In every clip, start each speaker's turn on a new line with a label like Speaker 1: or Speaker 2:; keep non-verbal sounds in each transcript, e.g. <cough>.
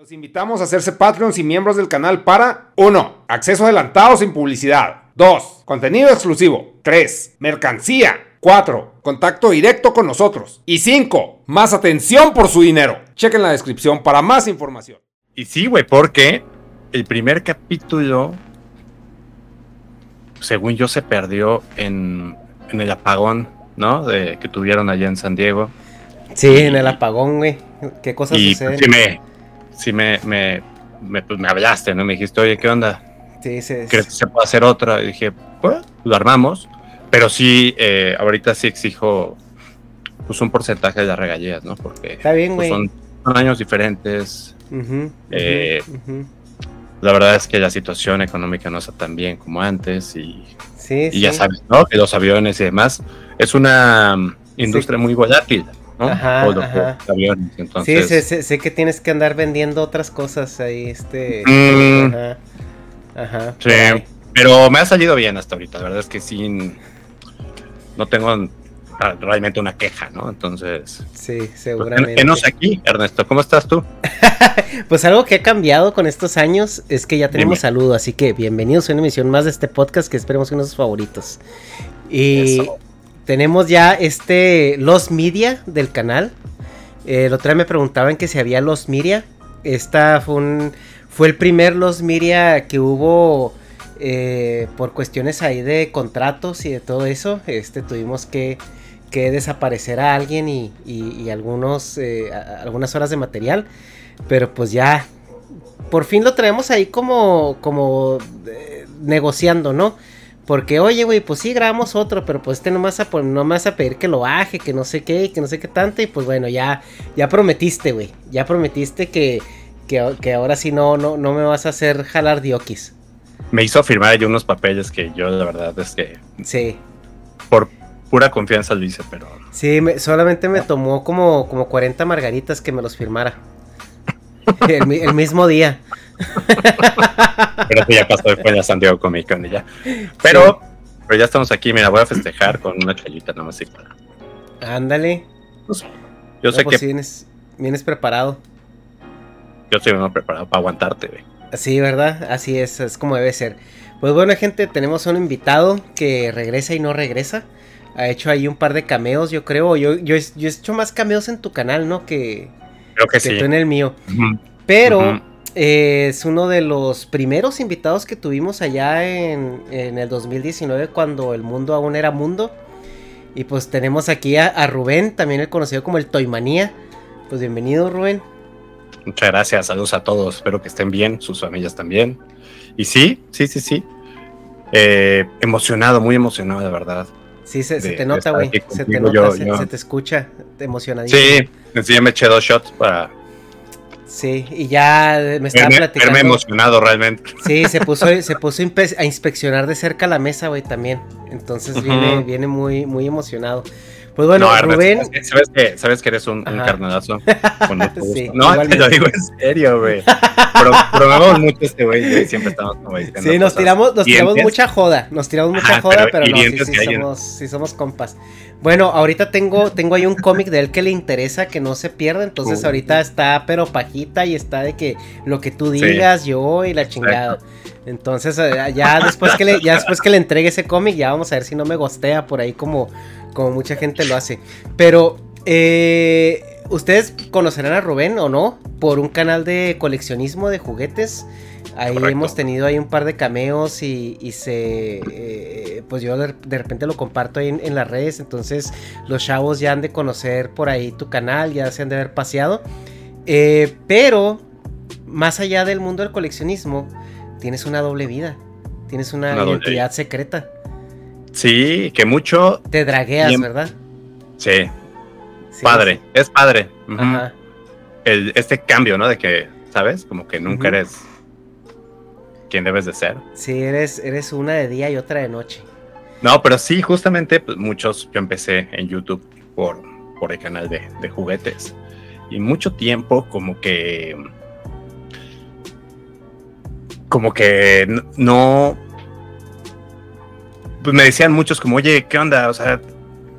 Speaker 1: Los invitamos a hacerse Patreons y miembros del canal para 1. Acceso adelantado sin publicidad. 2. Contenido exclusivo. 3. Mercancía. 4. Contacto directo con nosotros. Y 5. Más atención por su dinero. Chequen la descripción para más información.
Speaker 2: Y sí, güey, porque el primer capítulo, según yo, se perdió en, en el apagón, ¿no? De, que tuvieron allá en San Diego.
Speaker 3: Sí, en el apagón, güey. ¿Qué cosas
Speaker 2: y
Speaker 3: suceden?
Speaker 2: sí me, sí me, me, me, pues, me hablaste, ¿no? Me dijiste, oye, ¿qué onda?
Speaker 3: Sí,
Speaker 2: ¿Crees que se puede hacer otra? Y dije, pues, lo armamos. Pero sí, eh, ahorita sí exijo pues un porcentaje de las regalías, ¿no? Porque
Speaker 3: Está bien,
Speaker 2: pues, son, son años diferentes. Eh. La verdad es que la situación económica no está tan bien como antes y,
Speaker 3: Sí,
Speaker 2: y ya sabes, ¿no? Que los aviones y demás es una mm, industria muy volátil, ¿no?
Speaker 3: Ajá,
Speaker 2: O los
Speaker 3: ajá.
Speaker 2: aviones,
Speaker 3: Sí,
Speaker 2: entonces.
Speaker 3: sé, sé- sé que tienes que andar vendiendo otras cosas ahí, este.
Speaker 2: Mm.
Speaker 3: Ajá. Ajá.
Speaker 2: Sí, pero me ha salido bien hasta ahorita. La verdad es que sí, no tengo realmente una queja, ¿no? Entonces,
Speaker 3: Sí,
Speaker 2: pues,
Speaker 3: seguramente.
Speaker 2: enos aquí, Ernesto. ¿Cómo estás tú? <laughs>
Speaker 3: Pues algo que ha cambiado con estos años es que ya tenemos
Speaker 2: Dime.
Speaker 3: saludo, así que bienvenidos a una emisión más de este podcast que esperemos que uno de sus favoritos. Y
Speaker 2: Eso.
Speaker 3: Tenemos ya este Los Media del canal. Eh, el otro día me preguntaban que si había Los Media. Esta fue un fue el primer Los Media que hubo eh, por cuestiones ahí de contratos y de todo eso. Este tuvimos que, que desaparecer a alguien y, y- algunos eh, algunas horas de material. Pero pues ya por fin lo traemos ahí como como eh, negociando, ¿no? Porque, oye, güey, pues sí, grabamos otro, pero pues este no me vas a, pon- no me vas a pedir que lo baje, que no sé qué, que no sé qué tanto. Y pues bueno, ya, ya prometiste, güey. Ya prometiste que, que, que ahora sí no, no, no me vas a hacer jalar diokis.
Speaker 2: Me hizo firmar ahí unos papeles que yo, la verdad, es que
Speaker 3: Sí.
Speaker 2: por pura confianza lo hice, pero
Speaker 3: Sí, me- solamente me tomó como, como 40 margaritas que me los firmara. <laughs> El, mi- el mismo día.
Speaker 2: pero que ya pasó después de San Diego Comic Con y ya. Pero, pero ya estamos aquí. Mira, voy a festejar con una chayita nomás. así para-
Speaker 3: Ándale.
Speaker 2: Yo
Speaker 3: No,
Speaker 2: sé
Speaker 3: pues
Speaker 2: que
Speaker 3: vienes, vienes preparado.
Speaker 2: yo estoy uno preparado para aguantarte, güey.
Speaker 3: Sí, ¿verdad? Así es, es como debe ser. Pues bueno, gente, tenemos un invitado que regresa y no regresa. Ha hecho ahí un par de cameos, yo creo. Yo, yo he hecho más cameos en tu canal, ¿no? Que,
Speaker 2: Creo que
Speaker 3: que
Speaker 2: sí.
Speaker 3: en el mío. Pero eh, es uno de los primeros invitados que tuvimos allá en, en el 2019 cuando el mundo aún era mundo. Y pues tenemos aquí a, a Rubén, también el conocido como el Toymanía. Pues bienvenido, Rubén.
Speaker 2: Muchas gracias, saludos a todos, espero que estén bien, sus familias también. Y sí, sí, sí, sí. Eh, emocionado, muy emocionado, de verdad.
Speaker 3: Sí, se, se te nota, güey. Se te nota,
Speaker 2: yo-
Speaker 3: se,
Speaker 2: yo-
Speaker 3: se te escucha emocionadísimo.
Speaker 2: Sí, sí, me eché dos shots para
Speaker 3: Sí, y ya me estaba
Speaker 2: verme,
Speaker 3: platicando.
Speaker 2: verme emocionado realmente.
Speaker 3: Sí, se <laughs> puso, se puso a inspeccionar de cerca la mesa, güey, también. Entonces viene, viene muy, muy emocionado. Pues bueno,
Speaker 2: no,
Speaker 3: Rubén,
Speaker 2: sabes que- sabes que, sabes que eres un, un carnalazo. <laughs>
Speaker 3: Sí,
Speaker 2: no, te
Speaker 3: igualmente.
Speaker 2: lo digo en serio, güey. Pro, probamos mucho este güey, siempre estamos como diciendo
Speaker 3: sí, nos
Speaker 2: cosas
Speaker 3: tiramos, nos tiramos mucha joda, nos tiramos mucha
Speaker 2: Ajá,
Speaker 3: joda,
Speaker 2: pero
Speaker 3: pero, no, sí, sí somos, sí somos compas. Bueno, ahorita tengo, tengo ahí un cómic de él que le interesa que no se pierda, entonces
Speaker 2: Uh.
Speaker 3: ahorita está pero pajita y está de que lo que tú
Speaker 2: Sí.
Speaker 3: digas, yo y la chingada. Entonces eh, ya después que le, ya después que le entregue ese cómic, ya vamos a ver si no me gostea por ahí como, como mucha gente lo hace. Pero eh, ustedes conocerán a Rubén o no por un canal de coleccionismo de juguetes. Ahí
Speaker 2: Correcto.
Speaker 3: hemos tenido ahí un par de cameos y, y se eh, pues yo de, de repente lo comparto ahí en, en las redes. Entonces los chavos ya han de conocer por ahí tu canal, ya se han de haber paseado. Eh, pero más allá del mundo del coleccionismo, tienes una doble vida. Tienes una,
Speaker 2: Una doble
Speaker 3: identidad secreta.
Speaker 2: Sí, que mucho,
Speaker 3: Te dragueas,
Speaker 2: Bien.
Speaker 3: ¿verdad?
Speaker 2: sí,
Speaker 3: Sí,
Speaker 2: padre, es padre.
Speaker 3: Ajá.
Speaker 2: El, este cambio, ¿no? De que, ¿sabes? Como que nunca eres quien debes de ser.
Speaker 3: Sí, eres, eres una de día y otra de noche.
Speaker 2: No, pero sí, justamente, pues muchos, yo empecé en YouTube por, por el canal de, de juguetes. Y mucho tiempo como que... Como que no... Pues me decían muchos como, oye, ¿qué onda? O sea,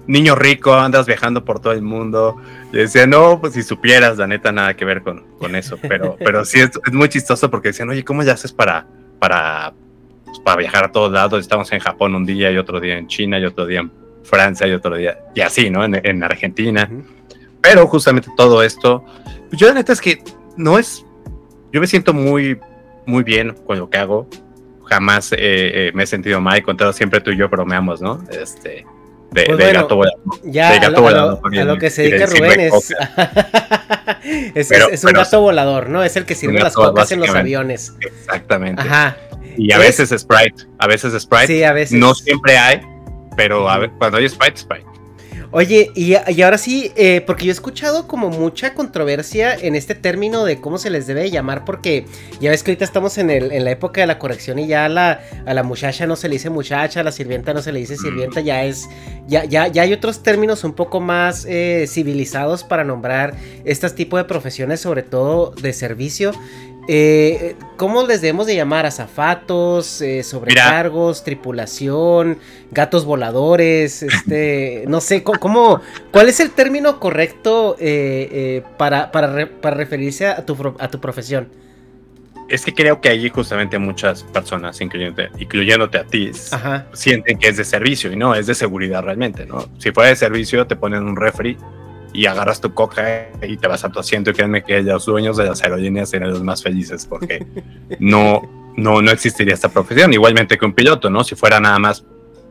Speaker 2: niño rico, andas viajando por todo el mundo. Y decía, no, pues si supieras, la neta, nada que ver con, con eso. Pero, <laughs> pero sí es, muy chistoso porque decían, oye, ¿cómo ya haces para, para, pues, para viajar a todos lados? Estamos en Japón un día y otro día en China y otro día en Francia y otro día, y así, ¿no? En, Argentina. Pero justamente todo esto, pues yo la neta es que no es, yo me siento muy, muy bien con lo que hago. Jamás eh, eh, me he sentido mal, contado siempre tú y yo bromeamos, ¿no? Este, de,
Speaker 3: pues gato Ya, a, lo, que se dedica Rubén es, <laughs> es, un gato volador, ¿no? Es el que sirve las cocas en los aviones.
Speaker 2: Exactamente. Ajá. Y a veces Sprite, a veces Sprite.
Speaker 3: Sí, a veces.
Speaker 2: No siempre hay, pero a ver, cuando hay Sprite, Sprite.
Speaker 3: Oye, y, ahora sí, eh, porque yo he escuchado como mucha controversia en este término de cómo se les debe llamar, porque ya ves que ahorita estamos en, el, en la época de la corrección y ya a la, a la muchacha no se le dice muchacha, a la sirvienta no se le dice sirvienta, ya es, ya, ya, ya hay otros términos un poco más eh, civilizados para nombrar este tipo de profesiones, sobre todo de servicio. Eh, ¿Cómo les debemos de llamar? ¿Azafatos? Eh, ¿Sobrecargos? ¿Tripulación? ¿Gatos voladores? Este, no sé, ¿cómo, ¿cuál es el término correcto eh, eh, para, para, para, referirse a tu, a tu profesión?
Speaker 2: Es que creo que allí justamente muchas personas, incluyéndote, incluyéndote a ti, sienten que es de servicio y no, es de seguridad realmente, ¿no? Si fuera de servicio, te ponen un refri y agarras tu coca y te vas a tu asiento y créanme que los dueños de las aerolíneas serían los más felices porque <laughs> no, no, no existiría esta profesión. Igualmente que un piloto, ¿no? Si fuera nada más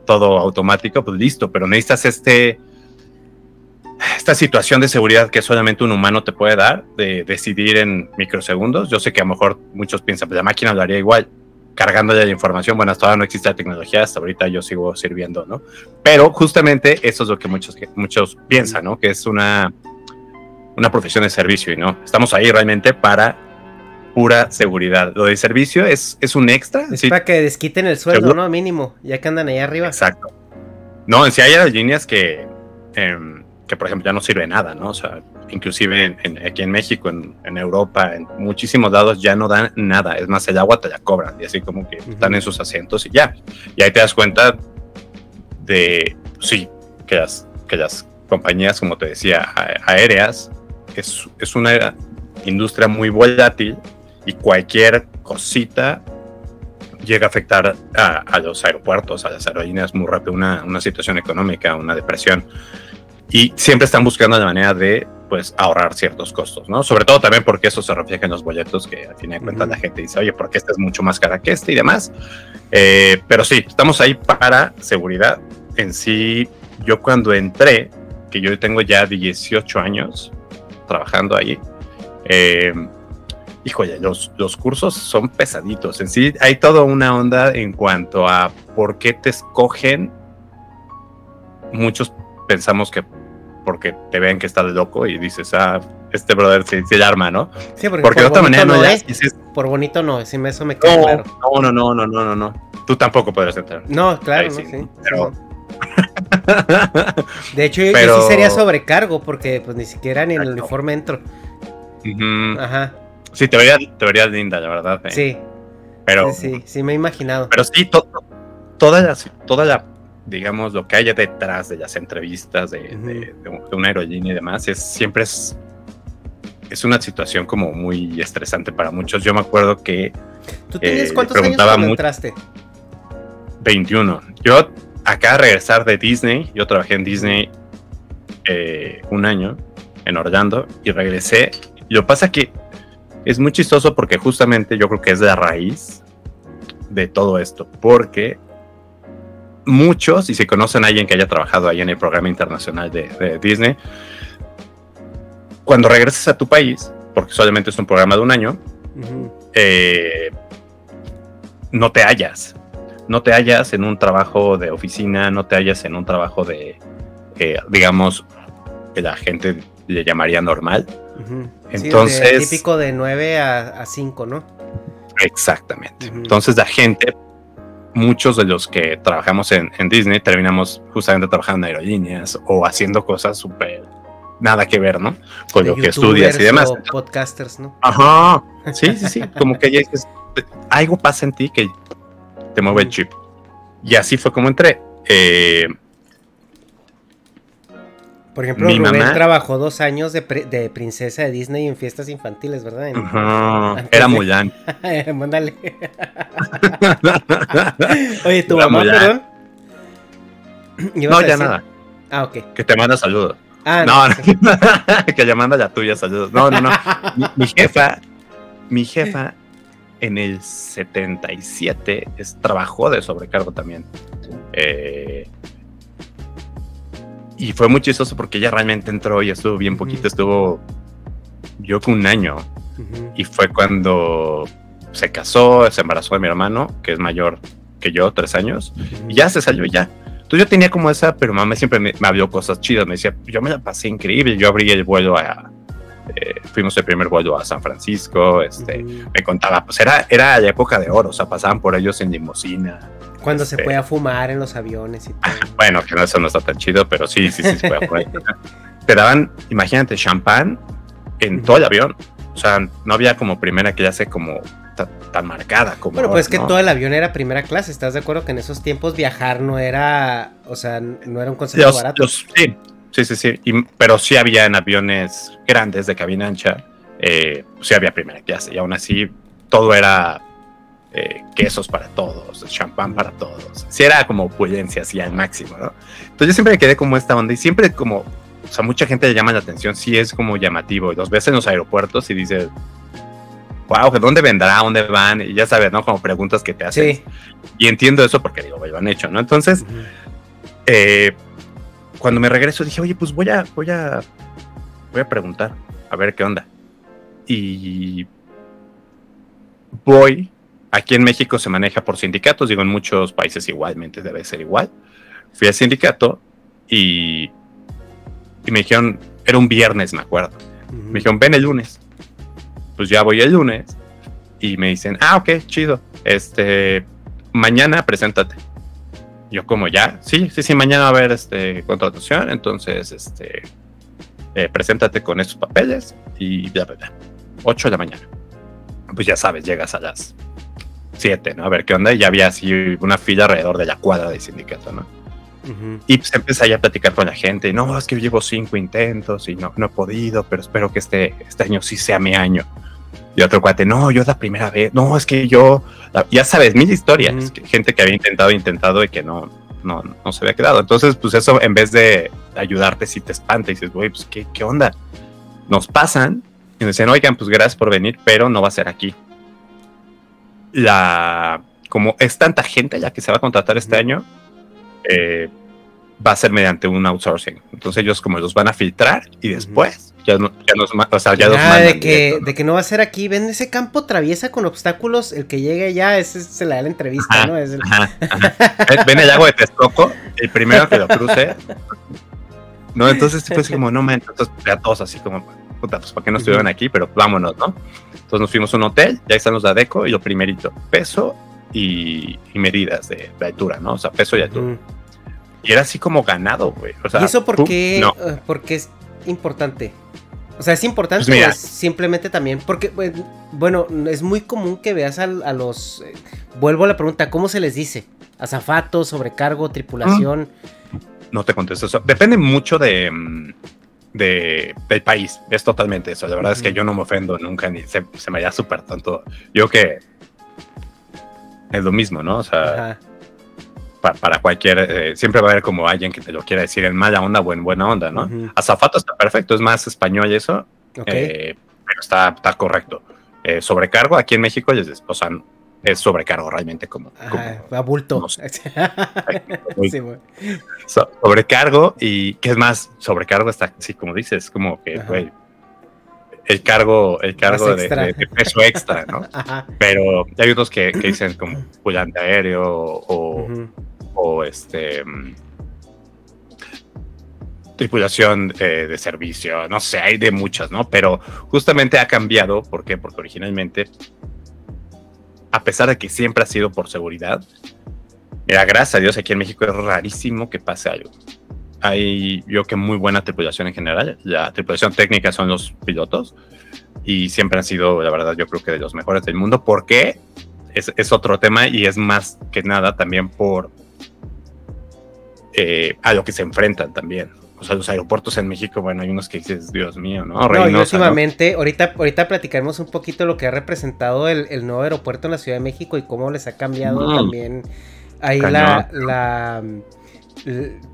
Speaker 2: todo automático, pues listo, pero necesitas este, esta situación de seguridad que solamente un humano te puede dar, de decidir en microsegundos. Yo sé que a lo mejor muchos piensan, pues la máquina lo haría igual, cargando ya la información. Bueno, hasta ahora no existe la tecnología, hasta ahorita yo sigo sirviendo, ¿no? Pero justamente eso es lo que muchos, muchos piensan, ¿no? Que es una, una profesión de servicio y no. Estamos ahí realmente para pura seguridad. Lo de servicio es, es un extra.
Speaker 3: Es para que desquiten el sueldo, ¿no? Mínimo, ya que andan ahí arriba.
Speaker 2: Exacto. No, si hay líneas que, em, que, por ejemplo, ya no sirve nada, ¿no? O sea, inclusive aquí en México, en, Europa, en muchísimos lados ya no dan nada. Es más, el agua te la cobran y así como que están en sus asientos y ya. Y ahí te das cuenta de, sí, que las, que las compañías, como te decía, aéreas, es, es una industria muy volátil y cualquier cosita llega a afectar a, los aeropuertos, a las aerolíneas muy rápido, una, una situación económica, una depresión. Y siempre están buscando la manera de pues ahorrar ciertos costos, ¿no? Sobre todo también porque eso se refleja en los boletos que al fin de cuentas la gente dice, oye, porque este es mucho más cara que este y demás. Eh, pero sí, estamos ahí para seguridad. En sí, yo cuando entré, que yo tengo ya 18 años trabajando ahí, eh, híjole, los, los cursos son pesaditos. En sí, hay toda una onda en cuanto a por qué te escogen. Muchos pensamos que porque te ven que estás loco y dices, ah, este brother se, se arma, ¿no?
Speaker 3: Sí, porque, de otra manera no, es. Por bonito no, si eso me queda
Speaker 2: no,
Speaker 3: claro.
Speaker 2: No, no, no, no, no, no. Tú tampoco podrías entrar.
Speaker 3: No, claro, no, sí, Pero. <laughs> De hecho, yo, sí sería sobrecargo porque pues ni siquiera ni en el uniforme entro.
Speaker 2: Ajá. Sí, te verías, te verías linda, la verdad.
Speaker 3: Eh. Sí.
Speaker 2: Pero,
Speaker 3: sí, sí, sí, me he imaginado.
Speaker 2: Pero sí, toda, la, toda la digamos, lo que haya detrás de las entrevistas de, una aerolínea y demás, es, siempre es, es una situación como muy estresante para muchos. Yo me acuerdo que...
Speaker 3: ¿Tú eh, cuántos años cuando entraste?
Speaker 2: 21. Yo acá regresar de Disney, yo trabajé en Disney eh, un año en Orlando y regresé. Lo pasa que es muy chistoso porque justamente yo creo que es la raíz de todo esto, porque muchos, y si conocen a alguien que haya trabajado ahí en el programa internacional de, Disney, cuando regresas a tu país, porque solamente es un programa de un año, eh, no te hallas. No te hallas en un trabajo de oficina, no te hallas en un trabajo de, eh, digamos, que la gente le llamaría normal. Entonces.
Speaker 3: típico de 9 a, 5, ¿no?
Speaker 2: Exactamente. Entonces la gente muchos de los que trabajamos en, Disney terminamos justamente trabajando en aerolíneas o haciendo cosas súper nada que ver, ¿no? Con lo que estudias y demás.
Speaker 3: podcasters, ¿no?
Speaker 2: Ajá. Sí, sí, sí. Como que ya algo pasa en ti que te mueve el chip. Y así fue como entré. Eh,
Speaker 3: Por ejemplo,
Speaker 2: Mi
Speaker 3: Rubén
Speaker 2: mamá-
Speaker 3: trabajó dos años de, pri- de princesa de Disney en fiestas infantiles, ¿verdad? En-
Speaker 2: Ajá,
Speaker 3: Antes
Speaker 2: Era Mulan. <laughs>
Speaker 3: Mándale. <laughs> Oye, tu
Speaker 2: Era
Speaker 3: mamá,
Speaker 2: Mulan.
Speaker 3: perdón. ¿Ibas
Speaker 2: No, ya
Speaker 3: decir?
Speaker 2: nada.
Speaker 3: Ah, ok.
Speaker 2: Que te manda saludos.
Speaker 3: Ah,
Speaker 2: No, no. <laughs> que ya manda la tuya, saludos. No, no, no. Mi, mi jefa, mi jefa en el 77 es, trabajó de sobrecargo también. Eh, y fue muy chistoso porque ella realmente entró y estuvo bien poquito,
Speaker 3: Ujú.
Speaker 2: estuvo yo con un año.
Speaker 3: Ujú.
Speaker 2: Y fue cuando se casó, se embarazó de mi hermano, que es mayor que yo, tres años. Y ya se salió ya. Entonces yo tenía como esa, pero mamá siempre me, me habló cosas chidas. Me decía, yo me la pasé increíble. Yo abrí el vuelo a. eh, fuimos el primer vuelo a San Francisco. Este. Me contaba, pues era, era la época de oro. O sea, pasaban por ellos en limusina.
Speaker 3: Cuando se
Speaker 2: Este-
Speaker 3: podía fumar en los aviones y todo. <laughs>
Speaker 2: Bueno, que eso no está tan chido, pero sí, sí, sí, se puede poner. <laughs> Te daban, imagínate, champán en todo el avión. O sea, no había como primera que ya sé como ta- tan marcada como.
Speaker 3: Bueno, pues es que
Speaker 2: ¿no?
Speaker 3: todo el avión era primera clase. ¿Estás de acuerdo que en esos tiempos viajar no era, o sea, no era un concepto
Speaker 2: Los-
Speaker 3: barato?
Speaker 2: los- sí, sí, sí, sí. Y- pero sí había en aviones grandes de cabina ancha, eh, sí había primera clase. Y aún así, todo era eh, quesos para todos, champán para todos. Sí era como opulencia, así al máximo, ¿no? Entonces yo siempre me quedé como esta onda y siempre como, o sea, mucha gente le llama la atención, sí es como llamativo. Y los ves en los aeropuertos y dices, wow, ¿dónde vendrá? ¿Dónde van? Y ya sabes, ¿no? Como preguntas que te hacen.
Speaker 3: Sí.
Speaker 2: Y entiendo eso porque digo, lo han hecho, ¿no? Entonces, eh, cuando me regreso dije, oye, pues voy a, voy a, voy a preguntar, a ver qué onda. Y voy, aquí en México se maneja por sindicatos, digo, en muchos países igualmente debe ser igual. Fui al sindicato y, y me dijeron, era un viernes, me acuerdo. Me dijeron, ven el lunes. Pues ya voy el lunes y me dicen, ah, ok, chido. Este, mañana preséntate. Yo como ya, sí, sí, sí, mañana va a haber este, contratación, entonces, este, eh, preséntate con estos papeles y bla, bla, bla. 8 de la mañana. Pues ya sabes, llegas a las 7, ¿no? A ver qué onda. Y ya había así una fila alrededor de la cuadra del sindicato, ¿no?
Speaker 3: Ujú.
Speaker 2: Y pues empecé ahí a platicar con la gente. y, No, es que yo llevo cinco intentos y no, no he podido, pero espero que este, este año sí sea mi año. Y otro cuate, no, yo es la primera vez. No, es que yo, ya sabes, mil historias.
Speaker 3: Ujú.
Speaker 2: que- gente que había intentado, intentado y que no, no, no se había quedado. Entonces, pues eso en vez de ayudarte, si te espanta y dices, güey, pues ¿qué, qué onda. Nos pasan y nos dicen, oigan, pues gracias por venir, pero no va a ser aquí. La, como es tanta gente ya que se va a contratar este año, eh, va a ser mediante un outsourcing. Entonces ellos como los van a filtrar y después ya, no- ya nos, o sea, ya los
Speaker 3: Nada
Speaker 2: mandan
Speaker 3: de que,
Speaker 2: directo, ¿no?
Speaker 3: de que no va a ser aquí. Ven ese campo traviesa con obstáculos. El que llegue allá, ese se le da la entrevista,
Speaker 2: Ajá,
Speaker 3: ¿no? Es el-
Speaker 2: Ajá, ajá. Ven- el lago de Texcoco, el primero que lo cruce. No, entonces fue así como, no, man, entonces ya todos así como, puta, pues para qué no estuvieron aquí, pero vámonos, ¿no? Entonces nos fuimos a un hotel, ya están los de Adeco y lo primerito, peso y, y medidas de, de altura, ¿no? O sea, peso y altura. Y era así como ganado, güey. O sea,
Speaker 3: ¿Y eso por
Speaker 2: pum,
Speaker 3: qué,
Speaker 2: No,
Speaker 3: eh, por qué es importante? O sea, ¿es importante
Speaker 2: Pues mira.
Speaker 3: o es simplemente también? Porque, pues, bueno, es muy común que veas a, los... eh, vuelvo a la pregunta, ¿cómo se les dice? ¿Azafato, sobrecargo, tripulación?
Speaker 2: no te contesto eso. Depende mucho de, mm, de- del país. Es totalmente eso. La verdad es que yo no me ofendo nunca ni se, se me da súper tanto. Yo que es lo mismo, ¿no? O sea, para cualquier, eh, siempre va a haber como alguien que te lo quiera decir en mala onda o en buena onda, ¿no? Azafato está perfecto, es más español y eso, eh, pero está, está correcto. Eh, sobrecargo aquí en México, es- o sea, es sobrecargo realmente como, como
Speaker 3: Ajá, a bulto.
Speaker 2: no sé. <laughs>
Speaker 3: Sí,
Speaker 2: so- sobrecargo y que es más, sobrecargo está así como dices, como que, güey, el cargo, el cargo de,
Speaker 3: extra.
Speaker 2: de- de peso extra, ¿no? <laughs>
Speaker 3: Ajá.
Speaker 2: Pero hay otros que, que dicen como <clears throat> pulante aéreo o, este tripulación eh, de servicio, no sé, hay de muchas, ¿no? Pero justamente ha cambiado, ¿por qué? Porque originalmente, a pesar de que siempre ha sido por seguridad, mira, gracias a Dios aquí en México es rarísimo que pase algo. Hay, yo que muy buena tripulación en general, la tripulación técnica son los pilotos y siempre han sido, la verdad, yo creo que de los mejores del mundo, porque es, es otro tema y es más que nada también por eh, a lo que se enfrentan también. O sea, los aeropuertos en México, bueno, hay unos que dices, Dios mío, ¿no?
Speaker 3: No, y
Speaker 2: Reynosa,
Speaker 3: últimamente, ahorita, ahorita platicaremos un poquito lo que ha representado el, el nuevo aeropuerto en la Ciudad de México y cómo les ha cambiado también ahí la, la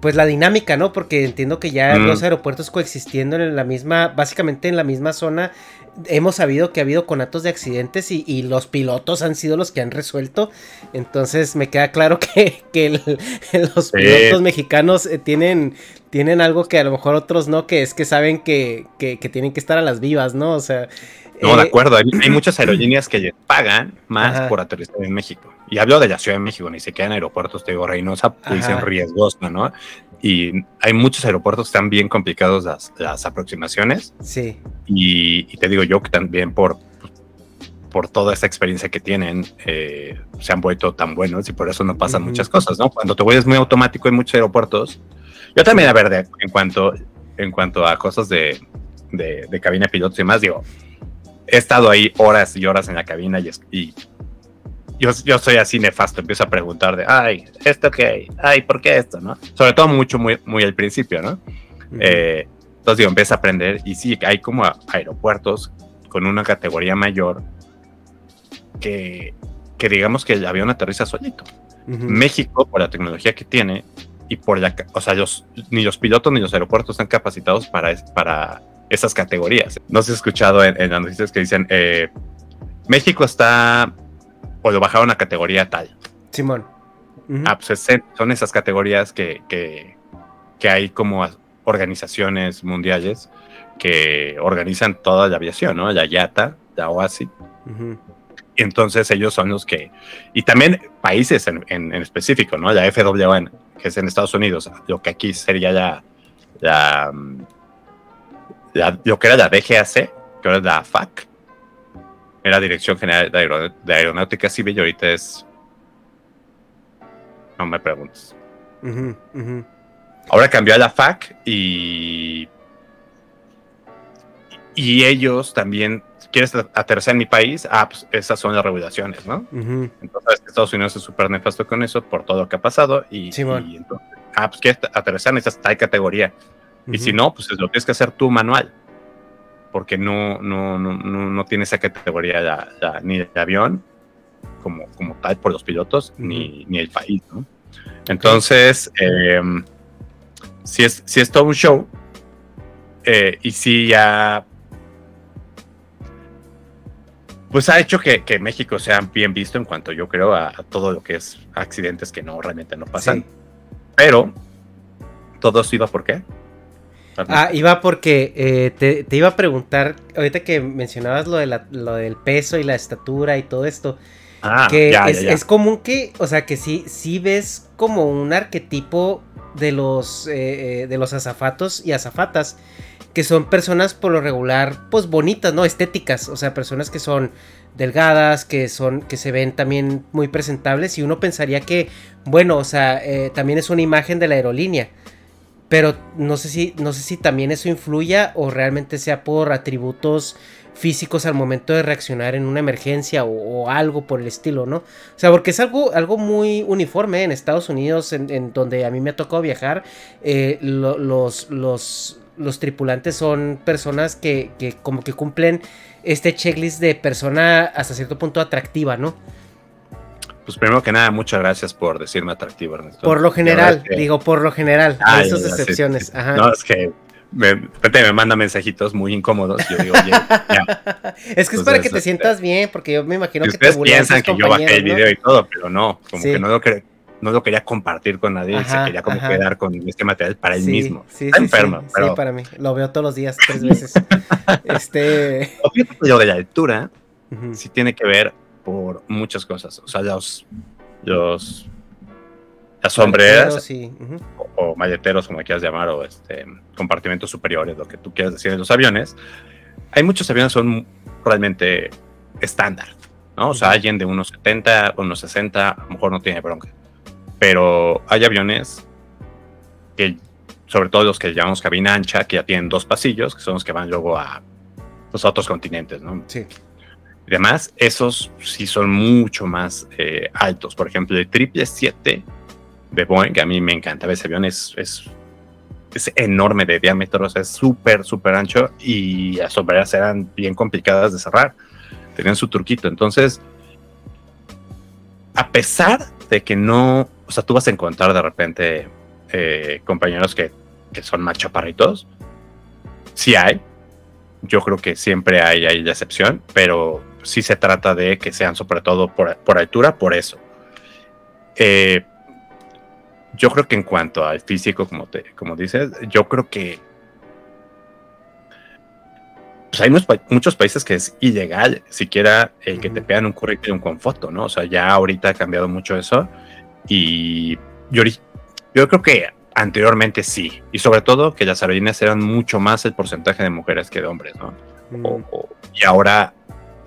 Speaker 3: pues la dinámica, ¿no? Porque entiendo que ya
Speaker 2: Mm.
Speaker 3: los aeropuertos coexistiendo en la misma, básicamente en la misma zona, hemos sabido que ha habido conatos de accidentes y, y los pilotos han sido los que han resuelto. Entonces me queda claro <laughs> que, que el- los
Speaker 2: Sí.
Speaker 3: pilotos mexicanos eh, tienen, tienen algo que a lo mejor otros no, que es que saben que, que- que tienen que estar a las vivas, ¿no? O sea...
Speaker 2: No,
Speaker 3: eh,
Speaker 2: de acuerdo. Hay, hay muchas aerolíneas que pagan más
Speaker 3: Ajá.
Speaker 2: por aterrizar en México. Y hablo de la Ciudad de México, ni siquiera en aeropuertos, te digo, Reynosa,
Speaker 3: Ajá.
Speaker 2: dicen riesgoso, ¿no? Y hay muchos aeropuertos que están bien complicados las, las aproximaciones.
Speaker 3: Sí.
Speaker 2: Y, y te digo yo que también por, por toda esta experiencia que tienen, eh, se han vuelto tan buenos y por eso no pasan
Speaker 3: Ujú.
Speaker 2: muchas cosas, ¿no? Cuando te vuelves muy automático en muchos aeropuertos. Yo también, a ver, de- en, cuanto, en cuanto a cosas de, de, de cabina de pilotos y demás, digo, he estado ahí horas y horas en la cabina y, y yo, yo soy así nefasto, empiezo a preguntar de, ay, ¿esto qué? Ay, ¿por qué esto? ¿no? Sobre todo mucho, muy, muy al principio, ¿no?
Speaker 3: Ujú.
Speaker 2: Eh, entonces digo, empieza a aprender y sí, hay como aeropuertos con una categoría mayor que, que digamos que el avión aterriza solito.
Speaker 3: Ujú.
Speaker 2: México, por la tecnología que tiene y por la, o sea, los, ni los pilotos ni los aeropuertos están capacitados para, es- para esas categorías. No se ha escuchado en, en las noticias que dicen, eh, México está, o lo bajaron a categoría tal.
Speaker 3: Simón.
Speaker 2: Ah, pues es- son esas categorías que, que, que hay como organizaciones mundiales que organizan toda la aviación, ¿no? La IATA, la OASI. Y entonces ellos son los que... Y también países en, en- en específico, ¿no? La FAA, que es en Estados Unidos, lo que aquí sería la... la, mm, la- lo que era la DGAC, que ahora es la FAC. Era Dirección General de, Aero- de Aeronáutica Civil y ahorita es... No me preguntes.
Speaker 3: Ujú. Ujú.
Speaker 2: Ahora cambió a la FAC y. Y ellos también. ¿Quieres aterrizar en mi país? Ah, pues esas son las regulaciones, ¿no?
Speaker 3: Ujú.
Speaker 2: Entonces, Estados Unidos es súper nefasto con eso por todo lo que ha pasado. Y,
Speaker 3: Simón.
Speaker 2: y entonces, ah, pues quieres aterrizar en esa tal categoría. Y si no, pues lo tienes que hacer tú manual. Porque no, no, no, no, tiene esa categoría ni el avión como, como tal por los pilotos, ni, ni el país, ¿no? Entonces, eh, si, es, si es todo un show, eh, y si ya. Pues ha hecho que, que México sea bien visto en cuanto yo creo a, a todo lo que es accidentes que no realmente no pasan.
Speaker 3: Sí.
Speaker 2: Pero todo eso iba por qué?
Speaker 3: Ah, iba porque eh, te, te iba a preguntar, ahorita que mencionabas lo, de la- lo del peso y la estatura y todo esto,
Speaker 2: Ah,
Speaker 3: que
Speaker 2: ya,
Speaker 3: es,
Speaker 2: ya, ya.
Speaker 3: es común que, o sea, que sí, sí ves como un arquetipo de los, eh, eh, de los azafatos y azafatas, que son personas por lo regular, pues bonitas, ¿no? Estéticas, o sea, personas que son delgadas, que son, que se ven también muy presentables y uno pensaría que, bueno, o sea, eh, también es una imagen de la aerolínea. Pero no sé si, no sé si también eso influya o realmente sea por atributos físicos al momento de reaccionar en una emergencia o, algo por el estilo, ¿no? O sea, porque es algo, algo muy uniforme en Estados Unidos, en, en donde a mí me ha tocado viajar. eh, lo- los, los, los tripulantes son personas que, que como que cumplen este checklist de persona hasta cierto punto atractiva, ¿no?
Speaker 2: Pues primero que nada, muchas gracias por decirme atractivo, Ernesto.
Speaker 3: Por lo general,
Speaker 2: que-
Speaker 3: digo, por lo general,
Speaker 2: Ah,
Speaker 3: hay sus
Speaker 2: sí,
Speaker 3: excepciones.
Speaker 2: sí.
Speaker 3: Ajá.
Speaker 2: No, es que me, me manda mensajitos muy incómodos. Yo digo, oye, <laughs> ya.
Speaker 3: Es que es
Speaker 2: Entonces,
Speaker 3: para que te
Speaker 2: este,
Speaker 3: sientas bien, porque yo me imagino
Speaker 2: Si
Speaker 3: que te
Speaker 2: ustedes
Speaker 3: bulean
Speaker 2: piensan que yo bajé el video y todo, pero no, como
Speaker 3: Sí.
Speaker 2: que no lo, quer- no lo quería compartir con nadie,
Speaker 3: Ajá,
Speaker 2: se quería como
Speaker 3: ajá.
Speaker 2: quedar con este material para él
Speaker 3: Sí,
Speaker 2: mismo.
Speaker 3: Sí,
Speaker 2: Está
Speaker 3: sí,
Speaker 2: enfermo,
Speaker 3: sí,
Speaker 2: pero
Speaker 3: sí, para mí. Lo veo todos los días, tres <laughs> veces. este.
Speaker 2: lo de la altura sí tiene que ver por muchas cosas. O sea, los, los las sombreras
Speaker 3: Sí, ujú,
Speaker 2: o maleteros, como quieras llamar, o este, compartimentos superiores, lo que tú quieras decir en los aviones, hay muchos aviones que son realmente estándar, ¿no? O sea, alguien de unos 70, unos 60, a lo mejor no tiene bronca. Pero hay aviones que, sobre todo los que llamamos cabina ancha, que ya tienen dos pasillos, que son los que van luego a los otros continentes, ¿no?
Speaker 3: Sí.
Speaker 2: Y demás, esos sí son mucho más eh, altos. Por ejemplo, el 777 de Boeing, que a mí me encanta ese avión, es, es, es enorme de diámetro, o sea, es súper, súper ancho y las sombreras eran bien complicadas de cerrar. Tenían su truquito. Entonces, a pesar de que no, o sea, tú vas a encontrar de repente eh, compañeros que, que, son más chaparritos, sí hay. Yo creo que siempre hay, hay la excepción, pero sí se trata de que sean sobre todo por, por altura, por eso. Eh, yo creo que en cuanto al físico, como, te, como dices, yo creo que pues hay muchos países que es ilegal siquiera el que te pegan un currículum con foto, ¿no? O sea, ya ahorita ha cambiado mucho eso y yo, yo creo que anteriormente sí, y sobre todo que las aerolíneas eran mucho más el porcentaje de mujeres que de hombres, ¿no? y ahora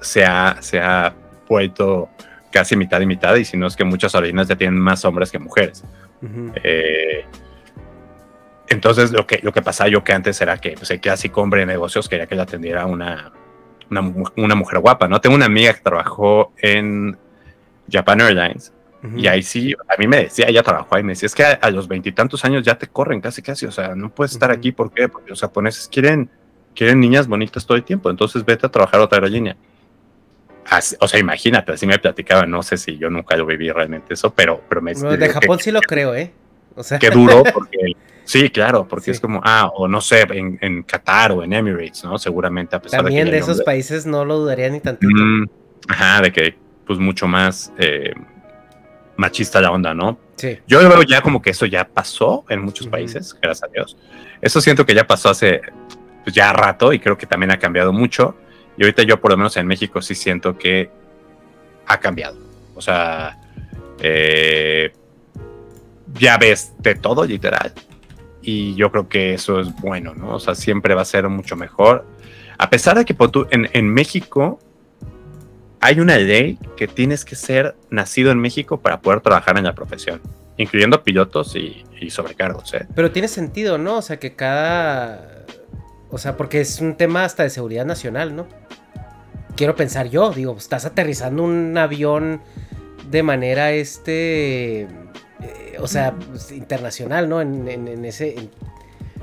Speaker 2: se ha, se ha vuelto casi mitad y mitad, y si no es que muchas aerolíneas ya tienen más hombres que mujeres. Eh, entonces lo que, lo que pasaba yo que antes era que pues, el clásico hombre de negocios quería que la atendiera una, una, mujer guapa, ¿no? Tengo una amiga que trabajó en Japan Airlines y ahí sí, a mí me decía, ella trabajó ahí, me decía, es que a, los veintitantos años ya te corren casi casi, o sea, no puedes estar aquí, ¿por qué? Porque los japoneses quieren, quieren niñas bonitas todo el tiempo, entonces vete a trabajar a otra o sea, imagínate, así me platicaba, no sé si yo nunca lo viví realmente eso, pero, pero me...
Speaker 3: de Japón sí lo creo, ¿eh?
Speaker 2: O sea. Qué duro, <laughs> porque Sí, claro, porque es como, ah, o no sé, en, Qatar o en Emirates, ¿no? Seguramente, a
Speaker 3: pesar También de, que de esos países no lo dudaría ni tanto.
Speaker 2: Mm, ajá, de que, pues, mucho más eh, machista la onda, ¿no? Sí. Yo veo ya como que eso ya pasó en muchos países, gracias a Dios. Eso siento que ya pasó hace, pues, ya rato y creo que también ha cambiado mucho. Y ahorita yo, por lo menos en México, sí siento que ha cambiado. O sea, eh, ya ves de todo, literal y yo creo que eso es bueno, ¿no? O sea, siempre va a ser mucho mejor. A pesar de que en, en México hay una ley que tienes que ser nacido en México para poder trabajar en la profesión, incluyendo pilotos y, sobrecargos. ¿eh?
Speaker 3: Pero tiene sentido, ¿no? O sea, que cada... O sea, porque es un tema hasta de seguridad nacional, ¿no? Quiero pensar yo, digo, estás aterrizando un avión de manera, este o sea, pues, internacional, ¿no? En, ese...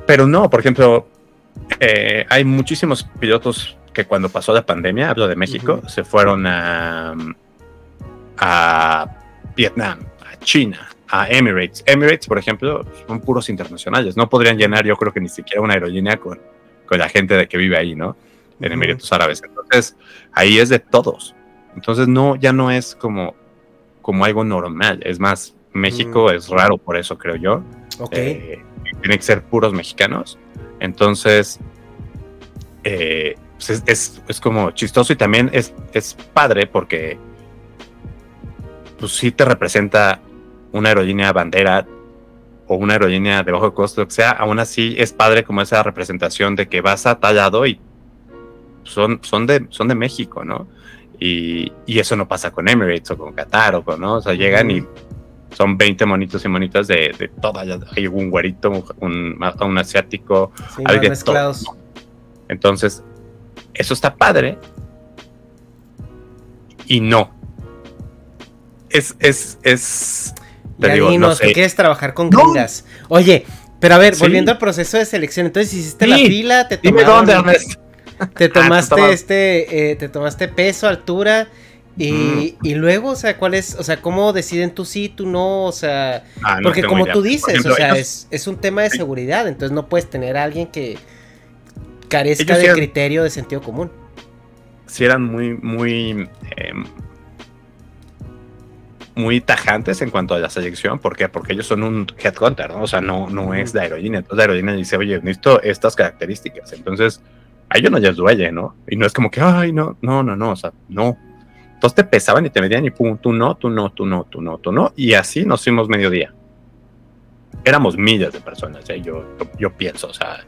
Speaker 2: Pero no, por ejemplo, eh, hay muchísimos pilotos que cuando pasó la pandemia, hablo de México, se fueron a, a Vietnam, a China, a Emirates. Emirates, por ejemplo, son puros internacionales. No podrían llenar, yo creo que ni siquiera una aerolínea con, con la gente de que vive ahí, ¿no? En Emiratos Árabes. Entonces, ahí es de todos. Entonces, no, ya no es como, como algo normal. Es más, México mm. es raro por eso, creo yo. Eh, tiene que ser puros mexicanos. Entonces, eh, pues es, como chistoso y también es, es padre porque pues sí te representa una aerolínea bandera o una aerolínea de bajo costo, o sea, aún así es padre como esa representación de que vas a tallado y son, son, de, son de México, ¿no? Y, eso no pasa con Emirates o con Qatar o con, ¿no? O sea, llegan y son 20 monitos y monitas de, de todas. Hay un güerito, un, un asiático, alguien Entonces, eso está padre. Y no. Es, es, es.
Speaker 3: Te digo, no sé. quieres trabajar con gringas. Oye, pero a ver, volviendo al proceso de selección, entonces hiciste la fila, te tomaste. Te ah, tomaste este, eh, te tomaste peso, altura y, y, luego, o sea, ¿cuál es, o sea, cómo deciden tú sí, tú no? O sea, ah, porque como tú dices, o sea, es, es, un tema de seguridad, entonces no puedes tener a alguien que carezca de criterio de sentido común.
Speaker 2: Si eran muy, muy, em, muy tajantes en cuanto a la selección, ¿por qué? Porque ellos son un headhunter, ¿no? O sea, no, no es la aerolínea, entonces la aerolínea dice, oye, necesito estas características, entonces a ellos no les duele, ¿no? Y no es como que, ay, no, no, no, no, o sea, no, entonces te pesaban y te medían y pum, tú no, tú no, tú no, tú no, tú no. Y así nos fuimos mediodía. Éramos millas de personas, ¿eh? yo, yo, pienso, o sea,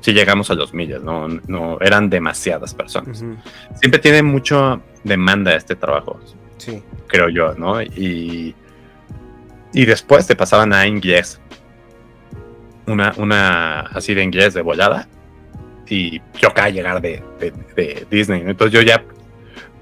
Speaker 2: si llegamos a los millas, no, no eran demasiadas personas. Siempre tiene mucha demanda este trabajo, sí. creo yo, ¿no? Y, y después te pasaban a inglés, una, una así de inglés de volada, y yo acá llegar de, de, de Disney, entonces yo ya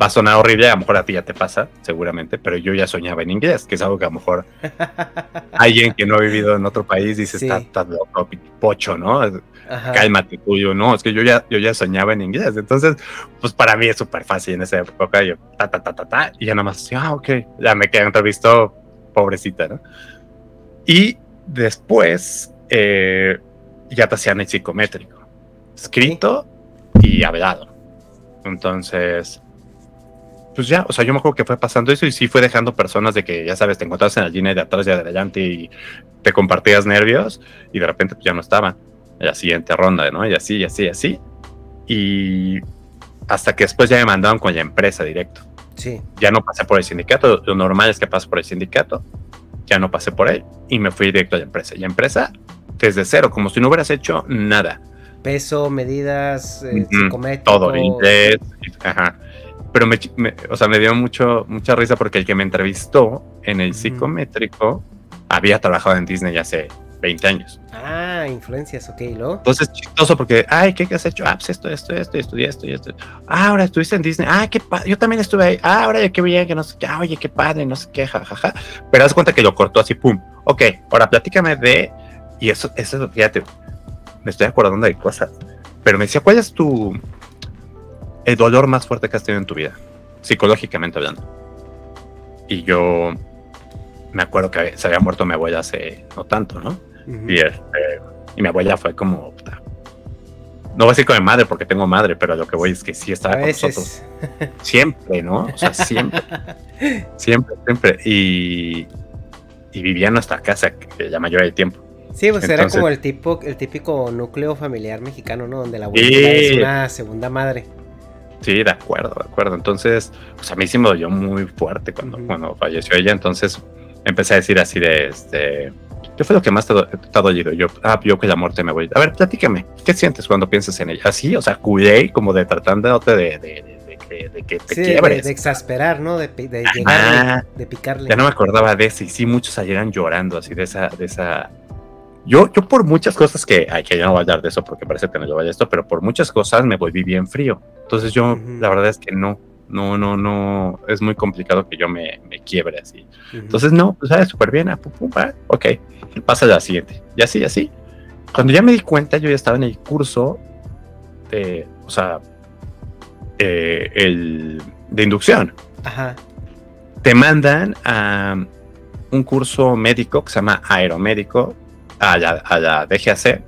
Speaker 2: va a sonar horrible, a lo mejor a ti ya te pasa, seguramente, pero yo ya soñaba en inglés, que es algo que a lo mejor <laughs> alguien que no ha vivido en otro país dice,
Speaker 3: Sí.
Speaker 2: está, está loco, pocho, ¿no?
Speaker 3: Ajá.
Speaker 2: Cálmate tuyo, no, es que yo ya, yo ya soñaba en inglés, entonces, pues para mí es súper fácil en esa época, yo, ta, ta, ta, ta, ta, y ya nada más, ah, ok, ya me quedé entrevistó, pobrecita, ¿no? Y después, eh, ya te hacían el psicométrico, escrito y hablado. Entonces, pues ya, o sea, yo me acuerdo que fue pasando eso y sí fue dejando personas de que, ya sabes, te encontrabas en la línea de atrás y de adelante y te compartías nervios y de repente pues, ya no estaban. En la siguiente ronda, ¿no? Y así, y así, y así. Y hasta que después ya me mandaron con la empresa directo.
Speaker 3: Sí.
Speaker 2: Ya no pasé por el sindicato, lo normal es que pases por el sindicato. Ya no pasé por él y me fui directo a la empresa. Y la empresa, desde cero, como si no hubieras hecho nada.
Speaker 3: Peso, medidas, eh, psicométrico.
Speaker 2: todo inglés, ajá. Pero me, me- o sea, me dio mucho, mucha risa porque el que me entrevistó en el psicométrico había trabajado en Disney hace 20 años.
Speaker 3: Ah, influencias, ok, ¿y luego?
Speaker 2: Entonces, chistoso porque, ay, ¿qué, qué has hecho? Ah, pues esto, esto, esto, estudié esto y esto. Ah, ahora estuviste en Disney. Ah, qué padre. Yo también estuve ahí. Ah, ahora qué bien, que no sé qué. Ah, oye, qué padre, no sé qué, jajaja. Pero haz cuenta que lo cortó así, pum. Ok, ahora platícame de. Y eso, eso, fíjate, me estoy acordando de cosas. Pero me decía, ¿cuál es tu. el dolor más fuerte que has tenido en tu vida? Psicológicamente hablando. Y yo me acuerdo que se había muerto mi abuela hace no tanto, ¿no? Y, este, y mi abuela fue como. puta, No voy a decir con mi madre porque tengo madre, pero lo que voy es que sí estaba con nosotros. Siempre, ¿no? O sea, siempre. <laughs> siempre, siempre. Y, y vivía en nuestra casa la mayoría del tiempo.
Speaker 3: Sí, pues era como el tipo, el típico núcleo familiar mexicano, ¿no? Donde la abuelita
Speaker 2: Sí.
Speaker 3: es una segunda madre.
Speaker 2: Sí, de acuerdo, de acuerdo. Entonces, pues a mí sí me dolió muy fuerte cuando, cuando falleció ella. Entonces empecé a decir así de este. ¿Qué fue lo que más te, te ha dolido? Yo, ah, yo que la muerte me voy. A ver, platícame. ¿Qué sientes cuando piensas en ella? Así, o sea, culé como de tratándote de, de, de, de que, de que te
Speaker 3: Sí, de,
Speaker 2: quiebres.
Speaker 3: de exasperar, ¿no? De, de
Speaker 2: Ah,
Speaker 3: llegarle, de picarle.
Speaker 2: Ya no me acordaba de eso y sí, muchos salieran llorando así de esa, de esa. Yo, yo por muchas cosas que, ay, que ya no voy a hablar de eso porque parece que no yo vaya esto, pero por muchas cosas me volví bien frío. Entonces yo,
Speaker 3: Ujú.
Speaker 2: la verdad es que no, no, no, no, es muy complicado que yo me, me quiebre así.
Speaker 3: Ujú.
Speaker 2: Entonces no, pues sabes, súper bien, ah, pum, pum, ah, ok, pasa a la siguiente. Y así, así. Cuando ya me di cuenta, yo ya estaba en el curso de, o sea, eh, el, de inducción
Speaker 3: Ajá.
Speaker 2: te mandan a un curso médico que se llama aeromédico a la, a la DGAC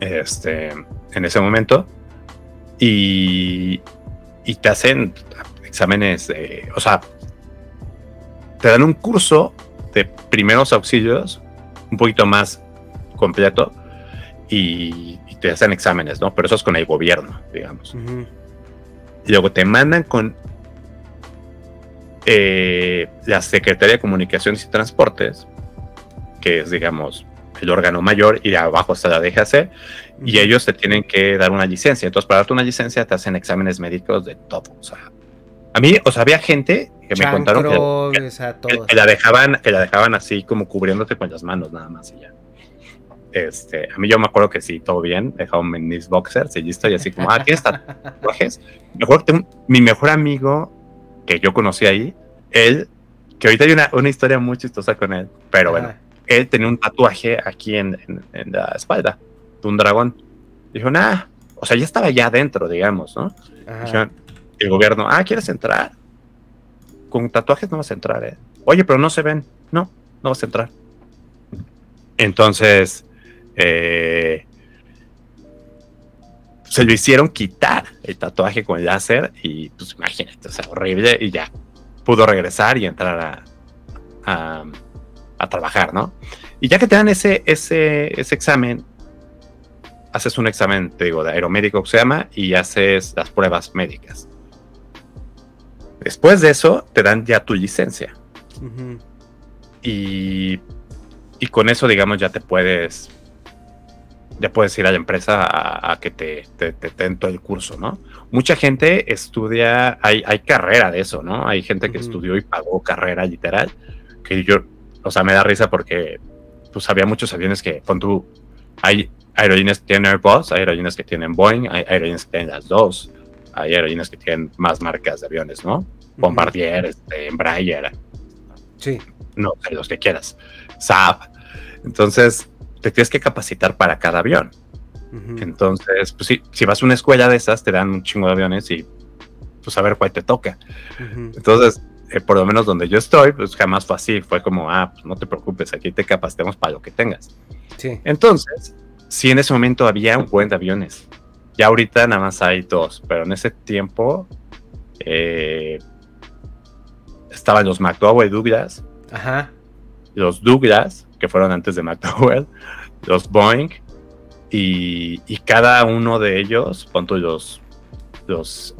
Speaker 2: este, en ese momento y, y te hacen exámenes, de- o sea, te dan un curso de primeros auxilios un poquito más completo y, y te hacen exámenes, ¿no? Pero eso es con el gobierno, digamos. Y luego te mandan con eh, la Secretaría de Comunicaciones y Transportes, que es, digamos, el órgano mayor, y abajo está la DGAC, y ellos te tienen que dar una licencia. Entonces, para darte una licencia, te hacen exámenes médicos de todo. O sea, a mí, o sea, había gente que me contaron que,
Speaker 3: Chancro,
Speaker 2: que- que- la dejaban, que la dejaban así como cubriéndote con las manos nada más y ya. Este, a mí yo me acuerdo que sí, todo bien, dejaban mis boxers y listo, y así como, ah, ¿tienes <laughs> tatuajes? Me acuerdo que tengo- mi mejor amigo que yo conocí ahí, él, que ahorita hay una, una historia muy chistosa con él, pero bueno,
Speaker 3: Ajá.
Speaker 2: Él tenía un tatuaje aquí en, en- en la espalda de un dragón. Dijo, nah, o sea, ya estaba ya adentro, digamos, ¿no?
Speaker 3: Ajá.
Speaker 2: Dijeron, el gobierno, ah, ¿quieres entrar? Con tatuajes no vas a entrar, ¿eh? Oye, pero no se ven. No, no vas a entrar. Entonces, eh, se lo hicieron quitar el tatuaje con láser y pues imagínate, o sea, horrible y ya pudo regresar y entrar a, a, a trabajar, ¿no? Y ya que te dan ese, ese, ese examen, haces un examen, te digo, de aeromédico que se llama y haces las pruebas médicas. Después de eso, te dan ya tu licencia y, y con eso, digamos, ya te puedes, ya puedes ir a la empresa a, a que te, te, te den todo el curso, ¿no? Mucha gente estudia, hay, hay carrera de eso, ¿no? Hay gente que estudió y pagó carrera literal, que yo, o sea, me da risa porque, pues, había muchos aviones que, con tú, hay aerolíneas que tienen Airbus, hay aerolíneas que tienen Boeing, hay aerolíneas que tienen las dos, hay aerolíneas que tienen más marcas de aviones, ¿no? Bombardier, este, Embraer.
Speaker 3: Sí.
Speaker 2: No los que quieras. Saab. Entonces, te tienes que capacitar para cada avión. Entonces, pues sí, si vas a una escuela de esas, te dan un chingo de aviones y pues a ver cuál te toca. Entonces, eh, por lo menos donde yo estoy, pues jamás fue así. Fue como, ah, pues no te preocupes, aquí te capacitemos para lo que tengas.
Speaker 3: Sí.
Speaker 2: Entonces, sí, en ese momento había un buen de aviones. Ya ahorita nada más hay dos, pero en ese tiempo eh, estaban los McDowell Douglas,
Speaker 3: Ajá.
Speaker 2: los Douglas, que fueron antes de McDowell, los Boeing, y, y cada uno de ellos, punto los, los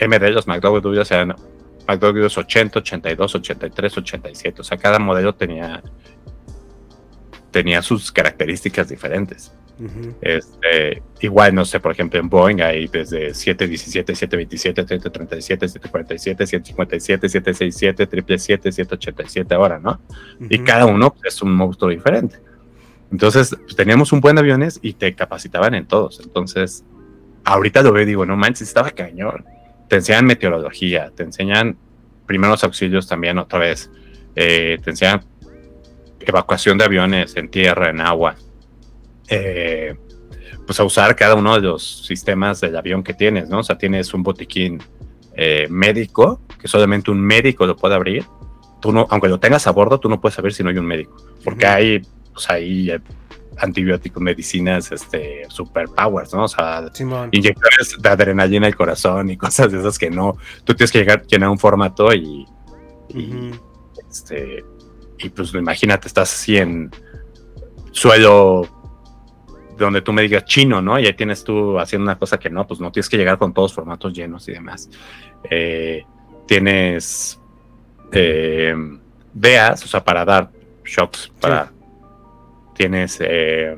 Speaker 2: MD, los McDowell Douglas, eran McDowell 80, 82, 83, 87. O sea, cada modelo tenía, tenía sus características diferentes. este, igual, no sé, por ejemplo, en Boeing hay desde 717, 727, 737, 747, 757, 767, 777, 787 ahora, ¿no? Y cada uno pues, es un monstruo diferente. Entonces, pues, teníamos un buen aviones y te capacitaban en todos. Entonces, ahorita lo veo y digo, no manches, estaba cañón. Te enseñan meteorología, te enseñan primeros auxilios también otra vez, eh, te enseñan evacuación de aviones en tierra, en agua. Eh, pues a usar cada uno de los sistemas del avión que tienes, ¿no? O sea, tienes un botiquín eh, médico, que solamente un médico lo puede abrir. Tú no, aunque lo tengas a bordo, tú no puedes saber si no hay un médico, porque hay, pues hay antibióticos, medicinas, este, superpowers, ¿no? O sea, inyectores de adrenalina al corazón y <laughs> cosas de esas que no, tú tienes que llegar, llenar un formato y, y este, y pues imagínate, estás así en suelo donde tú me digas chino, ¿no? Y ahí tienes tú haciendo una cosa que no, pues no tienes que llegar con todos formatos llenos y demás. Eh, tienes eh, DEAs, o sea, para dar shocks, para tienes eh,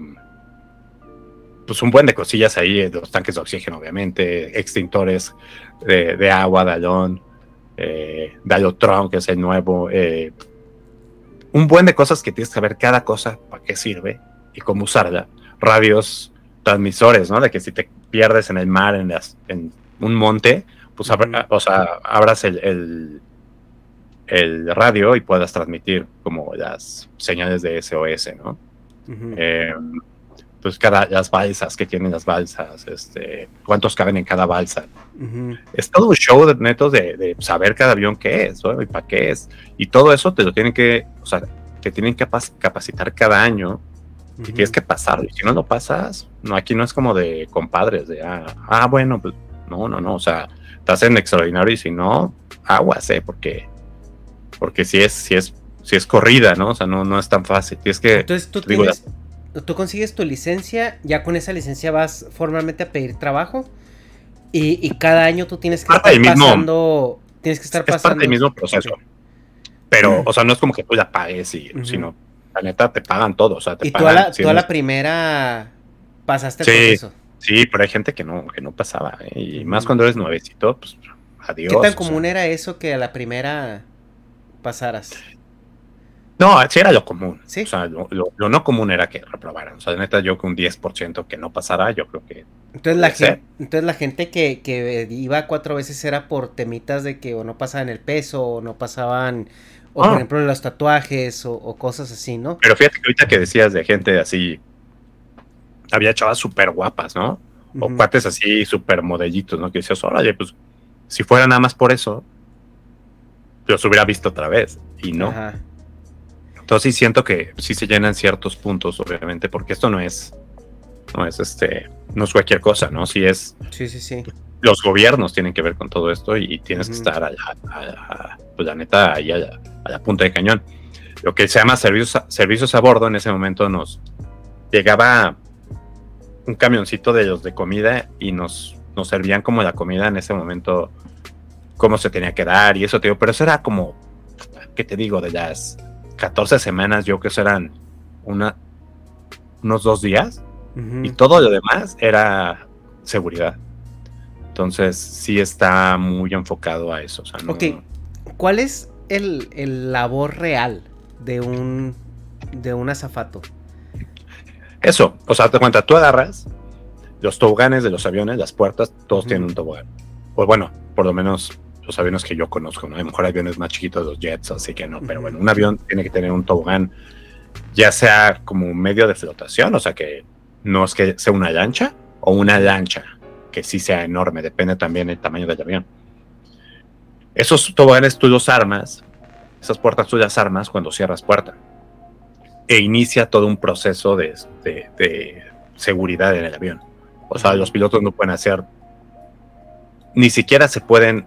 Speaker 2: pues un buen de cosillas ahí, eh, los tanques de oxígeno, obviamente, extintores de, agua, Dalón, eh, Dalotron, que es el nuevo, eh, un buen de cosas que tienes que ver cada cosa, para qué sirve y cómo usarla. Radios, transmisores, ¿no? De que si te pierdes en el mar, en, en un monte, pues o sea, abras el, el, el radio y puedas transmitir como las señales de SOS, ¿no? Eh, pues cada, las balsas que tienen las balsas, este, cuántos caben en cada balsa. Es todo un show de, netos de, saber cada avión qué es, y para qué es. Y todo eso te lo tienen que, o sea, te tienen que capacitar cada año y tienes que pasar. Y si no lo pasas, no, aquí no es como de compadres, de, ah, ah bueno, pues no, no, no, o sea, estás en extraordinario y si no, aguas, ¿eh? Porque, porque si es, si es si es corrida, ¿no? O sea, no, no es tan fácil. Tienes que.
Speaker 3: Entonces tú, tienes, tú consigues tu licencia, ya con esa licencia vas formalmente a pedir trabajo. Y, cada año tú tienes que estar pasando. tienes que estar
Speaker 2: es
Speaker 3: pasando.
Speaker 2: parte del mismo proceso. Pero, o sea, no es como que tú ya pagues, y, sino la neta te pagan todo. O sea, te
Speaker 3: y tú a la, tú a la primera pasaste
Speaker 2: el proceso. Sí, pero hay gente que no, que no pasaba. ¿eh? Y más cuando eres nuevecito, pues adiós.
Speaker 3: ¿Qué tan común era eso que a la primera pasaras?
Speaker 2: No, sí era lo común. ¿Sí? O sea, lo, no común era que reprobaran. O sea, de neta, yo con un 10% que no pasara, yo creo que.
Speaker 3: Entonces, la gente, entonces la gente que, que, iba cuatro veces era por temitas de que o no pasaban el peso, o no pasaban, o por ah. ejemplo, los tatuajes, o, cosas así, ¿no?
Speaker 2: Pero fíjate que ahorita que decías de gente así. Había chavas súper guapas, ¿no? O cuates así súper modellitos, ¿no? Que decías, órale, pues si fuera nada más por eso, los hubiera visto otra vez. Y no. Ajá. Entonces sí siento que sí se llenan ciertos puntos, obviamente, porque esto no es, no es este, no es cualquier cosa, ¿no? Sí es.
Speaker 3: Sí, sí, sí.
Speaker 2: Los gobiernos tienen que ver con todo esto y, tienes que estar a la, pues la neta, ahí a la, punta de cañón. Lo que se llama servicios, servicios a bordo en ese momento nos llegaba un camioncito de los de comida y nos, nos servían como la comida en ese momento, cómo se tenía que dar y eso, tío, pero eso era como, ¿qué te digo? De las 14 semanas, yo creo que eso eran una, unos dos días. Y todo lo demás era seguridad. Entonces, sí está muy enfocado a eso.
Speaker 3: Ok, ¿cuál es el, el, labor real de un, de un azafato?
Speaker 2: Eso, o sea, te cuenta, tú agarras los toboganes de los aviones, las puertas, todos tienen un tobogán. pues bueno, por lo menos los aviones que yo conozco, ¿no? A lo mejor aviones más chiquitos, los jets, así que no, pero bueno, un avión tiene que tener un tobogán, ya sea como un medio de flotación, o sea que no es que sea una lancha o una lancha, que sí sea enorme, depende también del tamaño del avión. Esos toboganes tú los armas, esas puertas tú las armas cuando cierras puerta. E inicia todo un proceso de, de, de seguridad en el avión. O sea, los pilotos no pueden hacer, ni siquiera se pueden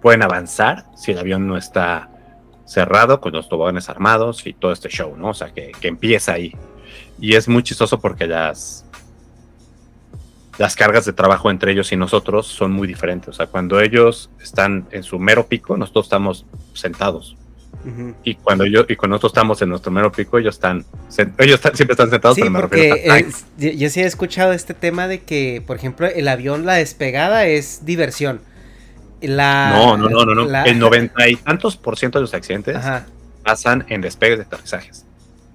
Speaker 2: pueden avanzar si el avión no está cerrado con los toboganes armados y todo este show, ¿no? O sea, que, empieza ahí. Y es muy chistoso porque las, las cargas de trabajo entre ellos y nosotros son muy diferentes. O sea, cuando ellos están en su mero pico, nosotros estamos sentados. Y cuando yo y cuando nosotros estamos en nuestro mero pico, ellos están, ellos siempre están sentados.
Speaker 3: Sí, porque yo sí he escuchado este tema de que, por ejemplo, el avión, la despegada es diversión
Speaker 2: no, no, no, no, El noventa y tantos por ciento de los accidentes pasan en despegues de aterrizajes.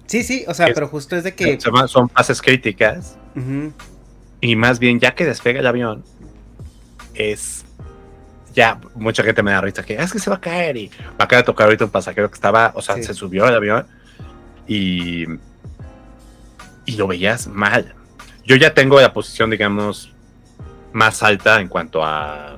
Speaker 3: Sí, sí, o sea, pero justo es de que.
Speaker 2: Son fases críticas. Y más bien, ya que despega el avión, es. Ya, mucha gente me da risa que ah, es que se va a caer y va a caer a tocar ahorita un pasajero que estaba, o sea, se subió al avión y. Y lo veías mal. Yo ya tengo la posición, digamos, más alta en cuanto a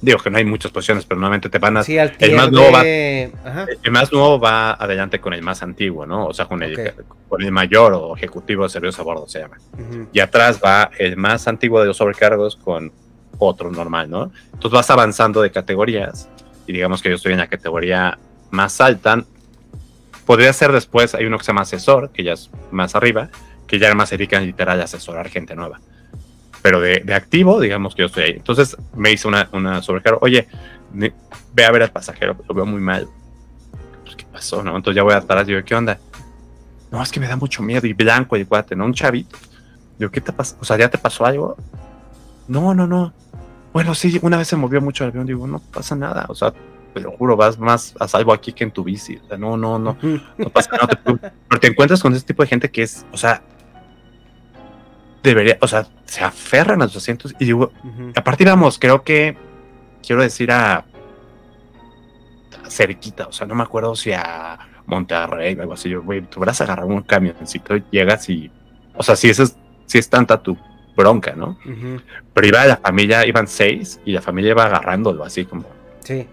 Speaker 2: digo que no hay muchas posiciones, pero normalmente te van a. el, más nuevo va, el más nuevo va adelante con el más antiguo, ¿no? O sea, con el, con el mayor o ejecutivo de servicios a bordo se llama. Y atrás va el más antiguo de los sobrecargos con otro normal, ¿no? Entonces vas avanzando de categorías y digamos que yo estoy en la categoría más alta. Podría ser después, hay uno que se llama asesor, que ya es más arriba, que ya más se dedican literal a asesorar gente nueva pero de, activo, digamos que yo estoy ahí. Entonces me hice una, una sobrecarga, oye, ve a ver al pasajero, lo veo muy mal. Pues, ¿qué pasó? No? Entonces ya voy a atrás y digo, ¿qué onda? No, es que me da mucho miedo y blanco el cuate, ¿no? Un chavito. Digo, ¿qué te pasó? O sea, ¿ya te pasó algo? No, no, no. Bueno, sí, una vez se movió mucho el avión, digo, no pasa nada. O sea, te lo juro, vas más a salvo aquí que en tu bici. O sea, no, no, no, <laughs> no pasa nada. pero te encuentras con ese tipo de gente que es, o sea, debería, o sea, se aferran a los asientos y digo, a partir vamos, creo que, quiero decir a, cerquita, o sea, no me acuerdo si a Monterrey o algo así, yo, güey, tú vas a agarrar un camioncito, llegas y, o sea, si, es, si es tanta tu bronca, ¿no? Pero iba la familia, iban seis y la familia iba agarrándolo así como.
Speaker 3: Sí.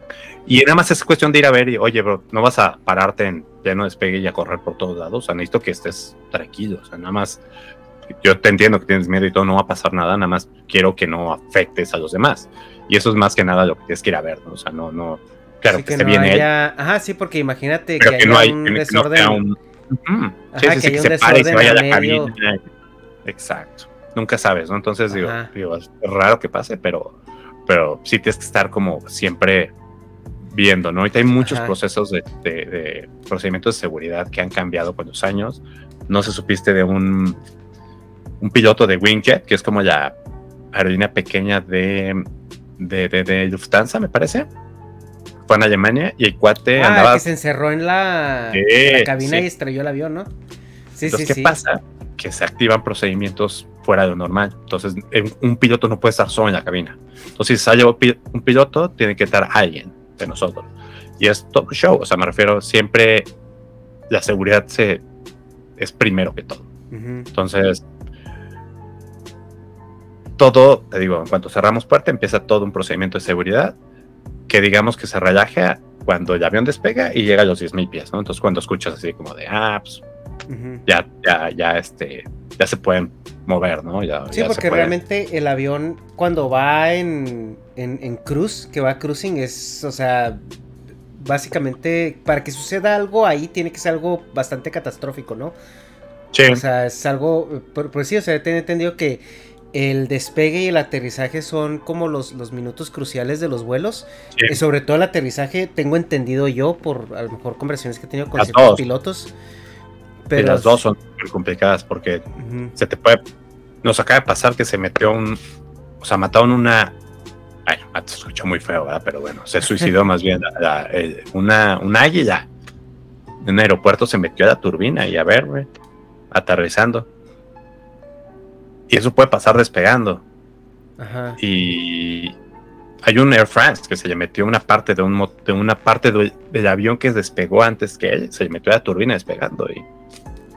Speaker 2: Y nada más es cuestión de ir a ver y, oye, bro, no vas a pararte en pleno despegue y a correr por todos lados. O sea, necesito que estés tranquilo. O sea, nada más yo te entiendo que tienes miedo y todo, no va a pasar nada, nada más quiero que no afectes a los demás. Y eso es más que nada lo que tienes que ir a ver, ¿no? O sea, no, no, claro, que, esté bien
Speaker 3: Ajá, sí, porque imagínate que, no hay un desorden.
Speaker 2: sí, sí, que, se pare y se vaya a la cabina. Exacto. Nunca sabes, ¿no? Entonces, digo, digo, es raro que pase, pero, pero sí tienes que estar como siempre viendo, ¿no? Ahorita hay muchos procesos de, de, procedimientos de seguridad que han cambiado con los años. No se supiste de un un piloto de Wingjet, que es como la aerolínea pequeña de, de, Lufthansa, me parece. Fue en Alemania y el cuate
Speaker 3: ah, andaba. que se encerró en la, cabina y estrelló el avión, ¿no?
Speaker 2: Sí, Entonces, ¿qué pasa? Que se activan procedimientos fuera de lo normal. Entonces, un piloto no puede estar solo en la cabina. Entonces, si sale un piloto, tiene que estar alguien de nosotros. Y es todo show. O sea, me refiero, siempre la seguridad se, es primero que todo. Entonces, todo, te digo, en cuanto cerramos puerta, empieza todo un procedimiento de seguridad que digamos que se relaja cuando el avión despega y llega a los 10.000 pies, ¿no? Entonces cuando escuchas así como de, ah, pues, ya, ya, ya, este, ya se pueden mover, ¿no? Ya,
Speaker 3: sí, porque realmente el avión cuando va en, en, en cruz, que va cruising, es, o sea, básicamente para que suceda algo ahí tiene que ser algo bastante catastrófico, ¿no? Sí. O sea, es algo, por, por sí, o sea, he entendido que el despegue y el aterrizaje son como los, los minutos cruciales de los vuelos. Y sobre todo el aterrizaje, tengo entendido yo, por a lo mejor conversaciones que he tenido con ciertos pilotos.
Speaker 2: Pero las dos son complicadas porque se te puede. Nos acaba de pasar que se metió un. O sea, mataron una. Ay, se escuchó muy feo, ¿verdad? Pero bueno, se <laughs> suicidó más bien una, una águila. En un aeropuerto se metió a la turbina y a ver, güey, aterrizando. Y eso puede pasar despegando. Ajá. Y hay un Air France que se le metió una parte de, un, de una parte del avión que despegó antes que él, se le metió la turbina despegando y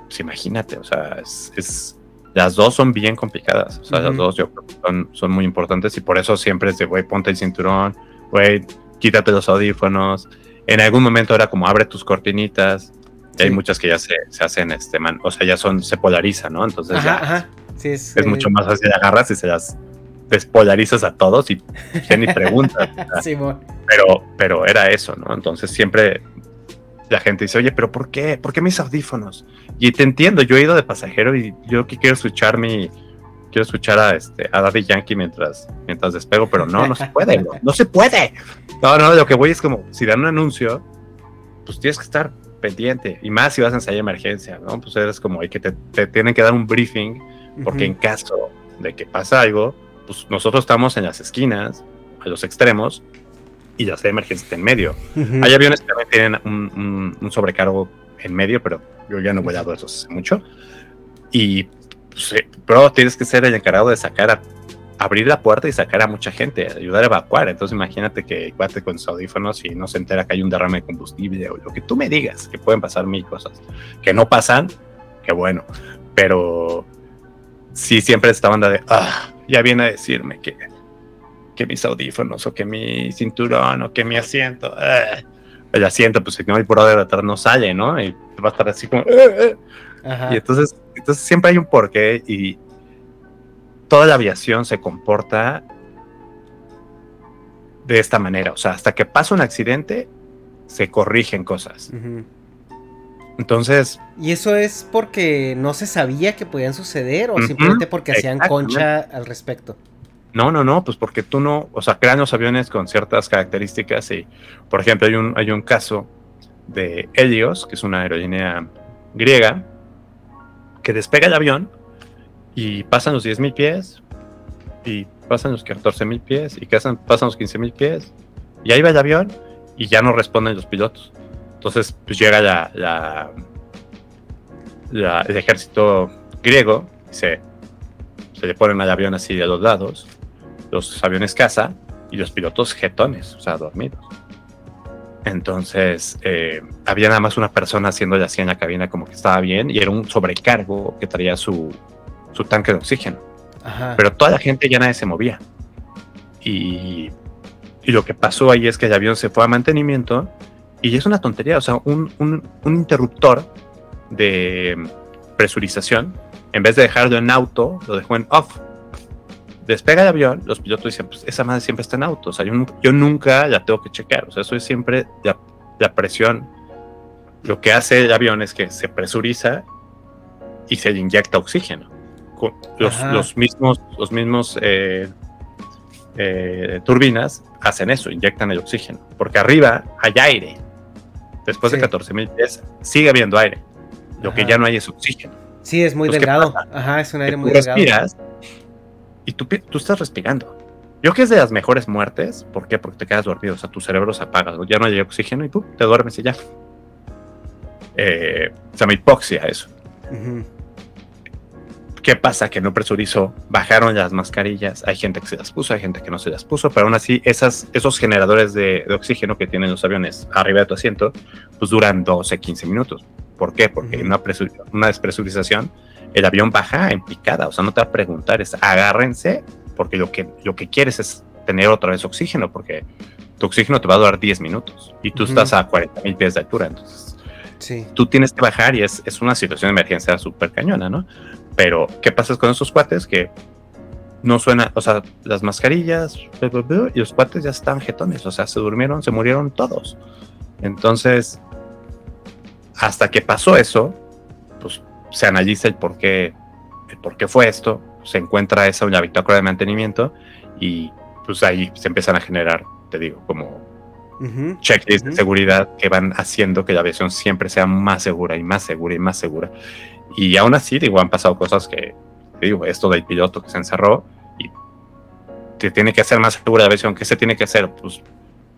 Speaker 2: pues imagínate, o sea, es, las dos son bien complicadas, o sea, las dos yo son, son muy importantes y por eso siempre es de, güey, ponte el cinturón, güey, quítate los audífonos, en algún momento era como abre tus cortinitas, y hay muchas que ya se, se, hacen, este, man, o sea, ya son, se polarizan, ¿no? Entonces ya es, es mucho más fácil agarras y se las despolarizas a todos y ya ni preguntas. <laughs> pero, pero era eso, ¿no? Entonces siempre la gente dice, oye, pero ¿por qué? ¿Por qué mis audífonos? Y te entiendo, yo he ido de pasajero y yo que quiero escuchar mi, quiero escuchar a este a Daddy Yankee mientras mientras despego, pero no, no se puede, no, se puede. No, no, lo que voy es como si dan un anuncio, pues tienes que estar pendiente y más si vas a ensayar emergencia, ¿no? Pues eres como hay que te, te tienen que dar un briefing porque en caso de que pasa algo, pues nosotros estamos en las esquinas, a los extremos, y ya sea emergencia está en medio. Hay aviones que también tienen un, sobrecargo en medio, pero yo ya no voy a dar eso hace mucho. Y, pues, eh, pero tienes que ser el encargado de sacar, a, abrir la puerta y sacar a mucha gente, ayudar a evacuar. Entonces imagínate que cuate con sus audífonos y no se entera que hay un derrame de combustible o lo que tú me digas, que pueden pasar mil cosas. Que no pasan, que bueno, pero sí siempre esta banda de, ah, ya viene a decirme que, que mis audífonos o que mi cinturón o que mi asiento, eh, el asiento, pues si no hay por de atrás no sale, ¿no? Y va a estar así como, eh, eh". y entonces, entonces siempre hay un porqué y toda la aviación se comporta de esta manera, o sea, hasta que pasa un accidente, se corrigen cosas. Entonces.
Speaker 3: ¿Y eso es porque no se sabía que podían suceder o simplemente porque hacían concha al respecto?
Speaker 2: No, no, no, pues porque tú no, o sea, crean los aviones con ciertas características y, por ejemplo, hay un, hay un caso de Helios, que es una aerolínea griega, que despega el avión y pasan los 10.000 pies y pasan los 14.000 pies y pasan, pasan los 15.000 pies y ahí va el avión y ya no responden los pilotos. Entonces, pues llega la, el ejército griego, se, se le ponen al avión así de los lados, los aviones caza y los pilotos jetones, o sea, dormidos. Entonces, eh, había nada más una persona haciéndole así en la cabina como que estaba bien y era un sobrecargo que traía su, su tanque de oxígeno. Pero toda la gente ya nadie se movía. Y, y, lo que pasó ahí es que el avión se fue a mantenimiento y es una tontería, o sea, un, un, interruptor de presurización, en vez de dejarlo en auto, lo dejó en off. Despega el avión, los pilotos dicen, pues esa madre siempre está en auto, o sea, yo, nunca la tengo que chequear, o sea, eso es siempre la, presión. Lo que hace el avión es que se presuriza y se le inyecta oxígeno. Los, los mismos, los mismos eh, eh, turbinas hacen eso, inyectan el oxígeno, porque arriba hay aire, después de 14.000 pies, sigue habiendo aire. Lo que ya no hay es oxígeno.
Speaker 3: Sí, es muy delgado. Ajá, es un aire muy
Speaker 2: delgado. Respiras y tú, tú estás respirando. Yo que es de las mejores muertes, ¿por qué? Porque te quedas dormido, o sea, tu cerebro se apaga, ya no hay oxígeno y tú te duermes y ya. Eh, se llama hipoxia eso. ¿Qué pasa? Que no presurizó, bajaron las mascarillas, hay gente que se las puso, hay gente que no se las puso, pero aún así esas, esos generadores de, oxígeno que tienen los aviones arriba de tu asiento, pues duran 12, 15 minutos. ¿Por qué? Porque en una, una despresurización el avión baja en picada, o sea, no te va a preguntar, es agárrense, porque lo que, lo que quieres es tener otra vez oxígeno, porque tu oxígeno te va a durar 10 minutos y tú estás a 40 mil pies de altura, entonces sí. tú tienes que bajar y es, es una situación de emergencia súper cañona, ¿no? Pero, ¿qué pasa con esos cuates? Que no suena, o sea, las mascarillas y los cuates ya están jetones, o sea, se durmieron, se murieron todos. Entonces, hasta que pasó eso, pues se analiza el por qué, el por qué fue esto, se encuentra esa una bitácora de mantenimiento y pues ahí se empiezan a generar, te digo, como checklists de seguridad que van haciendo que la aviación siempre sea más segura y más segura y más segura. Y aún así, digo, han pasado cosas que, digo, esto del piloto que se encerró y te tiene que hacer más segura la versión. ¿Qué se tiene que hacer? Pues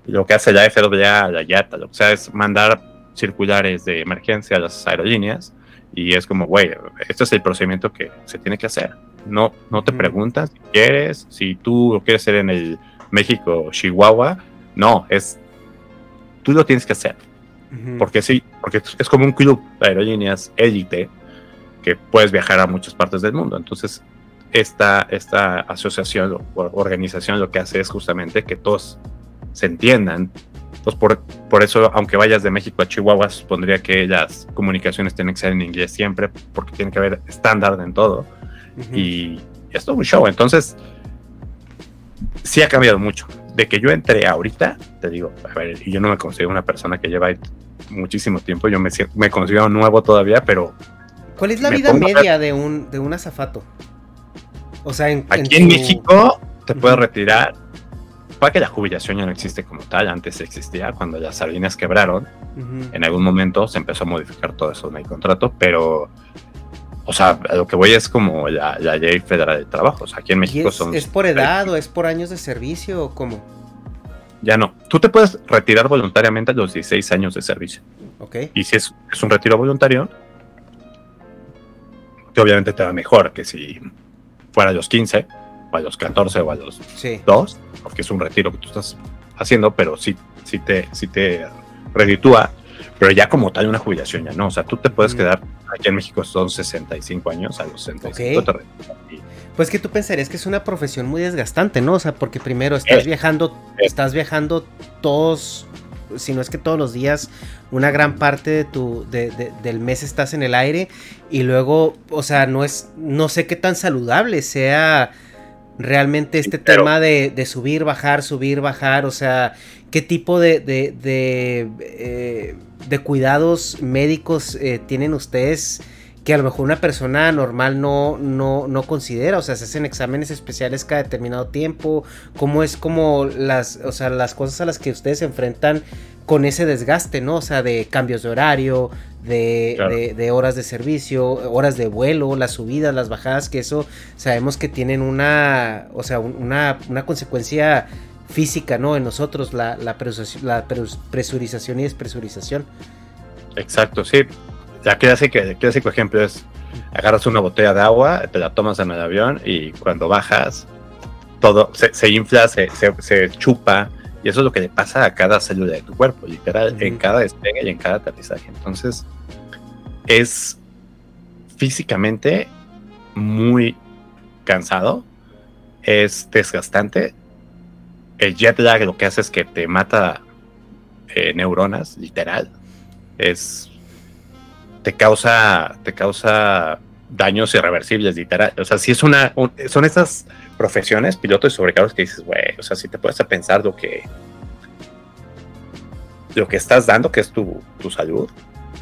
Speaker 2: lo que hace la FAA, la IATA, lo que sea, es mandar circulares de emergencia a las aerolíneas y es como, güey, este es el procedimiento que se tiene que hacer. No, no te
Speaker 3: Ujú.
Speaker 2: preguntan si quieres, si tú lo quieres hacer en el México Chihuahua. No, es tú lo tienes que hacer. Porque sí, porque es- es como un club de aerolíneas élite que puedes viajar a muchas partes del mundo. Entonces, esta, esta asociación o organización lo que hace es justamente que todos se entiendan. Entonces, por, por eso, aunque vayas de México a Chihuahua, supondría que las comunicaciones tienen que ser en inglés siempre, porque tiene que haber estándar en todo.
Speaker 3: Ujú.
Speaker 2: Y es todo un show. Entonces, sí ha cambiado mucho. De que yo entré ahorita, te digo, a ver, y yo no me considero una persona que lleva muchísimo tiempo, yo me, me considero nuevo todavía, pero
Speaker 3: ¿Cuál es la
Speaker 2: me
Speaker 3: vida media de un, de un azafato? O sea, en,
Speaker 2: aquí en
Speaker 3: tu-
Speaker 2: México te puedes retirar. Para que la jubilación ya no existe como tal, antes existía, cuando las aerolíneas quebraron, en algún momento se empezó a modificar todo eso en el contrato, pero, o sea, a lo que voy es como la, la ley federal de trabajo. O sea, aquí en
Speaker 3: ¿Y
Speaker 2: México
Speaker 3: es,
Speaker 2: son
Speaker 3: es por edad o es por años de servicio o cómo?
Speaker 2: Ya no. Tú te puedes retirar voluntariamente a los 16 años de servicio.
Speaker 3: Ok.
Speaker 2: Y si es, es un retiro voluntario, que obviamente te va mejor que si fuera a los 15, o a los 14 o a los
Speaker 3: Sí.
Speaker 2: 2, porque es un retiro que tú estás haciendo, pero sí, sí, te, sí te reditúa. Pero ya como tal una jubilación ya no. O sea, tú te puedes
Speaker 3: Mm.
Speaker 2: quedar, aquí en México son 65 años, a los 65
Speaker 3: Ok.
Speaker 2: te. Y
Speaker 3: Pues que tú pensarías que es una profesión muy desgastante, ¿no? O sea, porque primero estás viajando, estás viajando todos, si no es que todos los días, una gran parte de tu, de- de- del mes estás en el aire y luego, o sea, no es, no sé qué tan saludable sea realmente este
Speaker 2: pero-
Speaker 3: tema de, de subir, bajar, subir, bajar, o sea, qué tipo de, de, de, eh, de cuidados médicos eh, tienen ustedes que a lo mejor una persona normal no, no, no considera, o sea, se hacen exámenes especiales cada determinado tiempo, cómo es como las, o sea, las cosas a las que ustedes se enfrentan con ese desgaste, ¿no? O sea, de cambios de horario, de,
Speaker 2: Claro.
Speaker 3: de, de horas de servicio, horas de vuelo, las subidas, las bajadas, que eso sabemos que tienen una, o sea, un- una, una consecuencia física, ¿no? En nosotros, la, la, presurización, la pres- presurización y despresurización.
Speaker 2: Exacto, sí. La clásica, el clásico ejemplo es agarras una botella de agua, te la tomas en el avión y cuando bajas, todo se, se infla, se, se- se chupa, y eso es lo que le pasa a cada célula de tu cuerpo, literal, en cada despegue y en cada aterrizaje. Entonces, es físicamente muy cansado, es desgastante. El jet lag lo que hace es que te mata eh, neuronas, literal. Es te causa, te causa daños irreversibles, literal. O sea, si es una, un- son estas profesiones, pilotos y sobrecargos que dices, güey, o sea, si te puedes pensar lo que, lo que estás dando, que es tu, tu salud,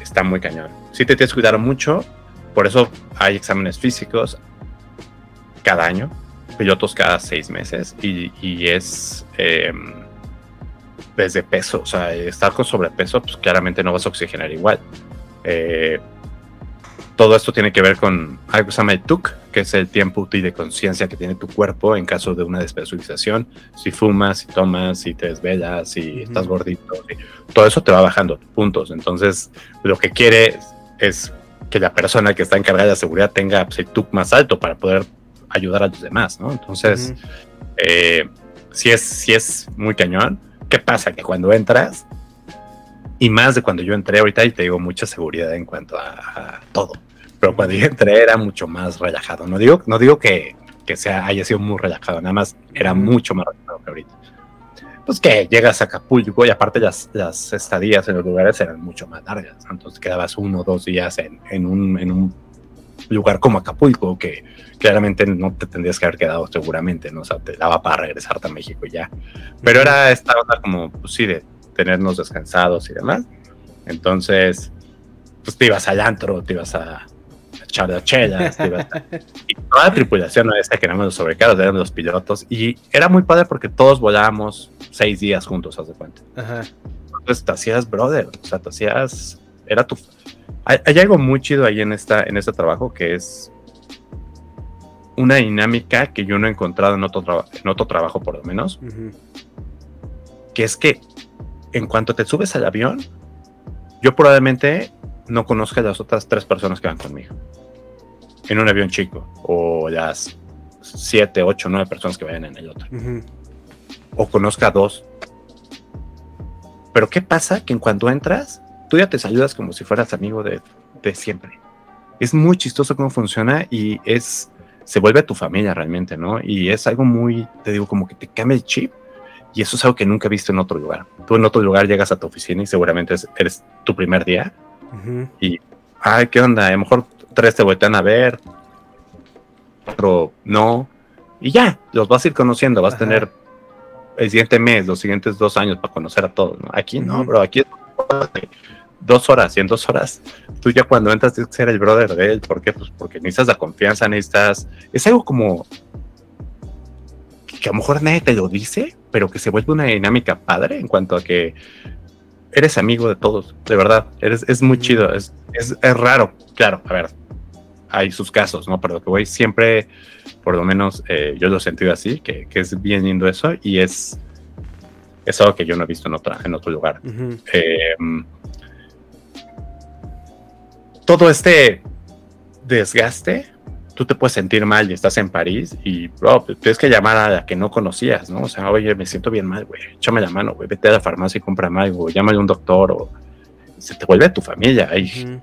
Speaker 2: está muy cañón. Sí te tienes que cuidar mucho, por eso hay exámenes físicos cada año, pilotos cada seis meses, y, y es em, desde peso, o sea, estar con sobrepeso, pues claramente no vas a oxigenar igual. Eh, todo esto tiene que ver con algo que se llama el TUC, que es el tiempo útil de conciencia que tiene tu cuerpo en caso de una despresurización. Si fumas, si tomas, si te desvelas, si
Speaker 3: Ujú.
Speaker 2: estás gordito, todo eso te va bajando puntos. Entonces, lo que quiere es que la persona que está encargada de la seguridad tenga pues, el TUC más alto para poder ayudar a los demás, ¿no? Entonces, eh, si, es, si es muy cañón. ¿Qué pasa? Que cuando entras, y más de cuando yo entré ahorita, y te digo mucha seguridad en cuanto a, a todo, pero cuando yo entré era mucho más relajado. No digo, no digo que, que sea, haya sido muy relajado, nada más era mucho más relajado que ahorita. Pues que llegas a Acapulco y aparte las, las estadías en los lugares eran mucho más largas. Entonces quedabas uno o dos días en, en, un, en un lugar como Acapulco, que claramente no te tendrías que haber quedado seguramente, ¿no? O sea, te daba para regresarte a México y ya. Pero era esta onda como, pues sí, de tenernos descansados y demás. Entonces, pues te ibas al antro, te ibas a echar las chelas, te ibas a- <laughs> y toda la tripulación no esta que éramos los sobrecargos, eran los pilotos, y era muy padre porque todos volábamos seis días juntos, haz de cuenta.
Speaker 3: Ajá.
Speaker 2: Entonces te hacías brother, o sea, te hacías, era tu... Hay, hay algo muy chido ahí en, esta, en este trabajo que es una dinámica que yo no he encontrado en otro, traba- en otro trabajo por lo menos, que es que en cuanto te subes al avión, yo probablemente no conozca a las otras tres personas que van conmigo. en un avión chico o las siete, ocho, nueve personas que vayan en el otro. O conozca a dos. Pero ¿qué pasa? Que en cuanto entras, tú ya te saludas como si fueras amigo de, de siempre. Es muy chistoso cómo funciona y es se vuelve tu familia realmente, ¿no? Y es algo muy, te digo, como que te cambia el chip y eso es algo que nunca he visto en otro lugar. Tú en otro lugar llegas a tu oficina y seguramente eres tu primer día y, ay, ¿qué onda? A lo mejor tres te voltean a ver, otro no, y ya, los vas a ir conociendo, vas a tener el siguiente mes, los siguientes dos años para conocer a todos, ¿no? Aquí no, bro, aquí es dos horas y en dos horas tú ya cuando entras tienes que ser el brother de él. ¿Por qué? Pues porque necesitas la confianza, necesitas... Es algo como que a lo mejor nadie te lo dice, pero que se vuelve una dinámica padre en cuanto a que eres amigo de todos, de verdad. Eres, es muy chido, es, es, raro, claro, a ver, hay sus casos, ¿no? Pero lo que voy siempre, por lo menos eh, yo lo he sentido así, que, que, es bien lindo eso y es, es algo que yo no he visto en, otra, en otro lugar todo este desgaste, tú te puedes sentir mal y estás en París y, bro, tienes que llamar a la que no conocías, ¿no? O sea, oye, me siento bien mal, güey, échame la mano, güey, vete a la farmacia y compra algo, llámale a un doctor o se te vuelve tu familia. Ahí.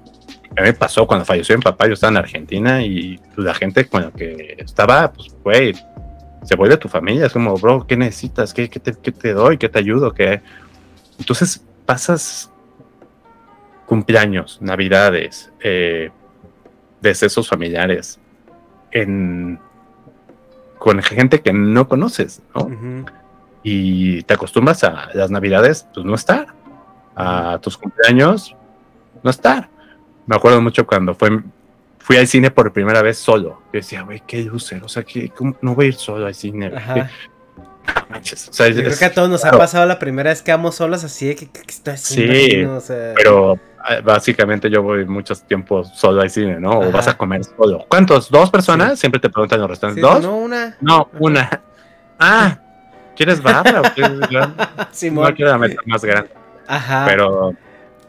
Speaker 2: A mí me pasó cuando falleció mi papá, yo estaba en Argentina y la gente con la que estaba, pues, güey, se vuelve tu familia. Es como, bro, ¿qué necesitas? ¿Qué, qué, te, qué te, doy? ¿Qué te ayudo? ¿Qué? Entonces pasas cumpleaños, navidades, eh, decesos familiares, en, con gente que no conoces, ¿no? Y te acostumbras a las navidades, pues no estar, a tus cumpleaños, no estar. Me acuerdo mucho cuando fue, fui al cine por primera vez solo. Yo decía, güey, qué lucer, o sea, que no voy a ir solo al cine.
Speaker 3: Creo que a todos nos ha pasado la primera vez que vamos solos así de que, estoy
Speaker 2: Sí, pero ah, básicamente yo voy muchos tiempos solo al cine, ¿no? O vas a comer solo. ¿Cuántos? ¿Dos personas? Siempre te preguntan los restaurantes. ¿Dos?
Speaker 3: No, una.
Speaker 2: No, una. Ah, ¿quieres barra o quieres <laughs> No quiero la meta más grande. Ajá. Pero...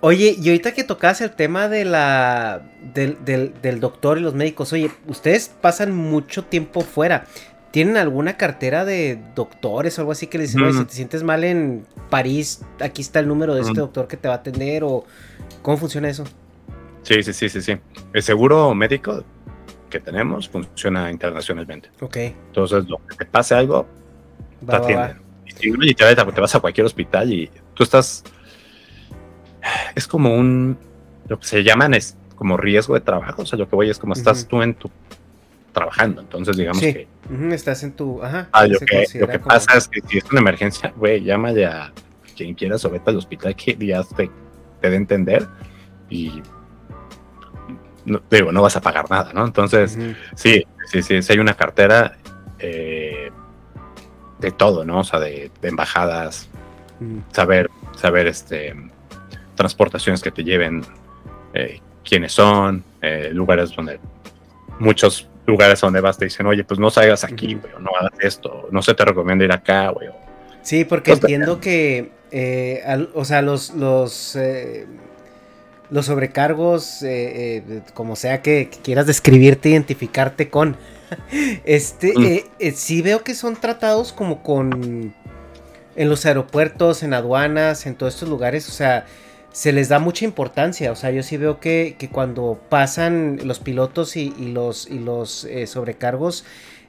Speaker 3: Oye, y ahorita que tocas el tema de la del, del, del doctor y los médicos, oye, ustedes pasan mucho tiempo fuera. ¿Tienen alguna cartera de doctores o algo así que les dicen, si te sientes mal en París, aquí está el número de este doctor que te va a atender? o ¿Cómo funciona eso?
Speaker 2: Sí, sí, sí, sí, sí. El seguro médico que tenemos funciona internacionalmente.
Speaker 3: Ok.
Speaker 2: Entonces, lo que te pase algo, te atienden. Y si te, te vas a cualquier hospital y tú estás... Es como un... Lo que se llaman es como riesgo de trabajo. O sea, lo que voy es como estás tú en tu trabajando. Entonces, digamos que.
Speaker 3: estás en tu. Ajá.
Speaker 2: Ah, lo, que, lo que pasa es que si es una emergencia, güey, llámale a quien quieras o vete al hospital que ya te, te dé entender y. No, digo, no vas a pagar nada, ¿no? Entonces, sí, sí, sí, sí, hay una cartera eh, de todo, ¿no? O sea, de, embajadas, saber, saber, este, transportaciones que te lleven, eh, quiénes son, eh, lugares donde muchos lugares donde vas te dicen, oye, pues no salgas aquí, güey, no hagas esto, no se te recomienda ir acá, güey.
Speaker 3: Sí, porque entiendo que, eh, o sea, los, los, eh, los sobrecargos, eh, como sea que, quieras describirte, identificarte con, <laughs> este, sí veo que son tratados como con, en los aeropuertos, en aduanas, en todos estos lugares, o sea, se les da mucha importancia. O sea, yo sí veo que, cuando pasan los pilotos y, los, y los eh, sobrecargos,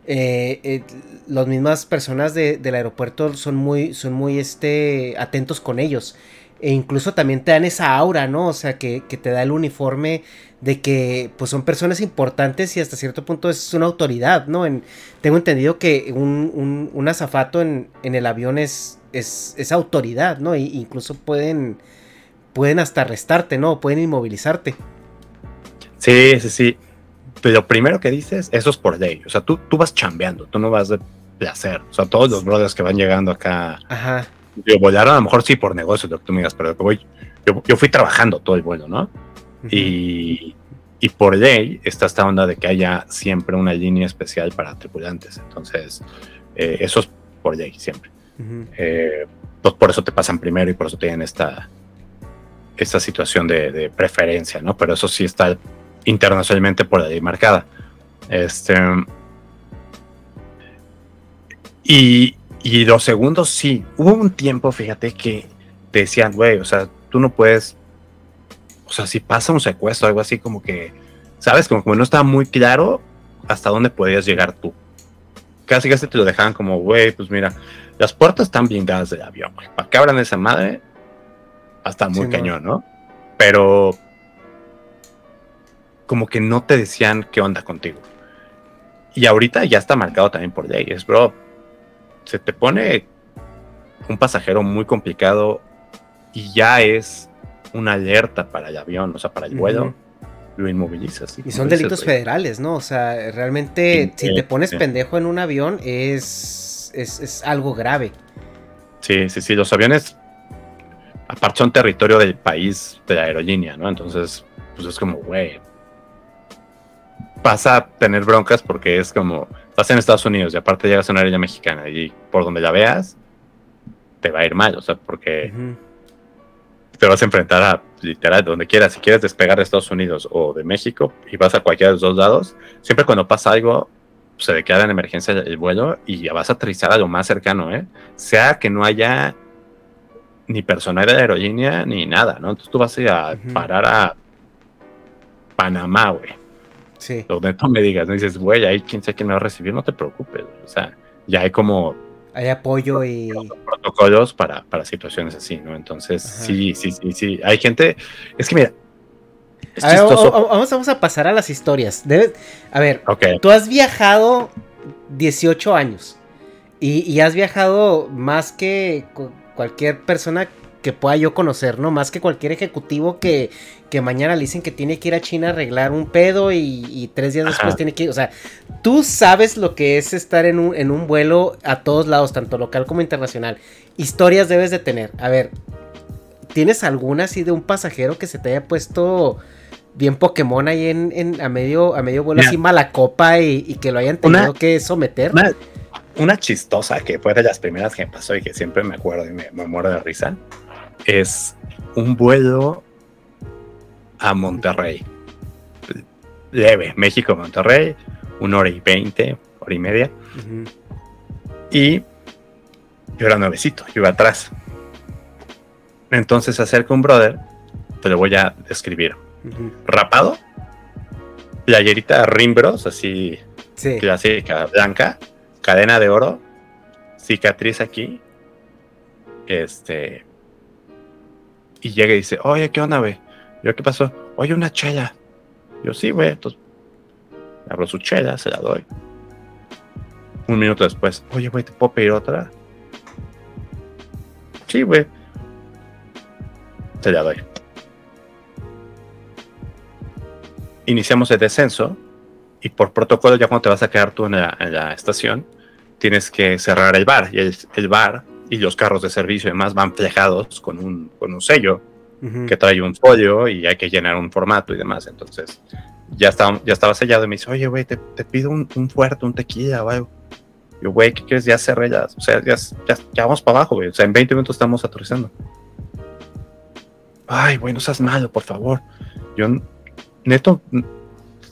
Speaker 3: eh, eh, las mismas personas del aeropuerto son muy, son muy este, atentos con ellos. E incluso también te dan esa aura, ¿no? O sea, que, te da el uniforme de que pues son personas importantes y hasta cierto punto es una autoridad, ¿no? En, tengo entendido que un, un, azafato en, el avión es, es, autoridad, ¿no? E incluso pueden pueden hasta arrestarte, ¿no? Pueden inmovilizarte.
Speaker 2: Sí, sí, sí. Pero lo primero que dices, eso es por ley. O sea, tú, tú vas chambeando, tú no vas de placer. O sea, todos los brothers que van llegando acá.
Speaker 3: Ajá.
Speaker 2: Yo volaron a lo mejor sí por negocio, lo que tú me digas, pero voy, yo, fui trabajando todo el vuelo, ¿no? y, y, por ley está esta onda de que haya siempre una línea especial para tripulantes. Entonces, eh, eso es por ley, siempre. Eh, pues por eso te pasan primero y por eso tienen esta, esta situación de, preferencia, ¿no? Pero eso sí está internacionalmente por ahí marcada. Este. Y, y los segundos sí. Hubo un tiempo, fíjate, que decían, güey, o sea, tú no puedes. O sea, si pasa un secuestro, algo así como que. ¿Sabes? Como que no estaba muy claro hasta dónde podías llegar tú. Casi casi te lo dejaban como, güey, pues mira, las puertas están blindadas del avión, güey. ¿Para qué abran esa madre? Hasta muy cañón, ¿no? Pero como que no te decían qué onda contigo. Y ahorita ya está marcado también por leyes, bro. Se te pone un pasajero muy complicado y ya es una alerta para el avión, o sea, para el vuelo lo inmovilizas.
Speaker 3: Y son delitos federales, ¿no? O sea, realmente si te pones pendejo en un avión es, es, algo grave.
Speaker 2: Sí, sí, sí, los aviones aparte son territorio del país de la aerolínea, ¿no? Entonces, pues es como, güey, pasa a tener broncas porque es como, estás en Estados Unidos y aparte llegas a una aerolínea mexicana y por donde la veas, te va a ir mal, o sea, porque te vas a enfrentar a literal donde quieras, si quieres despegar de Estados Unidos o de México y vas a cualquiera de los dos lados, siempre cuando pasa algo se declara en emergencia el vuelo y ya vas a aterrizar a lo más cercano, ¿eh? Sea que no haya ni personal de aerolínea ni nada, ¿no? Entonces tú vas a ir a parar a Panamá, güey. Sí. Donde tú me digas, no dices, güey, ahí quién sabe quién me va a recibir, no te preocupes, o sea, ya hay como
Speaker 3: hay apoyo y
Speaker 2: protocolos para, para situaciones así, ¿no? Entonces, sí, sí, sí, sí. Hay gente. Es que mira.
Speaker 3: vamos, vamos, a pasar a las historias. a ver, tú has viajado 18 años y, y, has viajado más que cualquier persona que pueda yo conocer, ¿no? Más que cualquier ejecutivo que, que mañana le dicen que tiene que ir a China a arreglar un pedo y, tres días después tiene que ir. O sea, tú sabes lo que es estar en un, en un vuelo a todos lados, tanto local como internacional. Historias debes de tener. A ver, ¿tienes alguna así de un pasajero que se te haya puesto bien Pokémon ahí en, a medio a medio vuelo así mala copa y, que lo hayan tenido que someter?
Speaker 2: Una, chistosa que fue de las primeras que me pasó y que siempre me acuerdo y me, me muero de risa es un vuelo a Monterrey. Leve, México, Monterrey, una hora y veinte, hora y media. Y yo era nuevecito, yo iba atrás. Entonces se acerca un brother, te lo voy a describir. Rapado, playerita Rimbros, así clásica, blanca, cadena de oro, cicatriz aquí, este, y llega y dice, oye, ¿qué onda, güey? Yo, ¿qué pasó? Oye, una chela. Yo, sí, güey. Entonces, abro su chela, se la doy. Un minuto después, oye, güey, ¿te puedo pedir otra? Sí, güey. Se la doy. Iniciamos el descenso y por protocolo ya cuando te vas a quedar tú en la, estación, tienes que cerrar el bar. Y el, el bar y los carros de servicio y demás van flejados con un, con un sello que trae un folio y hay que llenar un formato y demás. Entonces, ya estaba, ya estaba sellado y me dice, oye, güey, te, pido un, un, fuerte, un tequila o algo. Yo, güey, ¿qué quieres? Ya cerré, ya, o sea, ya, ya, vamos para abajo, güey. O sea, en 20 minutos estamos aterrizando. Ay, güey, no seas malo, por favor. Yo, neto,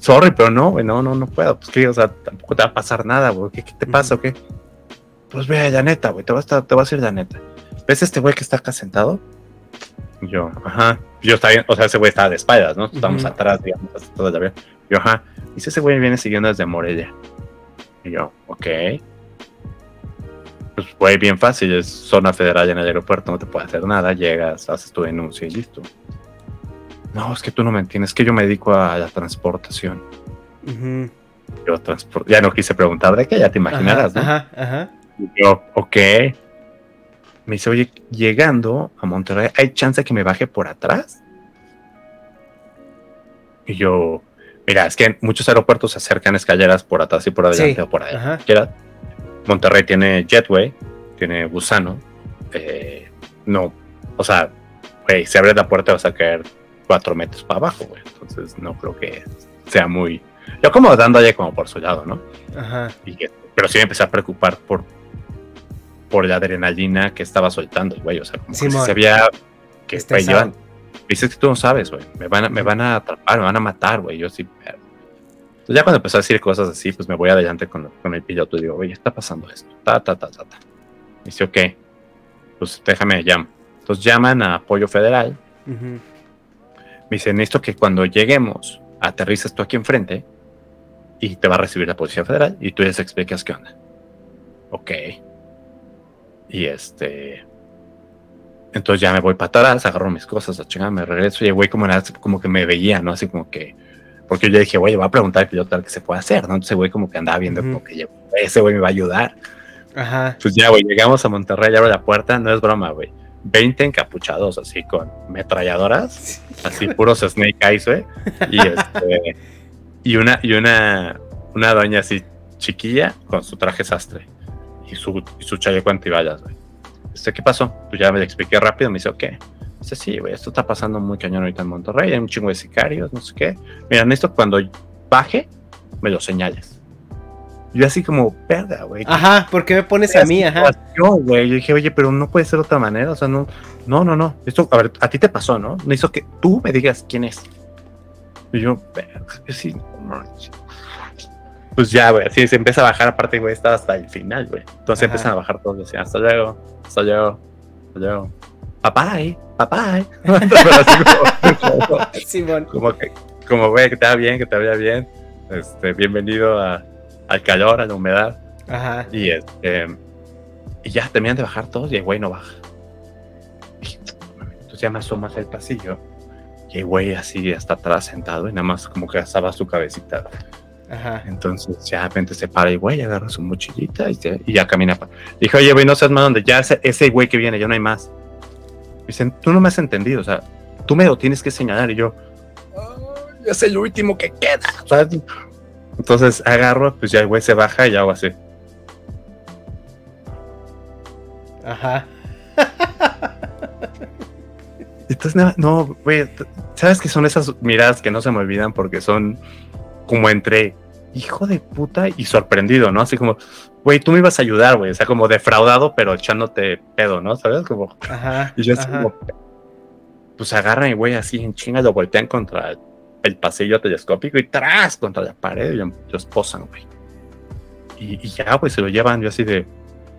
Speaker 2: sorry, pero no, güey, no, no, no puedo. Pues que, o sea, tampoco te va a pasar nada, güey. ¿Qué, te pasa o qué? Pues ve, la neta, güey, te vas a, te vas a ir la neta. ¿Ves este güey que está acá sentado? yo, ajá. Yo estaba bien, o sea, ese güey estaba de espaldas, ¿no? Estamos atrás, digamos, hasta todo el avión. Yo, ajá. Dice, ese güey viene siguiendo desde Morelia. Y yo, ok. Pues, güey, bien fácil, es zona federal en el aeropuerto, no te puede hacer nada, llegas, haces tu denuncia y listo. No, es que tú no me entiendes, es que yo me dedico a la transportación. Yo ya no quise preguntar de qué, ya te imaginarás, ¿no? Ajá, ajá. yo, ok me dice, oye, llegando a Monterrey, ¿hay chance de que me baje por atrás? Y yo, mira, es que muchos aeropuertos se acercan escaleras por atrás y por adelante o por ahí. Monterrey tiene Jetway, tiene Gusano. Eh, no, o sea, güey, si abres la puerta vas a caer cuatro metros para abajo, güey. Entonces no creo que sea muy... Yo como dándole como por su lado, ¿no? Ajá. pero sí me empecé a preocupar por por la adrenalina que estaba soltando güey. O sea, como si se había que güey, Dices que tú no sabes, güey. Me van, a, me van a atrapar, me van a matar, güey. Yo sí. Entonces ya cuando empezó a decir cosas así, pues me voy adelante con, con el piloto y digo, oye, está pasando esto, ta, ta, ta, ta, ta. Dice, ok, pues déjame llamar. Entonces llaman a Apoyo Federal.
Speaker 3: Ujú.
Speaker 2: Me dicen, necesito que cuando lleguemos, aterrices tú aquí enfrente y te va a recibir la Policía Federal y tú les explicas qué onda. Ok. Y este... Entonces ya me voy para atrás, agarro mis cosas, la chingada, me regreso y el güey como, era- como que me veía, ¿no? Así como que... Porque yo dije, güey, voy a preguntar al piloto a qué se puede hacer, ¿no? Entonces el güey como que andaba viendo como que ese güey me va a ayudar.
Speaker 3: Ajá.
Speaker 2: Pues ya, güey, llegamos a Monterrey, abro la puerta, no es broma, güey. 20 encapuchados así con metralladoras, así puros Snake Eyes, güey. Y <laughs> este y una y una una doña así chiquilla con su traje sastre y su y su chaleco antibalas, güey. Este, ¿qué pasó? Pues ya me le expliqué rápido, me dice, ¿qué? Dice, sí, güey, esto está pasando muy cañón ahorita en Monterrey, hay un chingo de sicarios, no sé qué. Mira, esto cuando baje, me lo señales. Yo así como, verga, güey. ¿qué
Speaker 3: Ajá, ¿por qué me pones a mí? Ajá.
Speaker 2: yo, güey, yo dije, oye, pero no puede ser de otra manera, o sea, no, no, no, no, esto, a ver, a ti te pasó, ¿no? Necesito que tú me digas quién es. Y yo, que sí, no. Pues ya, güey, así se empieza a bajar, aparte, güey, estaba hasta el final, güey. Entonces
Speaker 3: Ajá.
Speaker 2: empiezan a bajar todos, decían, hasta luego, hasta luego, hasta luego. Papá, eh, papá, eh. <laughs> Pero así como- <laughs> como-
Speaker 3: Simón.
Speaker 2: como que, como güey, que te va bien, que te vaya bien. Este, bienvenido a- al calor, a la humedad.
Speaker 3: Ajá.
Speaker 2: Y este, y ya terminan de bajar todos y el güey no baja. Entonces ya me asomo hacia el pasillo y el güey así hasta atrás sentado y nada más como que asaba su cabecita.
Speaker 3: Ajá.
Speaker 2: Entonces ya de repente se para el güey, agarra su mochilita y, se- y ya camina. Dije, oye, güey, no seas más donde ya ese, ese güey que viene, ya no hay más. Dicen, tú no me has entendido, o sea, tú me lo tienes que señalar y yo, "Ay, es el último que queda. ¿sabes? Entonces agarro, pues ya el güey se baja y hago así.
Speaker 3: Ajá.
Speaker 2: Entonces, no, güey, ¿sabes que son esas miradas que no se me olvidan porque son como entre hijo de puta y sorprendido, ¿no? Así como, güey, tú me ibas a ayudar, güey, o sea, como defraudado, pero echándote pedo, ¿no? ¿Sabes? Como,
Speaker 3: Ajá.
Speaker 2: y yo así
Speaker 3: ajá.
Speaker 2: como, pues agarran y güey, así en chinga lo voltean contra el, pasillo telescópico y tras contra la pared y lo, lo esposan, güey. Y, y ya, güey, se lo llevan, yo así de.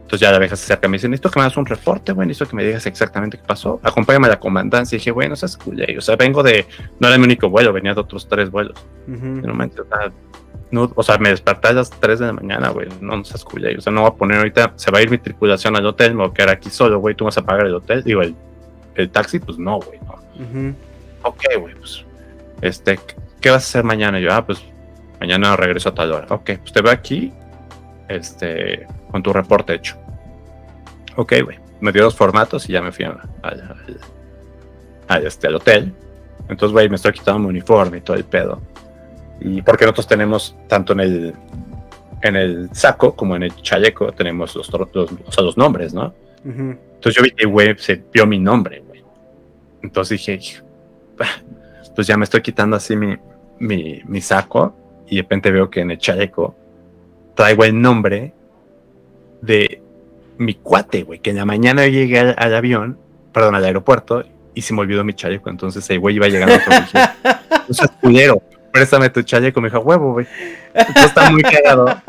Speaker 2: Entonces ya la vieja se acerca y me dice, necesito que me hagas un reporte, güey, necesito que me digas exactamente qué pasó. Acompáñame a la comandancia. Y dije, güey, no seas. O sea, vengo de, no era mi único vuelo, venía de otros tres vuelos.
Speaker 3: Ujú.
Speaker 2: Y no o sea, no, o sea, me desperté a las 3 de la mañana, güey, no, no seas culé. O sea, no voy a poner ahorita, se va a ir mi tripulación al hotel, me voy a quedar aquí solo, güey, tú vas a pagar el hotel. Digo, el, el taxi, pues no, güey, no.
Speaker 3: Ujú.
Speaker 2: Ok, güey, pues, este, ¿qué vas a hacer mañana? Y yo, ah, pues, mañana regreso a tal hora. Ok, pues te veo aquí, este, con tu reporte hecho. Ok, güey. Me dio los formatos y ya me fui a- este, al hotel. Entonces, güey, me estoy quitando mi uniforme y todo el pedo. Y porque nosotros tenemos, tanto en el, en el saco como en el chaleco, tenemos los, los, o sea, los nombres, ¿no?
Speaker 3: Ujú.
Speaker 2: Entonces yo vi que, güey, se vio mi nombre, güey. Entonces dije. Pues ya me estoy quitando así mi, mi, mi saco y de repente veo que en el chaleco traigo el nombre de mi cuate, güey, que en la mañana yo llegué al, al avión, perdón, al aeropuerto y se me olvidó mi chaleco. Entonces el güey iba llegando no seas <laughs> culero, préstame tu chaleco. Me dijo, huevo, güey. Entonces está muy cagado.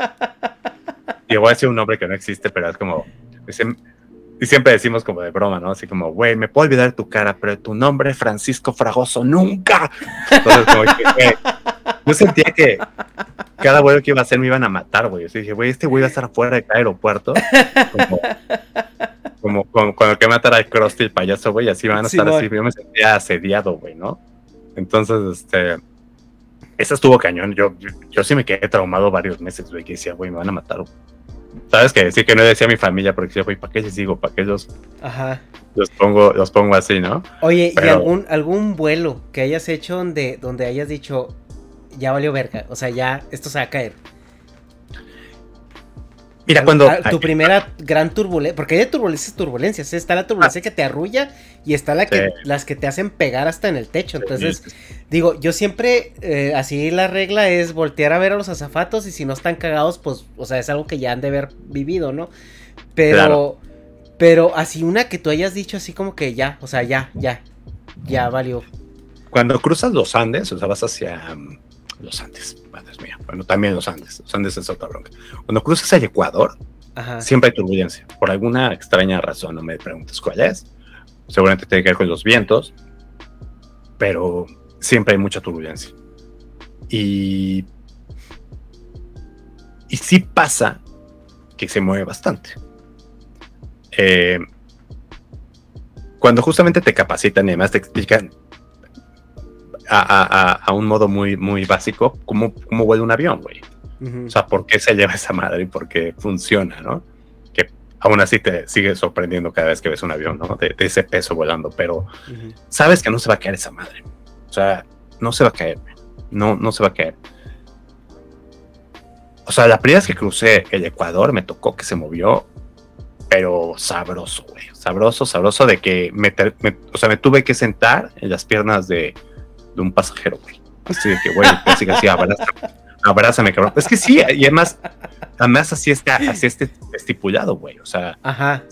Speaker 2: Y voy a decir un nombre que no existe, pero es como, y siempre decimos como de broma, ¿no? Así como, güey, me puedo olvidar tu cara, pero tu nombre, Francisco Fragoso, nunca. Entonces, como que, güey, yo sentía que cada vuelo que iba a hacer me iban a matar, güey. Así dije, güey, este güey va a estar fuera de cada aeropuerto. Como, como, como cuando que matar al Krusty, el payaso, güey, así van a estar así. Yo me sentía asediado, güey, ¿no? Entonces, este. Esa estuvo cañón. Yo, yo, yo sí me quedé traumado varios meses, güey, que decía, güey, me van a matar, güey. ¿Sabes que Sí, que no decía a mi familia porque decía, güey, ¿para qué les digo? ¿Para qué los,
Speaker 3: Ajá.
Speaker 2: los, pongo, los pongo así, no?
Speaker 3: Oye, ¿y algún, algún vuelo que hayas hecho donde, donde hayas dicho, ya valió verga? O sea, ya esto se va a caer.
Speaker 2: Mira, cuando.
Speaker 3: tu primera gran turbulencia, porque hay turbulencias turbulencias, ¿eh? está la turbulencia que te arrulla y está la que,
Speaker 2: Sí.
Speaker 3: las que te hacen pegar hasta en el techo. Entonces, digo, yo siempre, eh, así la regla es voltear a ver a los azafatos y si no están cagados, pues, o sea, es algo que ya han de haber vivido, ¿no? Pero,
Speaker 2: Claro.
Speaker 3: pero así una que tú hayas dicho así como que ya, o sea, ya, ya, ya valió.
Speaker 2: cuando cruzas los Andes, o sea, vas hacia, los Andes, madre mía. Bueno, también los Andes. Los Andes es otra bronca. Cuando cruzas el Ecuador, siempre hay turbulencia. Por alguna extraña razón, no me preguntes cuál es. Seguramente tiene que ver con los vientos, pero siempre hay mucha turbulencia. Y, y sí pasa que se mueve bastante. Eh, cuando justamente te capacitan y además te explican a, un modo muy, muy básico cómo, cómo vuela un avión, güey. O sea, por qué se lleva esa madre y por qué funciona, ¿no? Que aún así te sigue sorprendiendo cada vez que ves un avión, ¿no? De, ese peso volando, pero sabes que no se va a caer esa madre. O sea, no se va a caer, no, no se va a caer. O sea, la primera vez que crucé el Ecuador me tocó que se movió, pero sabroso, güey. Sabroso, sabroso de que me, o sea, me tuve que sentar en las piernas de, de un pasajero, güey. Así de que, güey, así que así, abrázame, cabrón. Es que sí, y además, además así está, así está estipulado, güey. O sea, Ajá.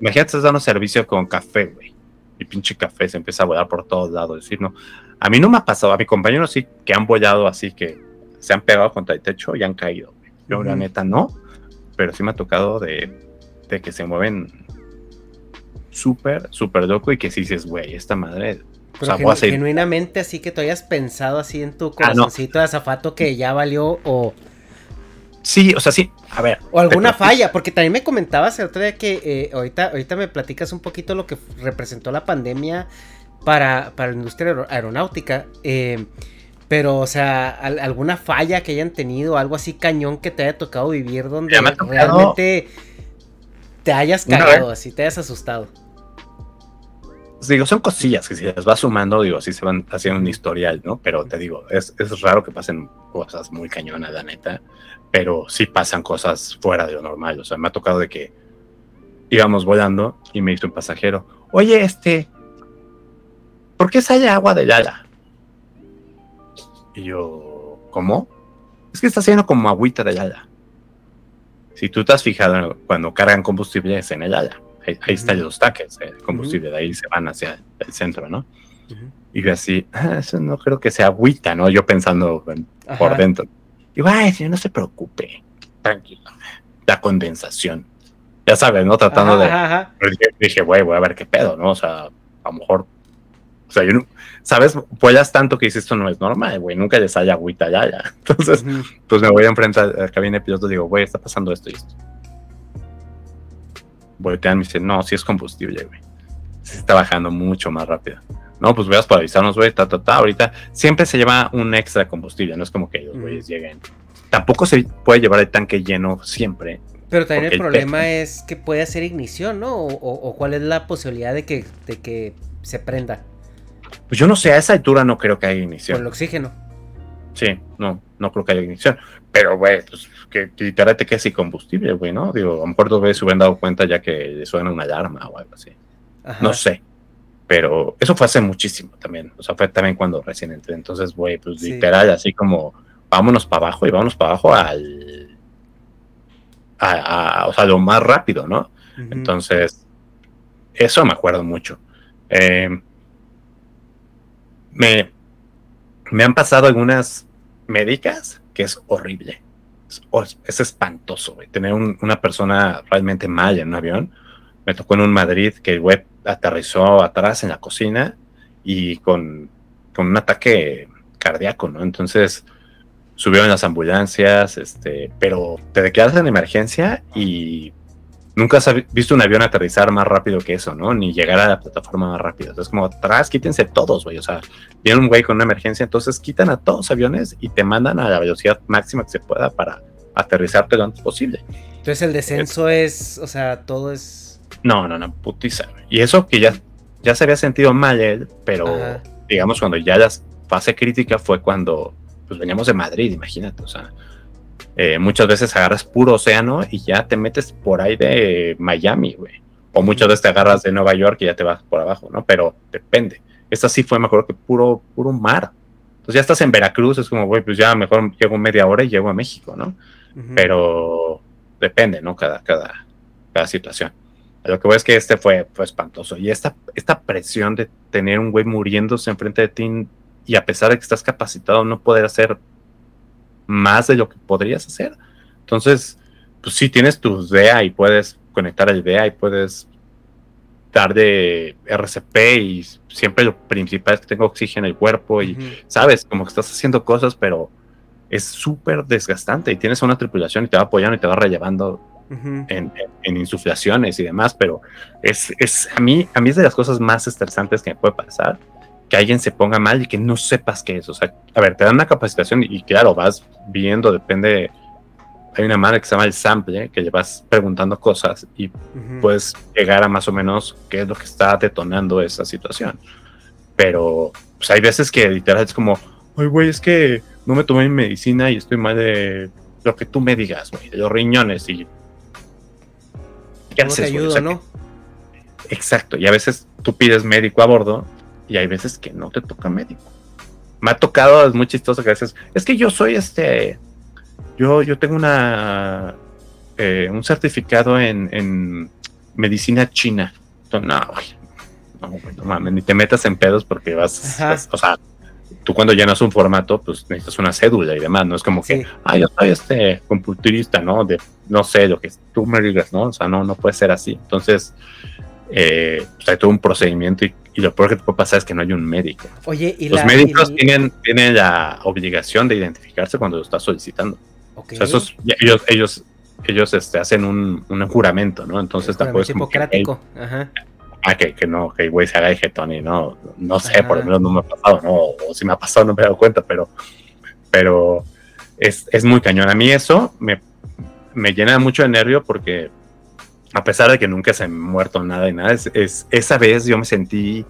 Speaker 2: imagínate, estás dando servicio con café, güey. Y pinche café se empieza a volar por todos lados. Decir, no, a mí no me ha pasado, a mi compañero sí, que han volado así, que se han pegado contra el techo y han caído. Güey. Yo, la neta, no, pero sí me ha tocado de, de que se mueven súper, súper loco y que si dices, güey, esta madre
Speaker 3: pero genuinamente así que tú hayas pensado así en tu ah, corazoncito de azafato que ya valió o...
Speaker 2: Sí, o sea, sí, a ver.
Speaker 3: O alguna falla, porque también me comentabas el otro día que eh, ahorita, ahorita me platicas un poquito lo que representó la pandemia para, para la industria aeronáutica. Eh, pero, o sea, alguna falla que hayan tenido, algo así cañón que te haya tocado vivir donde realmente te hayas cagado, así te hayas asustado
Speaker 2: digo, son cosillas que si las vas sumando, digo, así se van haciendo un historial, ¿no? Pero te digo, es, es raro que pasen cosas muy cañonas, la neta, pero sí pasan cosas fuera de lo normal. O sea, me ha tocado de que íbamos volando y me dice un pasajero, oye, este, ¿por qué sale agua de Yala? Y yo, ¿cómo? Es que está haciendo como agüita de Yala. Si tú te has fijado cuando cargan combustibles en el Yala ahí, están los taques de combustible, de ahí se van hacia el centro, ¿no? Y yo así, ah, eso no creo que sea agüita, ¿no? Yo pensando por dentro. Digo, ay, señor, no se preocupe, tranquilo, la condensación. Ya sabes, ¿no? Tratando de... Dije, güey, voy a ver qué pedo, ¿no? O sea, a lo mejor... O sea, yo no, ¿sabes? Vuelas tanto que dices, esto no es normal, güey, nunca les haya agüita ya, ya. <laughs> Entonces, pues me voy a enfrentar al cabina de pilotos y digo, güey, está pasando esto y esto voltean y me dicen, no, si es combustible, güey. Se está bajando mucho más rápido. No, pues veas para avisarnos, güey, ta, ta, ta. Ahorita siempre se lleva un extra combustible, no es como que los güeyes lleguen. Tampoco se puede llevar el tanque lleno siempre.
Speaker 3: Pero también el problema es que puede hacer ignición, ¿no? O, cuál es la posibilidad de que, de que se prenda.
Speaker 2: Pues yo no sé, a esa altura no creo que haya ignición.
Speaker 3: Con el oxígeno.
Speaker 2: Sí, no, no creo que haya ignición. Pero, güey, pues que, literalmente que es combustible, güey, ¿no? Digo, a lo mejor dos veces se hubieran dado cuenta ya que suena una alarma o algo así. No sé. Pero eso fue hace muchísimo también. O sea, fue también cuando recién entré. Entonces, güey, pues literal, así como vámonos para abajo y vámonos para abajo al. A, o sea, lo más rápido, ¿no? Entonces, eso me acuerdo mucho. Eh, me, me han pasado algunas médicas que es horrible. Es, espantoso, güey. Tener una persona realmente mal en un avión. Me tocó en un Madrid que el web aterrizó atrás en la cocina y con, con un ataque cardíaco, ¿no? Entonces subieron las ambulancias, este, pero te quedas en emergencia y nunca has visto un avión aterrizar más rápido que eso, ¿no? Ni llegar a la plataforma más rápido. Entonces, como atrás, quítense todos, güey. O sea, viene un güey con una emergencia, entonces quitan a todos los aviones y te mandan a la velocidad máxima que se pueda para aterrizarte lo antes posible.
Speaker 3: Entonces, el descenso es, o sea, todo es.
Speaker 2: No, no, no, putiza. Y eso que ya, ya se había sentido mal él, pero digamos, cuando ya la fase crítica fue cuando pues veníamos de Madrid, imagínate, o sea eh, muchas veces agarras puro océano y ya te metes por ahí de Miami, güey. O muchas veces te agarras de Nueva York y ya te vas por abajo, ¿no? Pero depende. Esta sí fue mejor que puro, puro mar. Entonces ya estás en Veracruz, es como, güey, pues ya mejor llego media hora y llego a México, ¿no? Pero depende, ¿no? Cada, cada, cada situación. Lo que voy es que este fue, fue espantoso. Y esta, esta presión de tener un güey muriéndose enfrente de ti y a pesar de que estás capacitado, no poder hacer más de lo que podrías hacer. Entonces, pues sí, tienes tu DEA y puedes conectar al DEA y puedes dar de RCP y siempre lo principal es que tenga oxígeno en el cuerpo y, sabes, como que estás haciendo cosas, pero es súper desgastante y tienes una tripulación y te va apoyando y te va relevando en, insuflaciones y demás, pero es, es, a, mí, a mí es de las cosas más estresantes que me puede pasar que alguien se ponga mal y que no sepas qué es. O sea, a ver, te dan una capacitación y, claro, vas viendo, depende. Hay una madre que se llama el sample, que le vas preguntando cosas y puedes llegar a más o menos qué es lo que está detonando esa situación. Pero pues hay veces que literal es como, ay, güey, es que no me tomé mi medicina y estoy mal de lo que tú me digas, güey, de los riñones y...
Speaker 3: ¿Qué haces, ¿no?
Speaker 2: Exacto, y a veces tú pides médico a bordo y hay veces que no te toca médico. Me ha tocado, es muy chistoso que a veces, es que yo soy este, yo, yo tengo una, eh, un certificado en, medicina china. no, no, no mames, ni te metas en pedos porque vas, o sea, tú cuando llenas un formato, pues necesitas una cédula y demás, no es como que, ah, yo soy este computurista, ¿no? De, no sé, lo que tú me digas, ¿no? O sea, no, no puede ser así. Entonces, eh, pues, hay todo un procedimiento y y lo peor que te puede pasar es que no hay un médico.
Speaker 3: Oye, ¿y
Speaker 2: los médicos tienen, tienen la obligación de identificarse cuando lo estás solicitando. Okay. O sea, ellos, ellos, ellos este, hacen un, un juramento, ¿no? Entonces tampoco es
Speaker 3: hipocrático. Que, Ajá.
Speaker 2: Ah, que, que no, que el güey se haga de Tony, no, no sé, por lo menos no me ha pasado, no, o si me ha pasado no me he dado cuenta, pero, pero es, es muy cañón. A mí eso me, me llena mucho de nervio porque a pesar de que nunca se ha muerto nada y nada, es, esa vez yo me sentí,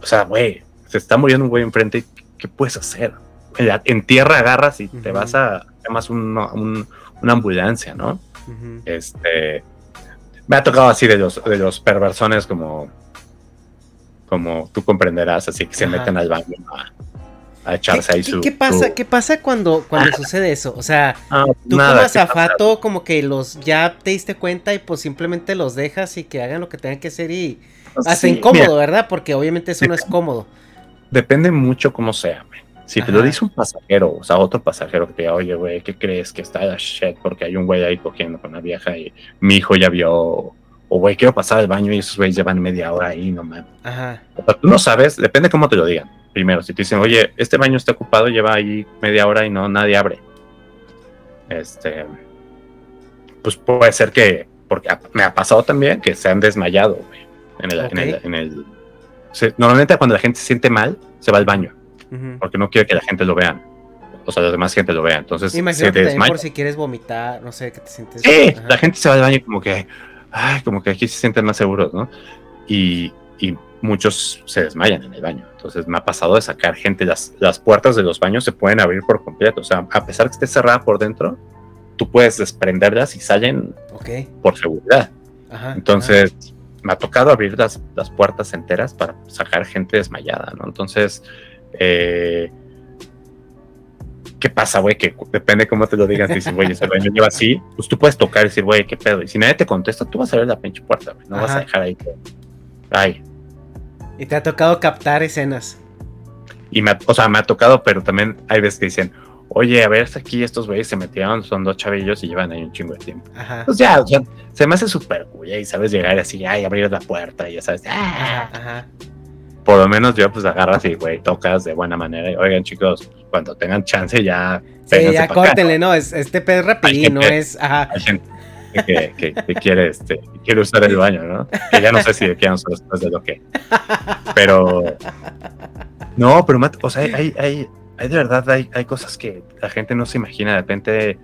Speaker 2: o sea, güey, se está muriendo un güey enfrente, ¿qué puedes hacer? En, tierra agarras y te vas a, llamas una ambulancia, ¿no? Este, me ha tocado así de los, de los perversones como, como tú comprenderás, así que se meten al baño a echarse ahí
Speaker 3: su. ¿Qué pasa, ¿qué pasa cuando, cuando ah. sucede eso? O sea, ah, tú como azafato, como que los ya te diste cuenta y pues simplemente los dejas y que hagan lo que tengan que hacer y pues hasta incómodo, ¿verdad? Porque obviamente eso no es cómodo.
Speaker 2: Depende mucho cómo sea, Si te lo dice un pasajero, o sea, otro pasajero que te diga, oye, güey, ¿qué crees que está la shit? Porque hay un güey ahí cogiendo con la vieja y mi hijo ya vio, o güey, quiero pasar al baño y esos güeyes llevan media hora ahí, no mames. Ajá. O sea, tú no sabes, depende cómo te lo digan primero, si te dicen, oye, este baño está ocupado, lleva ahí media hora y no, nadie abre. Este, pues puede ser que, porque me ha pasado también que se han desmayado, en el, en el, normalmente cuando la gente se siente mal, se va al baño, porque no quiere que la gente lo vea. O sea, la demás gente lo vea. Entonces,
Speaker 3: se desmaya. por si quieres vomitar, no sé, que te sientes.
Speaker 2: Sí, la gente se va al baño como que, ay, como que aquí se sienten más seguros, ¿no? Y, y muchos se desmayan en el baño. Entonces me ha pasado de sacar gente, las, las puertas de los baños se pueden abrir por completo. O sea, a pesar que esté cerrada por dentro, tú puedes desprenderlas y salen por seguridad. Entonces me ha tocado abrir las, las, puertas enteras para sacar gente desmayada, ¿no? Entonces, eh, ¿qué pasa, güey? Que depende cómo te lo digan. Si dices, güey, ese baño lleva así, pues tú puedes tocar y decir, güey, ¿qué pedo? Y si nadie te contesta, tú vas a abrir la pinche puerta, güey. No vas a dejar ahí. Ay,
Speaker 3: y te ha tocado captar escenas.
Speaker 2: Y me, o sea, me ha tocado, pero también hay veces que dicen, oye, a ver, aquí estos güeyes se metieron, son dos chavillos y llevan ahí un chingo de tiempo. Ajá. Pues ya, o sea, se me hace súper güey, y sabes llegar así, ay, abrir la puerta y ya sabes, ¡ah! ajá, Por lo menos yo pues agarras y, güey, tocas de buena manera. Y, Oigan, chicos, cuando tengan chance ya...
Speaker 3: Sí, ya córtenle, ¿no? Es, este pez rapidín, no es... Ajá.
Speaker 2: Hay gente, que, quiere, este, quiere usar el baño, ¿no? Que ya no sé si quieren usar después de lo que. Pero. No, pero, o sea, hay, hay, hay de verdad, hay, hay cosas que la gente no se imagina. De repente,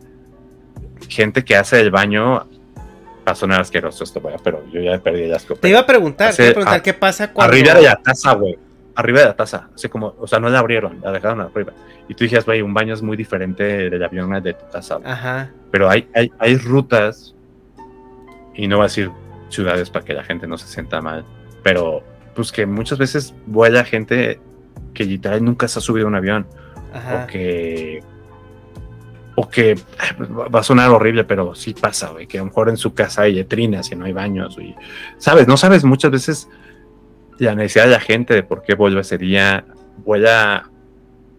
Speaker 2: gente que hace el baño. Va a sonar asqueroso esto, pero yo ya perdí el asco.
Speaker 3: Te iba a preguntar, te iba a preguntar qué pasa
Speaker 2: cuando. Arriba de la taza, güey. Arriba de la taza. Así como, o sea, no la abrieron, la dejaron arriba. Y tú dices, güey, un baño es muy diferente del avión de tu casa.
Speaker 3: Ajá.
Speaker 2: Pero hay, hay, hay rutas y no va a decir ciudades para que la gente no se sienta mal, pero pues que muchas veces vuela gente que literal nunca se ha subido a un avión o que o que va a sonar horrible, pero sí pasa, güey, que a lo mejor en su casa hay letrinas y no hay baños, y sabes, no sabes muchas veces la necesidad de la gente de por qué vuelve ese día, vuela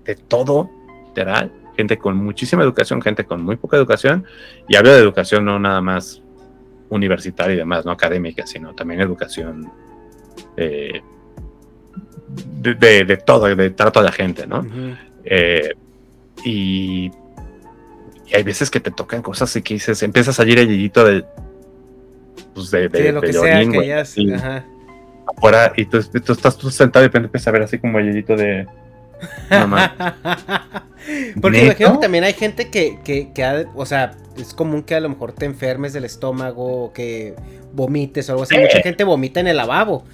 Speaker 2: de todo, literal, gente con muchísima educación, gente con muy poca educación, y hablo de educación no nada más universitaria y demás, no académica, sino también educación eh, de, todo, de trato a la gente, ¿no? Eh, y, hay veces que te tocan cosas y que dices, empieza a salir el hillito de, pues de, de,
Speaker 3: lo que sea que ajá.
Speaker 2: Afuera, y tú, estás tú sentado y de repente empiezas a ver así como el hillito de... <laughs>
Speaker 3: Porque imagino que también hay gente que, que, que o sea, es común que a lo mejor te enfermes del estómago, o que vomites o algo así. Mucha gente vomita en el lavabo.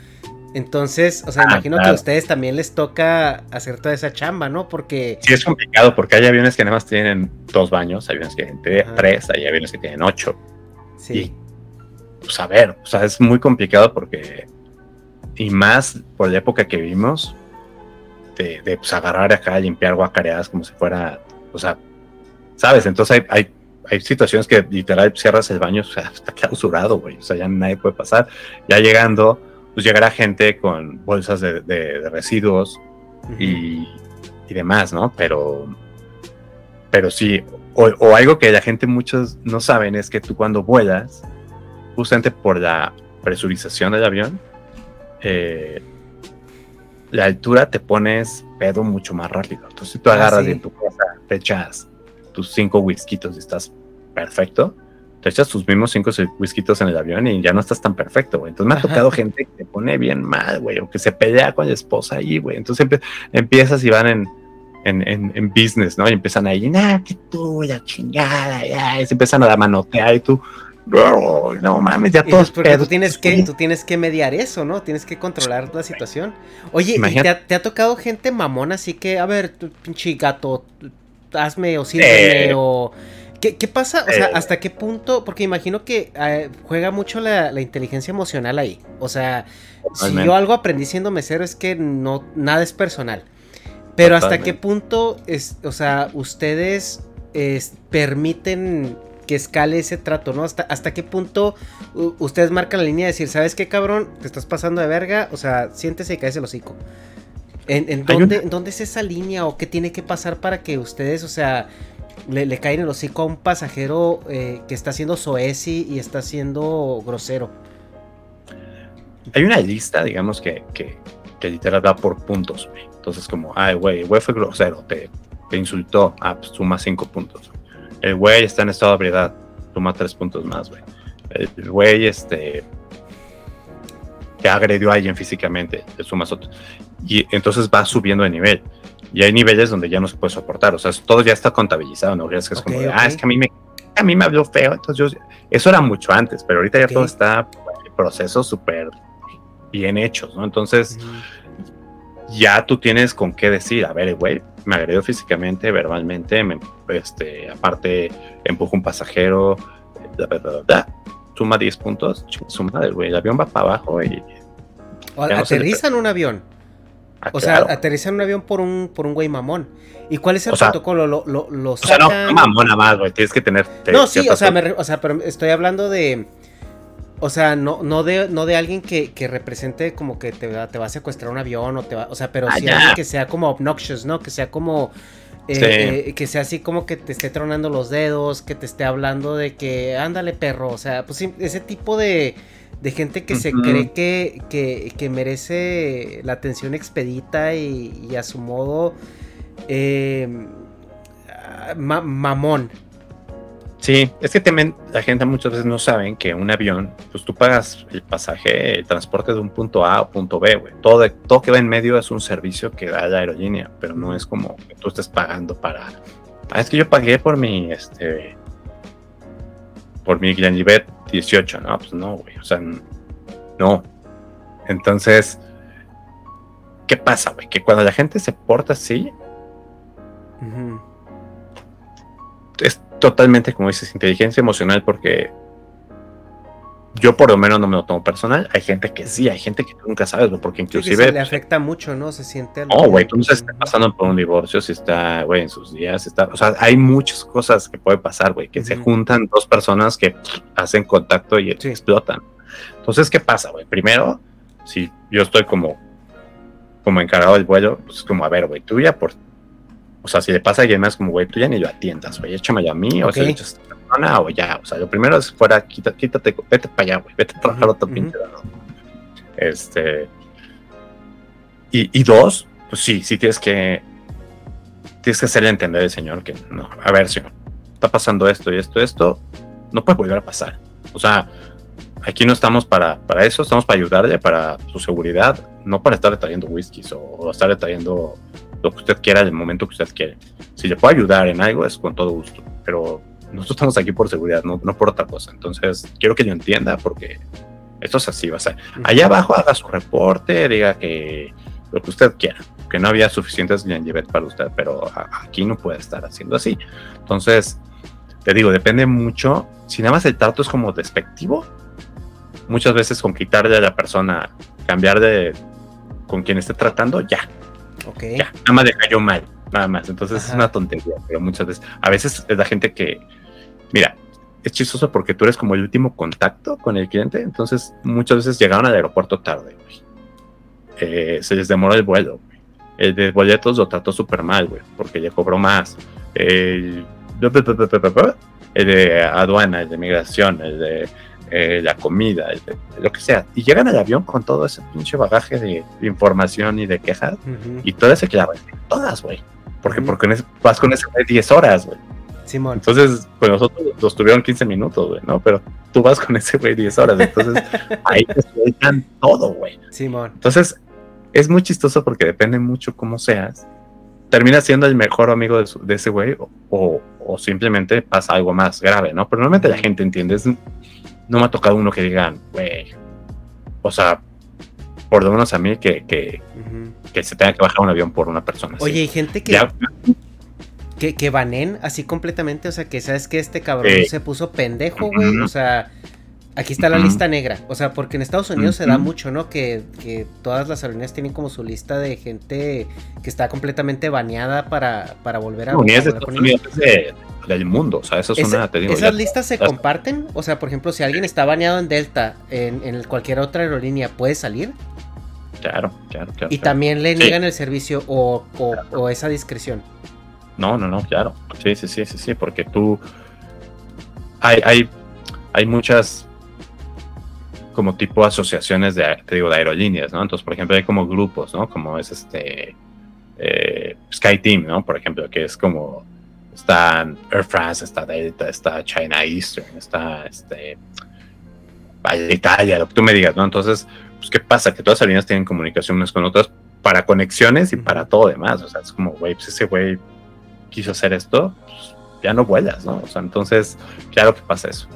Speaker 3: Entonces, o sea, ah, imagino que a ustedes también les toca hacer toda esa chamba, ¿no? Porque...
Speaker 2: Sí, es complicado porque hay aviones que nada más tienen dos baños, hay aviones que tienen tres, hay aviones que tienen ocho. Sí. pues a ver, o sea, es muy complicado porque... Y más por la época que vivimos, de, de pues, agarrar acá, limpiar guacareadas como si fuera, o sea, ¿sabes? Entonces hay, hay, hay situaciones que literal cierras el baño, o sea, <laughs> está clausurado, güey, o sea, ya nadie puede pasar. Ya llegando pues llegará gente con bolsas de, residuos y, demás, ¿no? Pero, pero sí, o, algo que la gente muchos no saben es que tú cuando vuelas, justamente por la presurización del avión, eh, la altura te pones pedo mucho más rápido. Entonces, si tú ah, agarras en tu casa, te echas tus cinco whiskitos y estás perfecto, te echas tus mismos cinco whiskitos en el avión y ya no estás tan perfecto, güey. Entonces me ha tocado gente que te pone bien mal, güey, o que se pelea con la esposa ahí, güey. Entonces empiezas y van en, en, en, business, ¿no? Y empiezan ahí, nah, que tú, la chingada, ya, y se empiezan a manotear y tú, no, mames, ya todos
Speaker 3: porque tú tienes que tú tienes que mediar eso, ¿no? Tienes que controlar la situación. Oye, te ha, te ha, tocado gente mamona así que, a ver, tu pinche gato, hazme o sírveme o ¿Qué, pasa? O sea, eh. ¿hasta qué punto? Porque imagino que eh, juega mucho la, inteligencia emocional ahí. O sea, si yo algo aprendí siendo mesero es que no, nada es personal. Pero hasta qué punto, es, o sea, ustedes permiten que escale ese trato, ¿no? Hasta, hasta qué punto ustedes marcan la línea de decir, ¿sabes qué, cabrón? Te estás pasando de verga. O sea, siéntese y caes el hocico. ¿En, dónde, ¿En dónde es esa línea o qué tiene que pasar para que ustedes, o sea, le, le caen el hocico a un pasajero eh, que está siendo soesi y está siendo grosero.
Speaker 2: Hay una lista, digamos, que, que, que literal va por puntos, Entonces, como, ay, güey, el güey fue grosero, te, te insultó, ah, pues suma cinco puntos. El güey está en estado de ebriedad, suma tres puntos más, güey. El güey, este, que agredió a alguien físicamente, le sumas otro. Y entonces va subiendo de nivel. Y hay niveles donde ya no se puede soportar. O sea, todo ya está contabilizado, ¿no? Es que es como, ah, es que a mí me, a mí me habló feo. Entonces yo, eso era mucho antes, pero ahorita ya todo está en procesos súper bien hechos, ¿no? Entonces, ya tú tienes con qué decir, a ver, güey, me agredió físicamente, verbalmente, me, este, aparte empujó un pasajero, suma 10 puntos, suma, güey, el avión va para abajo y...
Speaker 3: aterrizan un avión. Ah, o sea, aterrizar un avión por un, por un güey mamón. ¿Y cuál es el protocolo? ¿Lo, lo, lo
Speaker 2: O sea, no, nada más, güey. Tienes que tener.
Speaker 3: No, sí, o sea, o sea, pero estoy hablando de. O sea, no, no, de, no de alguien que, que represente como que te, te, va a secuestrar un avión o te va. O sea, pero ah, sí alguien que sea como obnoxious, ¿no? Que sea como. Eh, eh, que sea así como que te esté tronando los dedos, que te esté hablando de que ándale perro, o sea, pues ese tipo de, de gente que se cree que, que, merece la atención expedita y, a su modo em, mamón.
Speaker 2: Sí, es que también la gente muchas veces no saben que un avión, pues tú pagas el pasaje, el transporte de un punto A o punto B, güey. Todo, todo que va en medio es un servicio que da la aerolínea, pero no es como que tú estés pagando para... Ah, es que yo pagué por mi, este, por mi Glenlivet 18, no, pues no, güey, o sea, no. Entonces, ¿qué pasa, güey? Que cuando la gente se porta así, es totalmente, como dices, inteligencia emocional porque yo por lo menos no me lo tomo personal. Hay gente que sí, hay gente que nunca sabes, porque inclusive...
Speaker 3: le afecta mucho, ¿no? Se siente...
Speaker 2: No, güey, tú no sabes si está pasando por un divorcio, si está, güey, en sus días, está... O sea, hay muchas cosas que puede pasar, güey, que se juntan dos personas que hacen contacto y explotan. Entonces, ¿qué pasa, güey? Primero, si yo estoy como, como encargado del vuelo, pues como, a ver, güey, tú ya por O sea, si le pasa a alguien más, como, güey, tú ya ni lo atiendas, güey, échame a mí, o se persona, o ya. O sea, lo primero es fuera, quítate, quítate vete para allá, güey, vete a trabajar otro pinche lado. Este. Y, y dos, pues sí, sí tienes que. Tienes que hacerle entender al señor que no, a ver, señor, está pasando esto y esto, esto, no puede volver a pasar. O sea, aquí no estamos para, para eso, estamos para ayudarle, para su seguridad, no para estarle trayendo whiskies o, o estarle trayendo lo que usted quiera en el momento que usted quiere. Si le puedo ayudar en algo, es con todo gusto, pero nosotros estamos aquí por seguridad, no, no por otra cosa. Entonces, quiero que lo entienda porque esto es así, va a ser. Allá abajo haga su reporte, diga que lo que usted quiera, que no había suficientes Glenlivet para usted, pero aquí no puede estar haciendo así. Entonces, te digo, depende mucho. Si nada más el trato es como despectivo, muchas veces con quitarle a la persona, cambiar de con quien esté tratando, ya.
Speaker 3: Ok.
Speaker 2: Ya, nada más le cayó mal, nada más. Entonces es una tontería, pero muchas veces, a veces es la gente que, mira, es chistoso porque tú eres como el último contacto con el cliente, entonces muchas veces llegaron al aeropuerto tarde, güey. Eh, se les demoró el vuelo, güey. El de boletos lo trató súper mal, güey, porque le cobró más. El, el de aduana, el de migración, el de eh, la comida, el de, lo que sea. Y llegan al avión con todo ese pinche bagaje de, de información y de quejas, y todas se quedaban, todas, güey. Porque,
Speaker 3: Ujú.
Speaker 2: porque vas con ese güey 10 horas, güey.
Speaker 3: Simón.
Speaker 2: Entonces, pues nosotros los tuvieron 15 minutos, güey, ¿no? Pero tú vas con ese güey 10 horas, entonces <laughs> ahí te sueltan todo, güey.
Speaker 3: Simón.
Speaker 2: Entonces, es muy chistoso porque depende mucho cómo seas. Termina siendo el mejor amigo de, su- de ese güey o, o- o simplemente pasa algo más grave, ¿no? Pero normalmente la gente entiende. es- no me ha tocado uno que digan, güey, o sea, por lo menos a mí que, que,
Speaker 3: Ujú.
Speaker 2: que se tenga que bajar un avión por una persona.
Speaker 3: Oye, hay gente que,
Speaker 2: Ya,
Speaker 3: que, que banen así completamente, o sea, que sabes que este cabrón se puso pendejo, güey, o sea, aquí está la lista negra, o sea, porque en Estados Unidos se da mucho, ¿no? Que, que todas las aerolíneas tienen como su lista de gente que está completamente baneada para, para volver a...
Speaker 2: no,
Speaker 3: volver
Speaker 2: de- del mundo. O sea, eso es
Speaker 3: Esa-
Speaker 2: una, te digo,
Speaker 3: ¿Esas
Speaker 2: ya-
Speaker 3: listas se
Speaker 2: ya-
Speaker 3: comparten? O sea, por ejemplo, si alguien está baneado en Delta, en, en cualquier otra aerolínea, ¿puede salir?
Speaker 2: Claro, claro, claro.
Speaker 3: Y
Speaker 2: claro.
Speaker 3: también le
Speaker 2: Sí.
Speaker 3: niegan el servicio o, o- o esa discreción.
Speaker 2: No, no, no, claro. Sí, sí, sí, sí, sí, porque tú. Hay, hay, hay muchas como tipo asociaciones de, te digo, de aerolíneas, ¿no? Entonces, por ejemplo, hay como grupos, ¿no? Como es este eh, Sky Team, ¿no? Por ejemplo, que es como está Air France, está Delta, está China Eastern, está este Italia, lo que tú me digas, ¿no? Entonces, pues, ¿qué pasa? Que todas las aerolíneas tienen comunicación unas con otras para conexiones y para todo demás. O sea, es como, güey, pues ese güey quiso hacer esto, pues, ya no vuelas, ¿no? O sea, entonces, claro que pasa eso.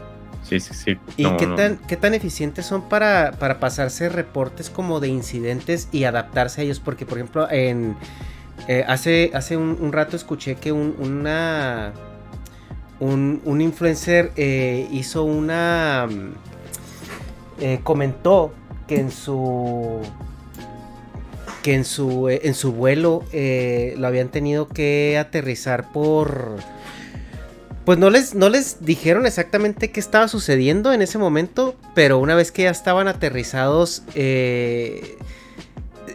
Speaker 2: Sí, sí, sí.
Speaker 3: ¿Y
Speaker 2: No,
Speaker 3: qué,
Speaker 2: no.
Speaker 3: tan, qué tan eficientes son para, para pasarse reportes como de incidentes y adaptarse a ellos? Porque, por ejemplo, en eh, hace, hace un, un rato escuché que un, una, un, un influencer eh, hizo una... mm, eh, comentó que en su que en su eh, en su vuelo eh, lo habían tenido que aterrizar por pues no les, no les dijeron exactamente qué estaba sucediendo en ese momento, pero una vez que ya estaban aterrizados, eh,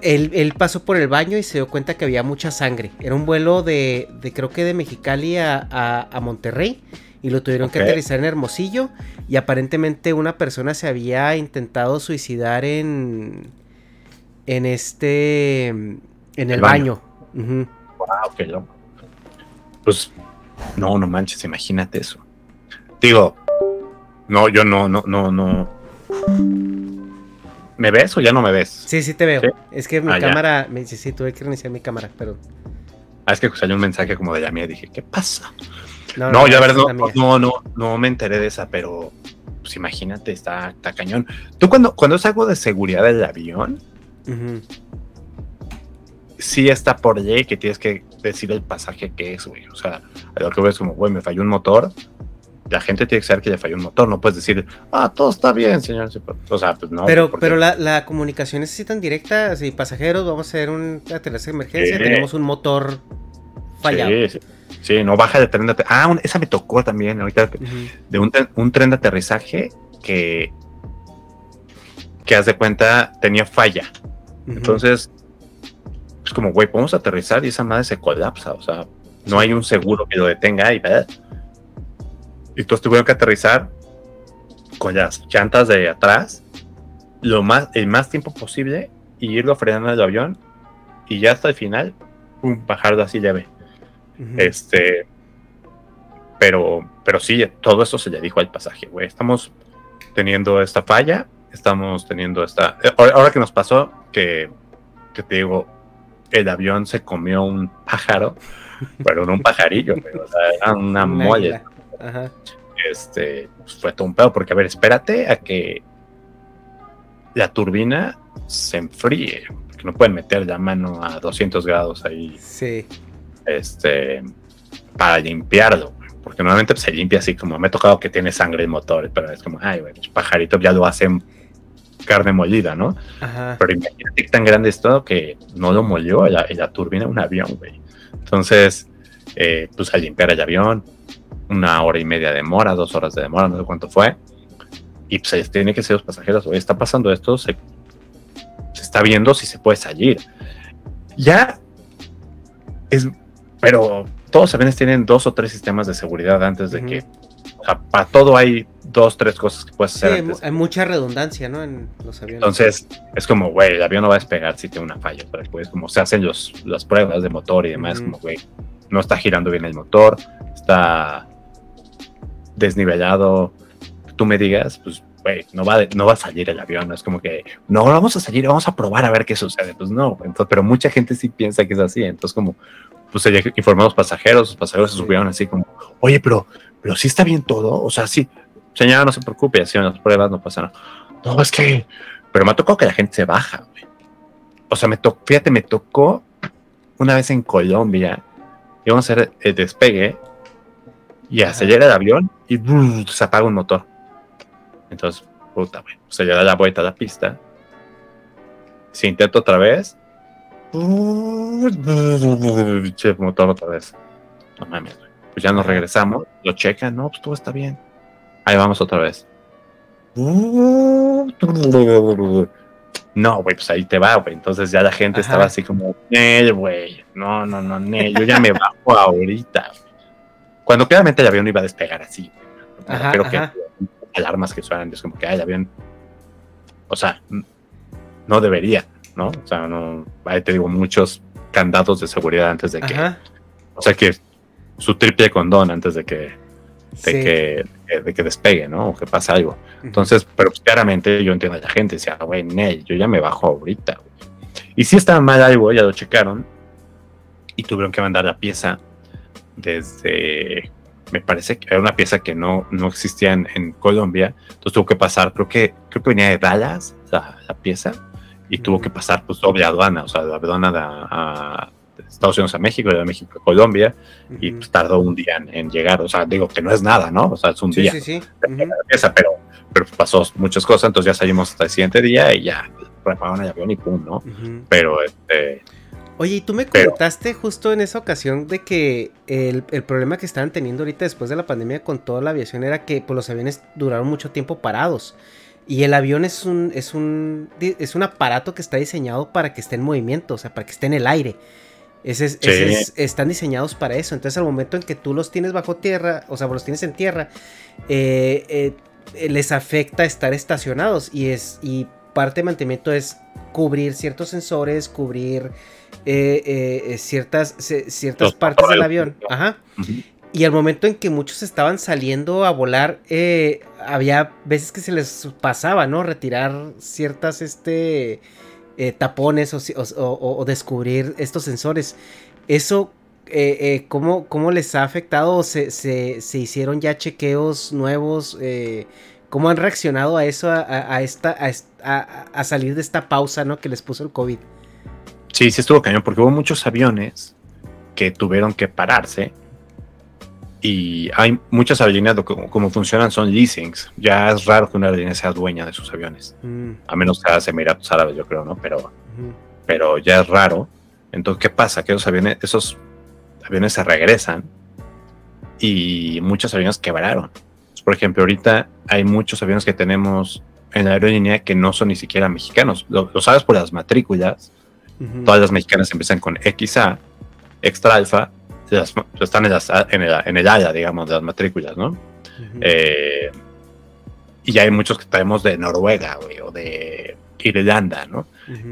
Speaker 3: él, él pasó por el baño y se dio cuenta que había mucha sangre. Era un vuelo de, de creo que de Mexicali a, a- a Monterrey y lo tuvieron que aterrizar en Hermosillo y aparentemente una persona se había intentado suicidar en, en este, en el,
Speaker 2: El
Speaker 3: baño.
Speaker 2: Wow, qué loco. Pues, no, no manches, imagínate eso. Digo, no, yo no, no, no, no. ¿Me ves o ya no me ves?
Speaker 3: Sí, sí te veo.
Speaker 2: ¿Sí?
Speaker 3: Es que mi
Speaker 2: Ah,
Speaker 3: cámara, me dice, sí, tuve que reiniciar mi cámara, pero...
Speaker 2: Ah, es que salió un mensaje como de la mía. Dije, ¿qué pasa?
Speaker 3: No,
Speaker 2: No, ya
Speaker 3: esa
Speaker 2: ver, no, no, no, no me enteré de esa, pero pues imagínate, está, está cañón. Tú cuando, cuando es algo de seguridad del avión,
Speaker 3: Ujú.
Speaker 2: sí está por ley que tienes que decir el pasaje que es, güey. O sea, a lo que ves como, güey, me falló un motor. La gente tiene que saber que le falló un motor. No puedes decir, ah, todo está bien, señor. O sea, pues no.
Speaker 3: Pero, pero la, la comunicación es así tan directa, si pasajeros, vamos a hacer un aterrizaje de emergencia, tenemos un motor fallado.
Speaker 2: Sí, sí, sí, no baja de tren de aterrizaje. Ah, un- esa me tocó también ahorita. De un, tren- un tren de aterrizaje que, que haz de cuenta tenía falla. Entonces, es como, güey, podemos aterrizar y esa madre se colapsa. O sea, No hay un seguro que lo detenga y, y entonces tuvieron que aterrizar con las llantas de atrás lo más, el más tiempo posible y irlo frenando el avión y ya hasta el final, un bajarlo así leve. Este, pero, pero sí, todo eso se le dijo al pasaje, güey. Estamos teniendo esta falla, estamos teniendo esta. Eh, ahora que nos pasó, que, que te digo, el avión se comió un pájaro, pero no un pajarillo, <laughs> o sea, era una mole. Este, pues, fue todo un pedo, porque a ver, espérate a que la turbina se enfríe, que no pueden meter la mano a 200 grados ahí.
Speaker 3: Sí.
Speaker 2: Este, para limpiarlo, porque normalmente se limpia así como me ha tocado que tiene sangre el motor, pero es como, ay, güey, los pajaritos ya lo hacen carne molida, ¿no? Ajá. Pero imagínate que tan grande es todo que no lo molió la, la turbina un avión, güey. Entonces, eh, pues a limpiar el avión, una hora y media de demora, dos horas de demora, no sé cuánto fue y pues tiene que ser los pasajeros, oye, está pasando esto, se, está viendo si se puede salir. Ya es, pero todos los aviones tienen dos o tres sistemas de seguridad antes de que, para todo hay dos, tres cosas que puedes hacer.
Speaker 3: Hay mucha redundancia, ¿no? En los aviones.
Speaker 2: Entonces, es como, güey, el avión no va a despegar si tiene una falla, pero después, como se hacen los, las pruebas de motor y demás, como, güey, no está girando bien el motor, está desnivelado, tú me digas, pues, güey, no va, no va a salir el avión, es como que, no, vamos a salir, vamos a probar a ver qué sucede, pues no, entonces, pero mucha gente sí piensa que es así, entonces como, pues informó a los pasajeros, los pasajeros se subieron así como, oye, pero, pero sí está bien todo, o sea, sí, señora, no se preocupe, así en las pruebas no pasa nada. No, es que, pero me ha tocado que la gente se baja, güey. O sea, me tocó, fíjate, me tocó una vez en Colombia, íbamos a hacer el despegue y acelera el avión y se apaga un motor. Entonces, puta, güey. Se le da la vuelta a la pista. Si intento otra vez. Che, motor otra vez. No mames, güey. Pues ya nos regresamos. Lo checan. No, pues todo está bien. Ahí vamos otra vez. No, güey, pues ahí te va, güey. Entonces ya la gente estaba así como, Nel, güey. No, no, no, Nel. Yo ya me bajo ahorita. Cuando claramente el avión iba a despegar así. Ajá, Pero que alarmas que suenan, es como que, ay, bien o sea, no debería, ¿no? O sea, no, ahí te digo, muchos candados de seguridad antes de que, o sea, que su triple condón antes de que, de, que, de que despegue, ¿no? O que pase algo. Entonces, pero pues, claramente yo entiendo a la gente, decía, güey, yo ya me bajo ahorita, Y si estaba mal algo, ya lo checaron y tuvieron que mandar la pieza desde me parece que era una pieza que no, no existía en, Colombia, entonces tuvo que pasar, creo que, creo que venía de Dallas la, pieza, y tuvo que pasar pues doble aduana, o sea, la aduana de, Estados Unidos a México, de México a Colombia, y pues tardó un día en, llegar, o sea, digo que no es nada, ¿no? O sea, es un día. Sí, sí. pieza, pero, pero pasó muchas cosas, entonces ya salimos hasta el siguiente día y ya repararon el avión y pum, ¿no? Pero este
Speaker 3: Oye, y tú me comentaste justo en esa ocasión de que el, problema que estaban teniendo ahorita después de la pandemia con toda la aviación era que pues, los aviones duraron mucho tiempo parados. Y el avión es un, es un, es un aparato que está diseñado para que esté en movimiento, o sea, para que esté en el aire. Ese están diseñados para eso. Entonces, al momento en que tú los tienes bajo tierra, o sea, los tienes en tierra, eh, eh, les afecta estar estacionados. Y, es, y parte de mantenimiento es cubrir ciertos sensores, cubrir eh, eh, eh, ciertas, ciertas partes del avión. Ajá. Y al momento en que muchos estaban saliendo a volar, había veces que se les pasaba, ¿no? Retirar ciertas este, tapones o, descubrir estos sensores. Eso, ¿cómo, ¿cómo, les ha afectado? ¿Se, se, se hicieron ya chequeos nuevos? ¿Cómo han reaccionado a eso, a, esta, a, a, salir de esta pausa ¿no? que les puso el COVID?
Speaker 2: Sí, sí estuvo cañón, porque hubo muchos aviones que tuvieron que pararse. Y hay muchas aerolíneas, como, funcionan, son leasings. Ya es raro que una aerolínea sea dueña de sus aviones. Mm. A menos que sea Emiratos Árabes, yo creo, ¿no? Pero, pero ya es raro. Entonces, ¿qué pasa? Que esos aviones, esos aviones se regresan y muchos aviones quebraron. Por ejemplo, ahorita hay muchos aviones que tenemos en la aerolínea que no son ni siquiera mexicanos. lo sabes por las matrículas Todas las mexicanas empiezan con XA, extra alfa están en, en, el, en el área, digamos, de las matrículas, ¿no? eh, y hay muchos que traemos de Noruega, güey, o de Irlanda, ¿no?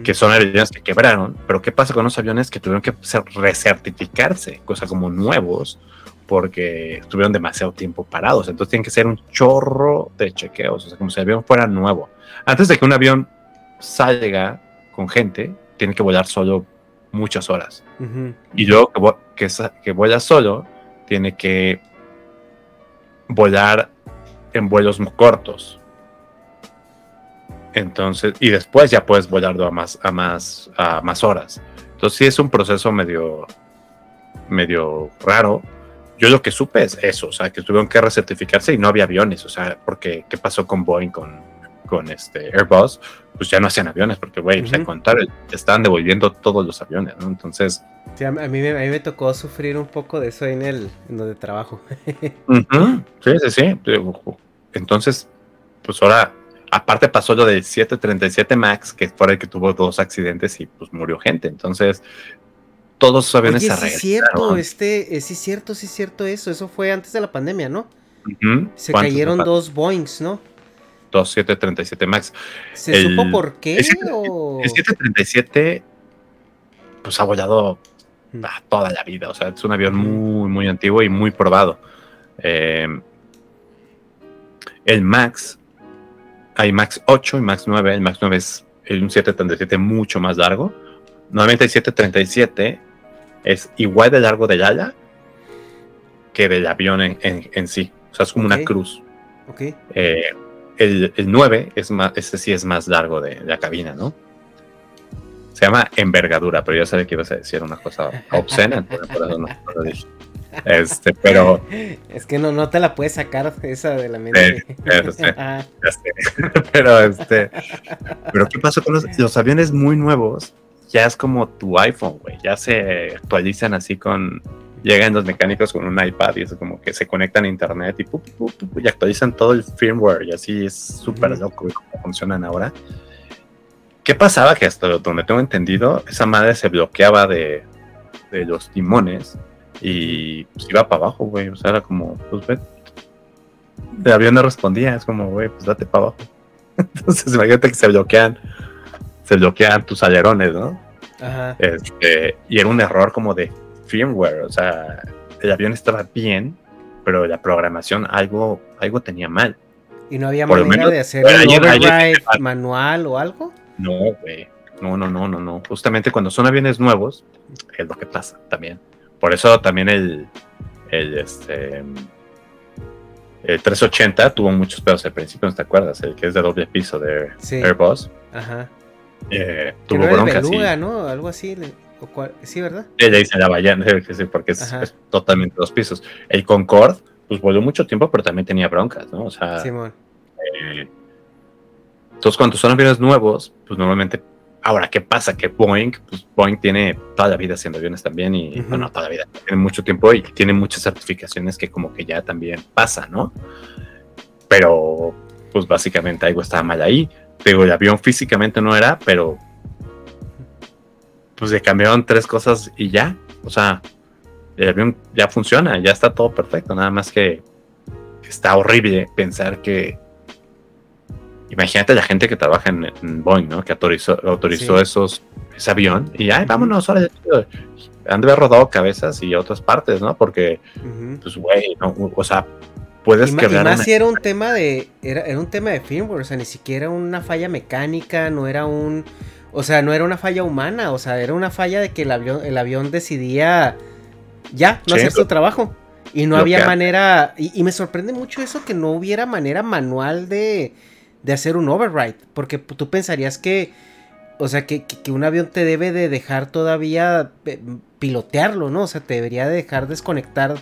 Speaker 2: Que son aviones que quebraron, pero ¿qué pasa con los aviones que tuvieron que recertificarse, cosa como nuevos, porque estuvieron demasiado tiempo parados? Entonces tienen que ser un chorro de chequeos, o sea, como si el avión fuera nuevo. Antes de que un avión salga con gente, tiene que volar solo muchas horas. Y luego que, que, que vuela solo, tiene que volar en vuelos cortos. Entonces, y después ya puedes volarlo a más, a más, a más horas. Entonces sí es un proceso medio, medio raro. Yo lo que supe es eso, o sea, que tuvieron que recertificarse y no había aviones, o sea, porque ¿qué pasó con Boeing, con, con este Airbus? Pues ya no hacían aviones, porque, güey, uh contar, estaban devolviendo todos los aviones, ¿no? Entonces...
Speaker 3: Sí, a, mí, a, mí, me tocó sufrir un poco de eso en el en donde trabajo. <laughs>
Speaker 2: Sí, sí, sí. Entonces, pues ahora aparte pasó lo del 737 MAX, que fue el que tuvo dos accidentes y pues murió gente. Entonces, todos los aviones
Speaker 3: Oye, sí es cierto, este, eh, sí cierto, sí es cierto eso. Eso fue antes de la pandemia, ¿no? Se cayeron dos Boeings, ¿no?
Speaker 2: Dos 737 MAX.
Speaker 3: ¿Se supo por qué?
Speaker 2: El, 737, pues ha volado mm. toda la vida. O sea, es un avión muy, muy antiguo y muy probado. Eh, el Max hay Max 8 y Max 9. El Max 9 es un 737 mucho más largo. Normalmente el 737 es igual de largo del ala que del avión en, sí. O sea, es como una cruz.
Speaker 3: Okay.
Speaker 2: Eh, el, 9 es más, ese sí es más largo de, la cabina, ¿no? Se llama envergadura, pero yo sabía que ibas a decir una cosa obscena, por eso no, lo dije. Este, pero. <laughs>
Speaker 3: Es que no, no te la puedes sacar esa de la mente. <laughs> <laughs>
Speaker 2: pero este. Pero ¿qué pasó con los, aviones muy nuevos? Ya es como tu iPhone, güey. Ya se actualizan así con. Llegan los mecánicos con un iPad y es como que se conectan a internet y, y actualizan todo el firmware y así es súper loco cómo funcionan ahora. ¿Qué pasaba? Que hasta donde tengo entendido, esa madre se bloqueaba de, de los timones y pues iba para abajo, güey. O sea, era como, pues ve. El avión no respondía, es como, güey, pues date para abajo. <laughs> Entonces, imagínate que se bloquean, se bloquean tus alerones, ¿no? Ajá. Este, y era un error como de firmware, o sea, el avión estaba bien, pero la programación algo, algo tenía mal.
Speaker 3: ¿Y no había manera de hacer un override manual o algo?
Speaker 2: No, güey. No, no, no, no, no. Justamente cuando son aviones nuevos, es lo que pasa también. Por eso también el, el, este, el 380 tuvo muchos pedos al principio, ¿no te acuerdas? El que es de doble piso de Airbus.
Speaker 3: Ajá.
Speaker 2: Eh, tuvo broncas.
Speaker 3: Beluga, ¿no? Algo así. Sí, ¿verdad?
Speaker 2: Ella dice la ballena, porque es, totalmente dos pisos. El Concorde, pues volvió mucho tiempo, pero también tenía broncas, ¿no? O sea.
Speaker 3: Simón.
Speaker 2: Eh, entonces, cuando son aviones nuevos, pues normalmente Ahora, ¿qué pasa? Que Boeing, pues Boeing tiene toda la vida haciendo aviones también y, bueno, toda la vida, tiene mucho tiempo y tiene muchas certificaciones que como que ya también pasa, ¿no? Pero, pues básicamente algo estaba mal ahí. Pero el avión físicamente no era, pero pues le cambiaron tres cosas y ya. O sea, el avión ya funciona, ya está todo perfecto, nada más que está horrible pensar que imagínate la gente que trabaja en, Boeing, ¿no? Que autorizó, autorizó esos, ese avión y ay, vámonos, ahora han de haber rodado cabezas y otras partes, ¿no? Porque, pues, güey, o sea, puedes
Speaker 3: que quebrar. Y más si era un tema de, era, un tema de firmware, o sea, ni siquiera una falla mecánica, no era un, o sea, no era una falla humana, o sea, era una falla de que el avión, el avión decidía, ya, no hacer su trabajo. Y no había manera, y me sorprende mucho eso que no hubiera manera manual de, de hacer un override. Porque tú pensarías que, o sea, que, un avión te debe de dejar todavía pilotearlo, ¿no? O sea, te debería dejar desconectar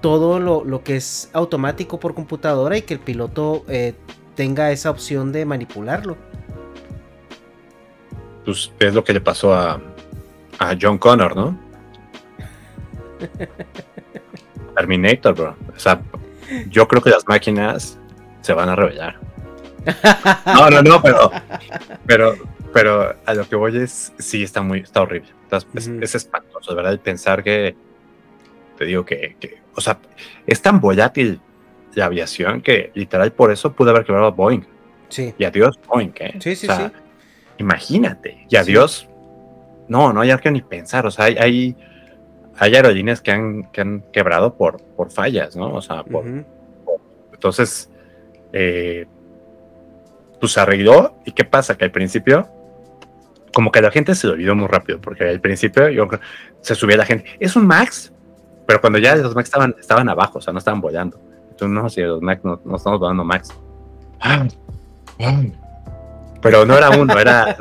Speaker 3: todo lo, que es automático por computadora y que el piloto eh, tenga esa opción de manipularlo.
Speaker 2: Pues es lo que le pasó a, a John Connor, ¿no? <laughs> Terminator, bro. O sea, yo creo que las máquinas se van a revelar. No, no, no, pero, pero, pero a lo que voy es, sí, está muy, está horrible. es, espantoso, ¿verdad? El pensar que, te digo que, que, o sea, es tan volátil la aviación que literal por eso pudo haber quebrado Boeing.
Speaker 3: Sí.
Speaker 2: Y adiós Boeing, ¿eh?
Speaker 3: Sí, sí,
Speaker 2: O sea,
Speaker 3: sí.
Speaker 2: Imagínate. Y adiós. No, no hay que ni pensar. O sea, hay, hay, hay aerolíneas que han, que han quebrado por, por fallas, ¿no? O sea, por, entonces, eh, pues se arregló. ¿Y qué pasa? Que al principio, como que la gente se lo olvidó muy rápido, porque al principio yo se subía la gente. Es un Max, pero cuando ya los Max estaban, estaban abajo, o sea, no estaban volando. Entonces, no, si los Max no, no estamos volando Max. Ah, ah. Pero no era uno, era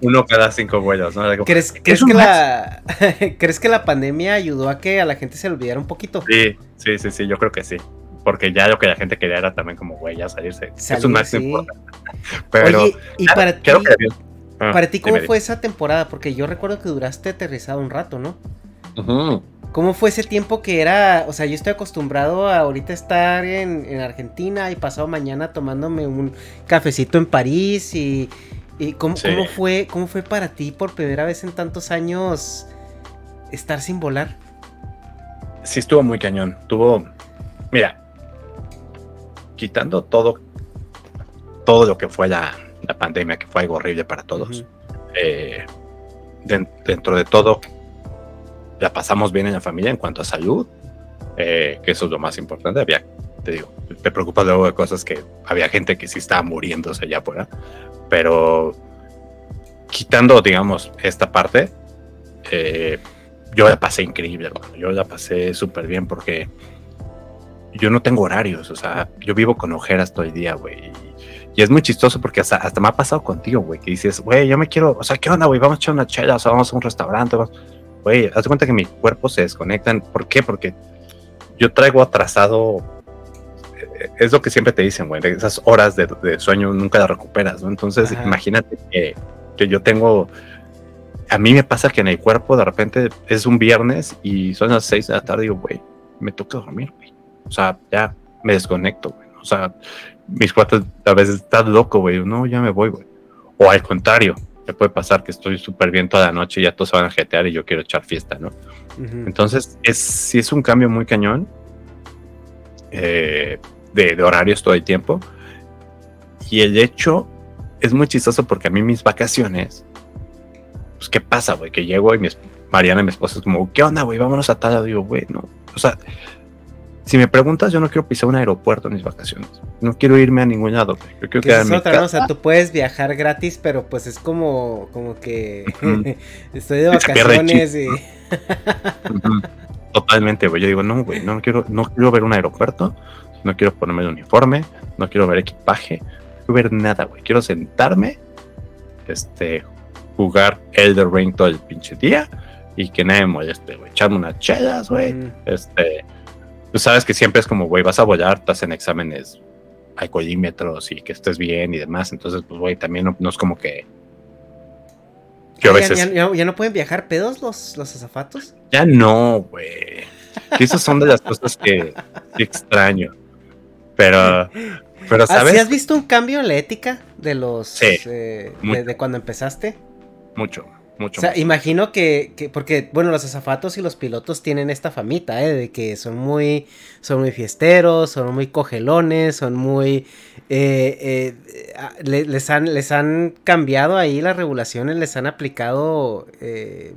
Speaker 2: uno cada cinco vuelos, ¿no? Como,
Speaker 3: ¿Crees, crees
Speaker 2: un
Speaker 3: que la, <laughs> ¿Crees que la pandemia ayudó a que a la gente se le olvidara un poquito?
Speaker 2: Sí, sí, sí, sí, yo creo que sí. Porque ya lo que la gente quería era también como, güey, ya salirse. es
Speaker 3: Salir,
Speaker 2: un no
Speaker 3: sí.
Speaker 2: importa. <laughs> Pero,
Speaker 3: Oye, y para ti,
Speaker 2: creo que había- Ah,
Speaker 3: para ti, ¿cómo fue esa temporada? Porque yo recuerdo que duraste aterrizado un rato, ¿no?
Speaker 2: Ujú.
Speaker 3: ¿Cómo fue ese tiempo que era? O sea, yo estoy acostumbrado a ahorita estar en, en Argentina y pasado mañana tomándome un cafecito en París y, y ¿cómo,
Speaker 2: Sí.
Speaker 3: cómo fue, ¿cómo fue para ti por primera vez en tantos años estar sin volar?
Speaker 2: Sí, estuvo muy cañón. Tuvo, mira, quitando todo, todo lo que fue la, la pandemia, que fue algo horrible para todos. Eh, den- dentro de todo, la pasamos bien en la familia en cuanto a salud, eh, que eso es lo más importante. Había, te digo, te preocupas luego de cosas que había gente que sí estaba muriéndose allá afuera, pero quitando, digamos, esta parte, eh, yo la pasé increíble. Yo la pasé súper bien porque yo no tengo horarios, o sea, yo vivo con ojeras todo el día, güey. Y es muy chistoso porque hasta, hasta me ha pasado contigo, güey, que dices, güey, yo me quiero, o sea, ¿qué onda, güey? Vamos a echar una chela, o sea, vamos a un restaurante, vamos- güey, haz de cuenta que mi cuerpo se desconectan. ¿Por qué? Porque yo traigo atrasado, eh, es lo que siempre te dicen, güey, esas horas de, de sueño nunca las recuperas, ¿no? Entonces,
Speaker 3: Ajá.
Speaker 2: imagínate que, que yo tengo, a mí me pasa que en el cuerpo de repente es un viernes y son las seis de la tarde y digo, güey, me toca dormir, güey. O sea, ya me desconecto, güey. O sea, mis cuates a veces están loco, güey. No, ya me voy, güey. O al contrario, me puede pasar que estoy súper bien toda la noche y ya todos se van a jetear y yo quiero echar fiesta, ¿no?
Speaker 3: Ujú.
Speaker 2: Entonces, es, sí es un cambio muy cañón eh, de, de horarios todo el tiempo. Y el hecho es muy chistoso porque a mí mis vacaciones, pues, ¿qué pasa, güey? Que llego y mi, Mariana, mi esposa, es como, ¿qué onda, güey? Vámonos a tal lado. Digo, güey, no. O sea, si me preguntas, yo no quiero pisar un aeropuerto en mis vacaciones. No quiero irme a ningún lado. Yo quiero
Speaker 3: es otra, ¿no? O sea, tú puedes viajar gratis, pero pues es como, como que <laughs> estoy de vacaciones y... <laughs>
Speaker 2: Totalmente, güey. Yo digo, no, güey, no quiero, no quiero ver un aeropuerto, no quiero ponerme el uniforme, no quiero ver equipaje, no quiero ver nada, güey. Quiero sentarme, este, jugar Elder Ring todo el pinche día y que nadie me moleste, güey. Echarme unas chelas, güey.
Speaker 3: Ujú.
Speaker 2: Este, tú sabes que siempre es como, güey, vas a volar, te hacen exámenes alcoholímetros y que estés bien y demás. Entonces, pues, güey, también no, no es como que. A
Speaker 3: Ya-
Speaker 2: veces.
Speaker 3: ya, ya- ya no pueden viajar pedos los, los azafatos?
Speaker 2: Ya no, güey. Que esas son de las cosas que que extraño. Pero, pero ¿sabes?
Speaker 3: ¿sí has visto un cambio en la ética de los...
Speaker 2: Sí,
Speaker 3: eh, de cuando empezaste?
Speaker 2: Mucho, mucho.
Speaker 3: O sea,
Speaker 2: más.
Speaker 3: imagino que, que- porque, bueno, los azafatos y los pilotos tienen esta famita, ¿eh? De que son muy, son muy fiesteros, son muy cogelones, son muy... eh, eh, le- les, han, les han cambiado ahí las regulaciones, les han aplicado eh,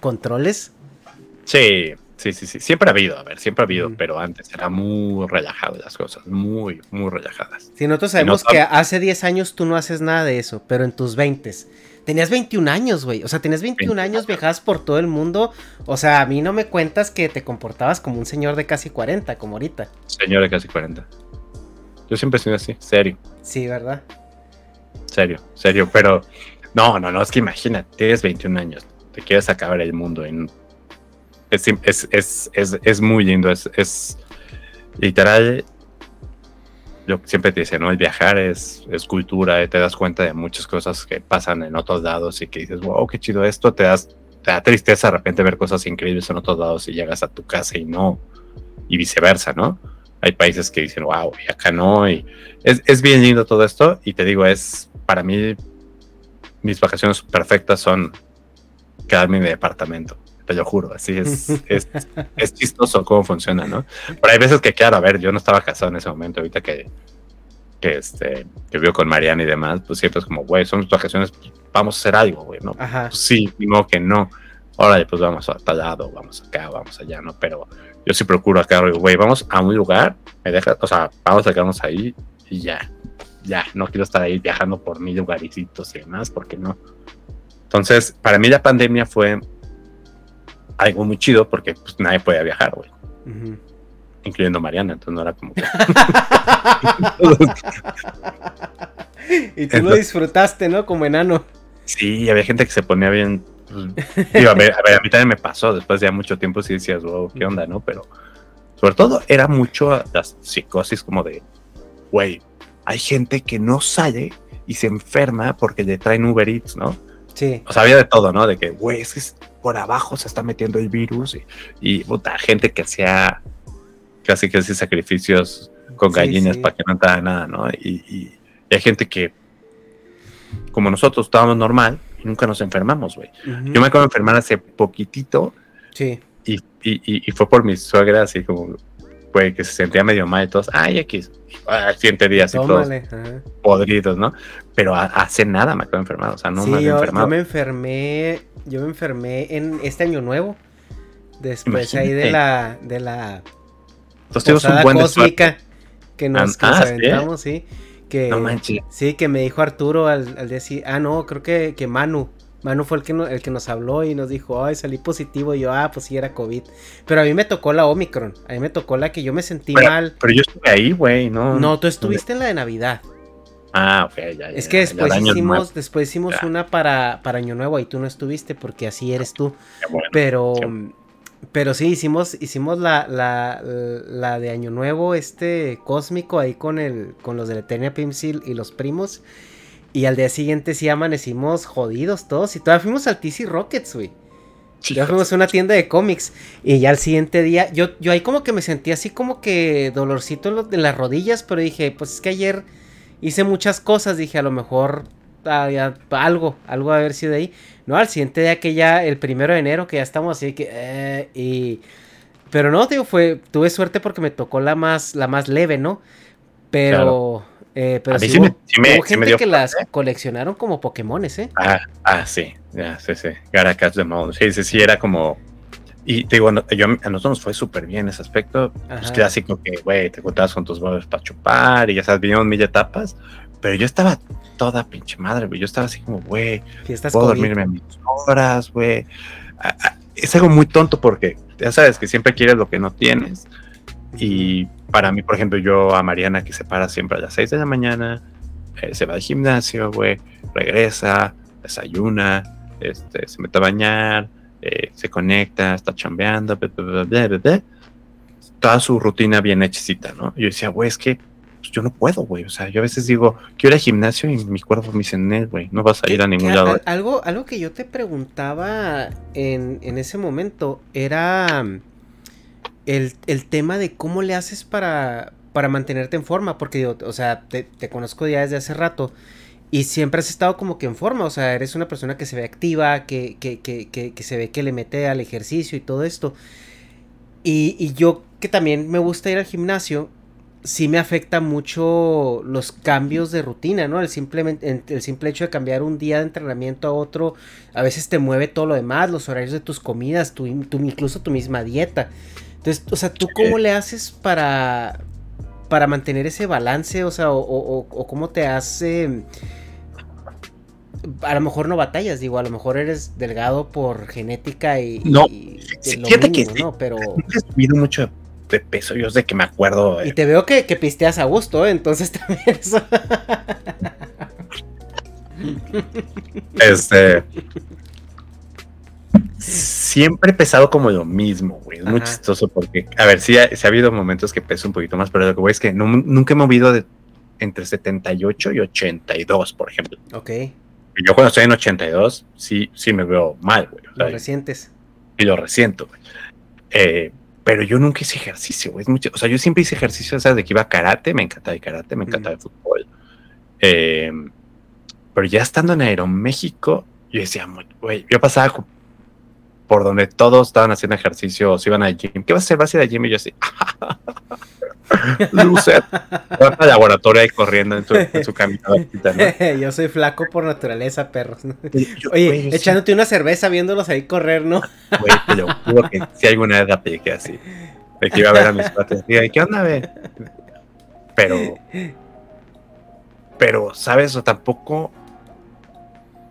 Speaker 3: controles.
Speaker 2: Sí, sí, sí, sí. Siempre ha habido, a ver, siempre ha habido,
Speaker 3: Ujú.
Speaker 2: pero antes era muy relajado las cosas, muy, muy relajadas.
Speaker 3: Si nosotros
Speaker 2: Y no
Speaker 3: sabemos
Speaker 2: sab-
Speaker 3: que hace 10 años tú no haces nada de eso, pero en tus 20 Tenías 21 años, güey. O sea, tenías 21
Speaker 2: 21
Speaker 3: años, viajabas por todo el mundo. O sea, a mí no me cuentas que te comportabas como un señor de casi 40, como ahorita.
Speaker 2: Señor de casi 40. Yo siempre he sido así, serio,
Speaker 3: Sí, ¿verdad?
Speaker 2: serio, serio. Pero no, no, no, es que imagínate, tienes 21 años, te quieres acabar el mundo. En... Es, es, es, es, es muy lindo, es, es literal. Yo siempre te decía, ¿no? El viajar es, es cultura, eh, te das cuenta de muchas cosas que pasan en otros lados y que dices, wow, qué chido esto, te das, te da tristeza de repente ver cosas increíbles en otros lados y llegas a tu casa y no, y viceversa, ¿no? Hay países que dicen, wow, y acá no, y es, es bien lindo todo esto, y te digo, es, para mí, mis vacaciones perfectas son quedarme en mi departamento. Te lo juro, así es, <laughs> es, es chistoso cómo funciona, ¿no? Pero hay veces que, claro, a ver, yo no estaba casado en ese momento, ahorita que, que este, que vivo con Mariana y demás, pues siempre es como, güey, son nuestras vacaciones, pues, vamos a hacer algo, güey, ¿no?
Speaker 3: Ajá.
Speaker 2: Pues sí, no que no. Órale, pues vamos a tal lado, vamos acá, vamos allá, ¿no? Pero yo sí procuro acá, güey, vamos a un lugar, me deja, o sea, vamos a quedarnos ahí y ya, ya, no quiero estar ahí viajando por mil lugaricitos y demás, porque no. Entonces, para mí la pandemia fue algo muy chido porque pues nadie podía viajar, güey,
Speaker 3: Ujú.
Speaker 2: incluyendo Mariana, entonces no era como que... <laughs>
Speaker 3: y tú lo disfrutaste, ¿no? Como enano.
Speaker 2: Sí, había gente que se ponía bien. pues, digo, a, ver, a ver, a mí también me pasó. Después de ya mucho tiempo, sí decías, wow, qué onda, ¿no? Pero sobre todo era mucho las psicosis, como de, güey, hay gente que no sale y se enferma porque le traen Uber Eats, ¿no?
Speaker 3: Sí.
Speaker 2: O sea, había de todo, ¿no? De que, güey, es que por abajo se está metiendo el virus y, y puta, gente que hacía casi casi sacrificios con gallinas
Speaker 3: sí.
Speaker 2: para que no entrara nada, ¿no? Y, y- y hay gente que, como nosotros, estábamos normal y nunca nos enfermamos, güey. Yo me acabo de enfermar hace poquitito
Speaker 3: Sí.
Speaker 2: y, y, y- y fue por mi suegra, así como, güey, que se sentía medio mal y todos, ay, X, al siguiente día, así todos
Speaker 3: ajá.
Speaker 2: podridos, ¿no? Pero hace nada me acabo de enfermar, o sea, no
Speaker 3: sí,
Speaker 2: me había
Speaker 3: yo,
Speaker 2: enfermado.
Speaker 3: yo me enfermé, yo me enfermé en este año nuevo. Después ahí de la, de la
Speaker 2: Entonces un buen
Speaker 3: cósmica que nos,
Speaker 2: Ah,
Speaker 3: que nos
Speaker 2: ah, ¿sí?
Speaker 3: aventamos, sí. Que,
Speaker 2: No manches.
Speaker 3: sí, que me dijo Arturo al, al decir, ah, no, creo que, que Manu. Manu fue el que, no- el que nos habló y nos dijo, ay, salí positivo. Y yo, ah, pues sí, era COVID. Pero a mí me tocó la Omicron. A mí me tocó la que yo me sentí mal.
Speaker 2: Pero yo estuve ahí, güey, no.
Speaker 3: No, tú estuviste en la de Navidad.
Speaker 2: Ah, ok, ya, ya.
Speaker 3: Es que después hicimos, después hicimos
Speaker 2: Ya.
Speaker 3: una para, para Año Nuevo y tú no estuviste porque así eres tú.
Speaker 2: bueno.
Speaker 3: Pero, pero sí, hicimos, hicimos la, la, la de Año Nuevo, este cósmico ahí con el, con los de la Eternia Pimsil y los primos. Y al día siguiente sí amanecimos jodidos todos. Y todavía fuimos al TC Rockets, güey. Ya fuimos a una tienda de cómics. Y ya al siguiente día, yo, yo ahí como que me sentí así como que dolorcito en, lo- en las rodillas. Pero dije, pues es que ayer hice muchas cosas. Dije, a lo mejor ah, algo, algo a haber sido ahí. No, al siguiente día que ya, el primero de enero, que ya estamos así que. eh, y. Pero no, digo, fue. Tuve suerte porque me tocó la más, la más leve, ¿no? Pero. eh, pero
Speaker 2: A mí
Speaker 3: sí
Speaker 2: sí
Speaker 3: hubo,
Speaker 2: me- sí me-
Speaker 3: hubo
Speaker 2: sí me
Speaker 3: gente
Speaker 2: dio
Speaker 3: que las coleccionaron como Pokémones, ¿eh?
Speaker 2: Ah, ah, sí, ya, sí, sí. Catch them all. Sí, sí, sí, era como. Y te digo, yo, a nosotros nos fue súper bien ese aspecto. Pues
Speaker 3: Ajá.
Speaker 2: clásico que, güey, te juntabas con tus brothers para chupar y ya sabes, vinieron mil etapas. Pero yo estaba toda pinche madre, güey. Yo estaba así como, güey, puedo
Speaker 3: COVID.
Speaker 2: dormirme a mis horas, güey. Es algo muy tonto porque ya sabes que siempre quieres lo que no tienes. Y para mí, por ejemplo, yo a Mariana que se para siempre a las 6 de la mañana, eh, se va al gimnasio, güey, regresa, desayuna, este, se mete a bañar, eh, se conecta, está chambeando, bla, toda su rutina bien hechicita, ¿no? Y yo decía, güey, es que pues, yo no puedo, güey. O sea, yo a veces digo, quiero ir al gimnasio y mi cuerpo me dice, "Nel, güey, no vas a ir a ningún lado.
Speaker 3: al- algo, algo que yo te preguntaba en, en ese momento era el, el tema de cómo le haces para, para mantenerte en forma, porque digo, o sea, te, te conozco ya desde hace rato y siempre has estado como que en forma, o sea, eres una persona que se ve activa, que, que, que, que, se ve que le mete al ejercicio y todo esto. Y, y yo que también me gusta ir al gimnasio, sí me afecta mucho los cambios de rutina, ¿no? El, simplemente, el simple hecho de cambiar un día de entrenamiento a otro, a veces te mueve todo lo demás, los horarios de tus comidas, tu, tu- incluso tu misma dieta. Entonces, o sea, ¿tú cómo le haces para, para mantener ese balance? O sea, o, o- o- o cómo te hace... A lo mejor no batallas, digo, a lo mejor eres delgado por genética y...
Speaker 2: No,
Speaker 3: y
Speaker 2: fíjate que
Speaker 3: mínimo,
Speaker 2: sí.
Speaker 3: ¿no? Pero...
Speaker 2: He subido mucho de peso, yo sé que me acuerdo.
Speaker 3: Y
Speaker 2: eh,
Speaker 3: te veo que, que pisteas a gusto, ¿eh? entonces <laughs> también eso...
Speaker 2: Este. Siempre he pesado como lo mismo, güey. Es muy chistoso porque, a ver, sí ha, sí ha habido momentos que peso un poquito más, pero lo que voy es que no- nunca he movido de entre 78 y 82, por ejemplo.
Speaker 3: ok,
Speaker 2: Y yo cuando estoy en 82, sí, sí me veo mal, güey. o sea,
Speaker 3: lo resientes.
Speaker 2: y lo resiento, güey. Eh, pero yo nunca hice ejercicio, güey. Es mucho, o sea, yo siempre hice ejercicio, ¿sabes? De que iba a karate, me encantaba el karate, me encantaba el fútbol. Eh, pero ya estando en Aeroméxico, yo decía, güey, yo pasaba, por donde todos estaban haciendo ejercicio o se iban al gym. ¿Qué vas a hacer? ¿Vas a ir al gym? Y yo así, <laughs> Loser. al laboratorio ahí corriendo en, su caminata. <laughs>
Speaker 3: Yo soy flaco por naturaleza, perros. <laughs> Oye, echándote una cerveza viéndolos ahí correr, ¿no?
Speaker 2: Güey, te lo juro que si alguna vez la así. De que iba a ver a mis padres. Y ¿qué onda, ve? Pero. Pero, ¿sabes? O tampoco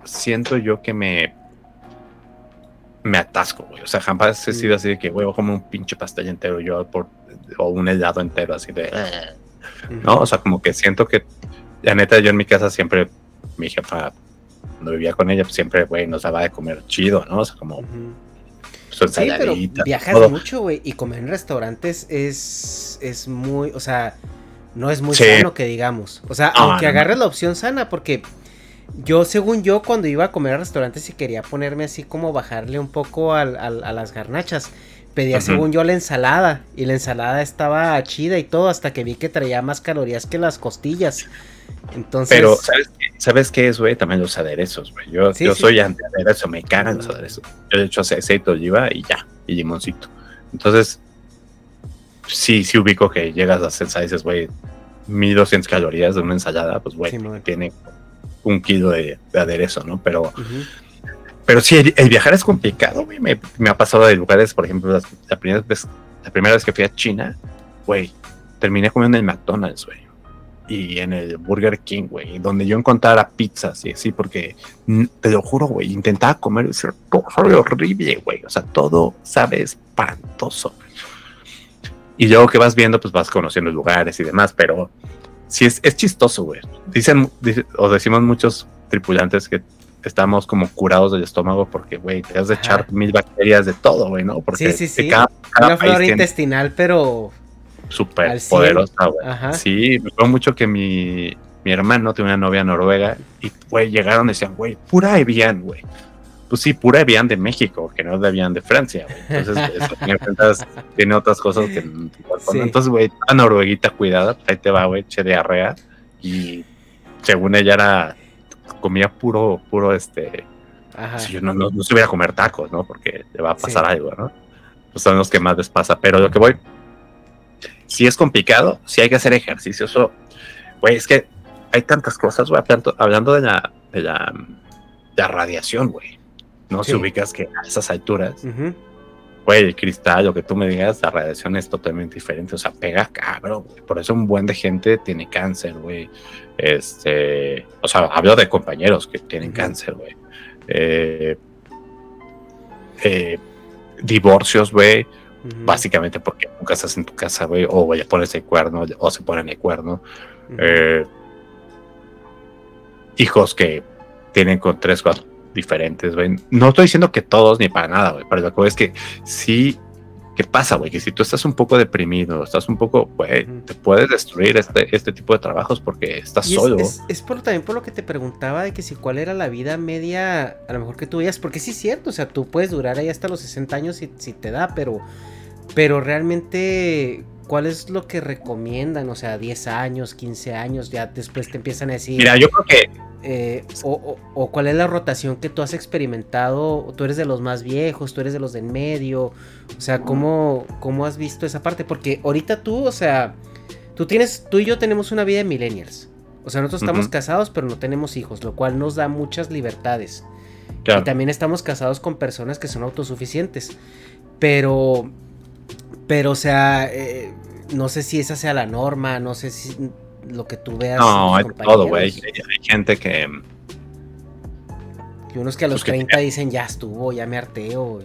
Speaker 2: siento yo que me me atasco, güey. O sea, jamás he sido así de que, güey, como un pinche pastel entero yo por o un helado entero así de, ¿no? O sea, como que siento que, la neta, yo en mi casa siempre, mi jefa, cuando vivía con ella, pues siempre, güey, nos daba de comer chido, ¿no? O sea, como...
Speaker 3: Pues, sí, pero viajas mucho, güey, y comer en restaurantes es, es muy, o sea, no es muy sano que digamos. O sea, aunque agarres la opción sana, porque yo, según yo, cuando iba a comer a restaurantes y quería ponerme así como bajarle un poco a las garnachas, pedía según yo la ensalada y la ensalada estaba chida y todo hasta que vi que traía más calorías que las costillas. Entonces...
Speaker 2: Pero, ¿sabes, qué es, güey? También los aderezos, güey. Yo, yo soy anti aderezo, me cagan los aderezos. Yo de hecho aceite de oliva y ya, y limoncito. Entonces, sí, sí ubico que llegas a hacer, dices, güey, 1200 calorías de una ensalada, pues, güey, tiene un kilo de, aderezo, ¿no? Pero... Pero sí, el, viajar es complicado, güey. Me, ha pasado de lugares, por ejemplo, la, primera vez, la primera vez que fui a China, güey, terminé comiendo en el McDonald's, güey. Y en el Burger King, güey, donde yo encontrara pizzas y así, porque te lo juro, güey, intentaba comer y decir, todo sabe horrible, güey. O sea, todo sabe espantoso. Y luego que vas viendo, pues vas conociendo lugares y demás, pero sí es, es chistoso, güey. Dicen, o decimos muchos tripulantes que estamos como curados del estómago porque, güey, te has de echar mil bacterias de todo, güey, ¿no? Porque
Speaker 3: sí, sí, sí. Una flora intestinal, pero...
Speaker 2: Súper poderosa, güey. Sí, me acuerdo mucho que mi, mi hermano tiene una novia noruega y, güey, llegaron y decían, güey, pura Evian, güey. Pues sí, pura Evian de México, que no es de de Francia, güey. Entonces, <laughs> tiene otras cosas que... Entonces, güey, la norueguita cuidada, pues ahí te va, güey, che diarrea. Y según ella era comía puro, puro este. Si yo no, no, no a comer tacos, ¿no? Porque le va a pasar algo, ¿no? Pues son los que más les pasa. Pero lo que voy, si es complicado, si hay que hacer ejercicio. Eso, güey, es que hay tantas cosas, güey. Hablando, de la, de la, radiación, güey. No se ubicas que a esas alturas, güey, el cristal, lo que tú me digas, la radiación es totalmente diferente. O sea, pega cabrón, güey. Por eso un buen de gente tiene cáncer, güey. Este, o sea, hablo de compañeros que tienen cáncer, güey. Eh, eh, divorcios, güey. Básicamente porque nunca estás en tu casa, güey, o ya pones el cuerno, o se ponen el cuerno. Eh, hijos que tienen con tres, cuatro diferentes, güey. No estoy diciendo que todos ni para nada, güey, pero lo que es que sí ¿Qué pasa, güey? Que si tú estás un poco deprimido, estás un poco, güey, te puedes destruir este, este tipo de trabajos porque estás solo.
Speaker 3: Es, por, también por lo que te preguntaba de que si cuál era la vida media, a lo mejor que tú veías, porque sí es cierto, o sea, tú puedes durar ahí hasta los 60 años si, si te da, pero, pero realmente, ¿cuál es lo que recomiendan? O sea, 10 años, 15 años, ya después te empiezan a decir...
Speaker 2: Mira, yo creo que
Speaker 3: eh, o, cuál es la rotación que tú has experimentado, tú eres de los más viejos, tú eres de los del medio, o sea, ¿cómo, cómo has visto esa parte? Porque ahorita tú, o sea, tú tienes, tú y yo tenemos una vida de millennials, o sea, nosotros estamos casados pero no tenemos hijos, lo cual nos da muchas libertades. Y también estamos casados con personas que son autosuficientes, pero, pero, o sea, eh, no sé si esa sea la norma, no sé si lo que tú veas.
Speaker 2: No, hay todo, güey. Hay, gente que.
Speaker 3: Y unos que a los 30 pues dicen ya estuvo, ya me harteo.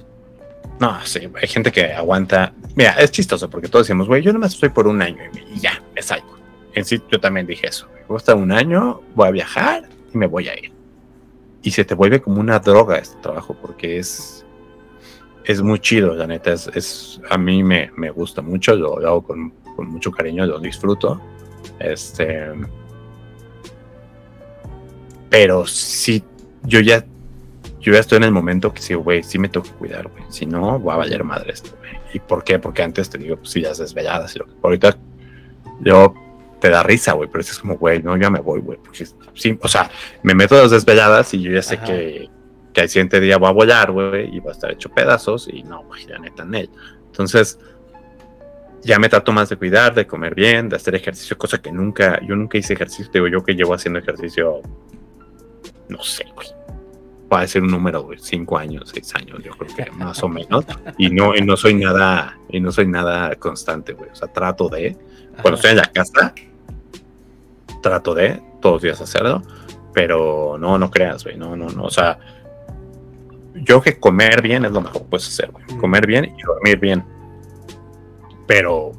Speaker 2: No, sí, hay gente que aguanta. Mira, es chistoso porque todos decimos, güey, yo nomás estoy por un año y ya, me salgo. En sí, yo también dije eso. Me gusta un año, voy a viajar y me voy a ir. Y se te vuelve como una droga este trabajo porque es. Es muy chido, la neta. Es, a mí me, me gusta mucho, lo, lo hago con, con mucho cariño, lo disfruto este. Pero sí, yo ya. Yo ya estoy en el momento que sí, güey, sí me tengo que cuidar, güey. Si no, va a valer madre esto, güey. ¿Y por qué? Porque antes te digo, pues sí, ya desveladas y lo que. Ahorita yo te da risa, güey, pero es como, güey, no, ya me voy, güey. Porque sí, o sea, me meto a las desveladas y yo ya sé que que al siguiente día voy a volar, güey, y va a estar hecho pedazos, y no, güey, la neta, en él. Entonces, ya me trato más de cuidar, de comer bien, de hacer ejercicio, cosa que nunca, yo nunca hice ejercicio, digo yo que llevo haciendo ejercicio, no sé, güey. Puede ser un número, güey, cinco años, seis años, yo creo que más o menos. Y no, y no soy nada, y no soy nada constante, güey. O sea, trato de, cuando estoy en la casa, trato de todos los días hacerlo, pero no, no creas, güey, no, no, no, o sea, yo que comer bien es lo mejor que puedes hacer, güey. Comer bien y dormir bien pero,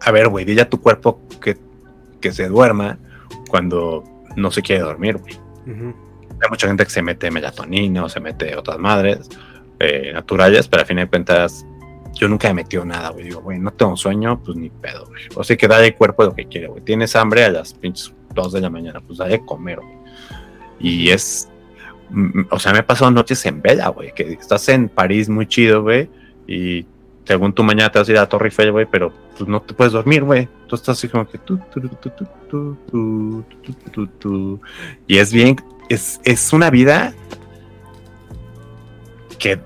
Speaker 2: a ver, güey, dile a tu cuerpo que, que se duerma cuando no se quiere dormir, güey. Hay mucha gente que se mete melatonina o se mete otras madres eh, naturales, pero a fin de cuentas, yo nunca me metido nada, güey. Digo, güey, no tengo sueño, pues ni pedo, güey. O sea, que dale al cuerpo lo que quiere, güey. Tienes hambre a las pinches 2 de la mañana, pues dale comer, güey. Y es. Mm, o sea, me he pasado noches en vela, güey. Que estás en París muy chido, güey. Y según tu mañana te vas a ir a Torre Eiffel, güey, pero pues no te puedes dormir, güey. Tú estás así como que tú, y es bien, es, es una vida que,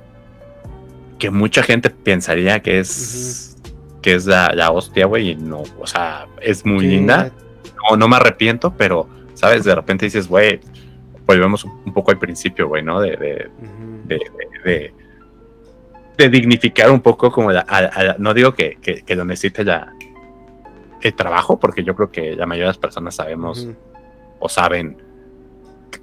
Speaker 2: que mucha gente pensaría que es, que es la, la hostia, güey, y no, o sea, es muy linda. No, no me arrepiento, pero, ¿sabes? De repente dices, güey, volvemos un, poco al principio, güey, ¿no? de, de, de de dignificar un poco como no digo que, que, lo necesite la, el trabajo, porque yo creo que la mayoría de las personas sabemos o saben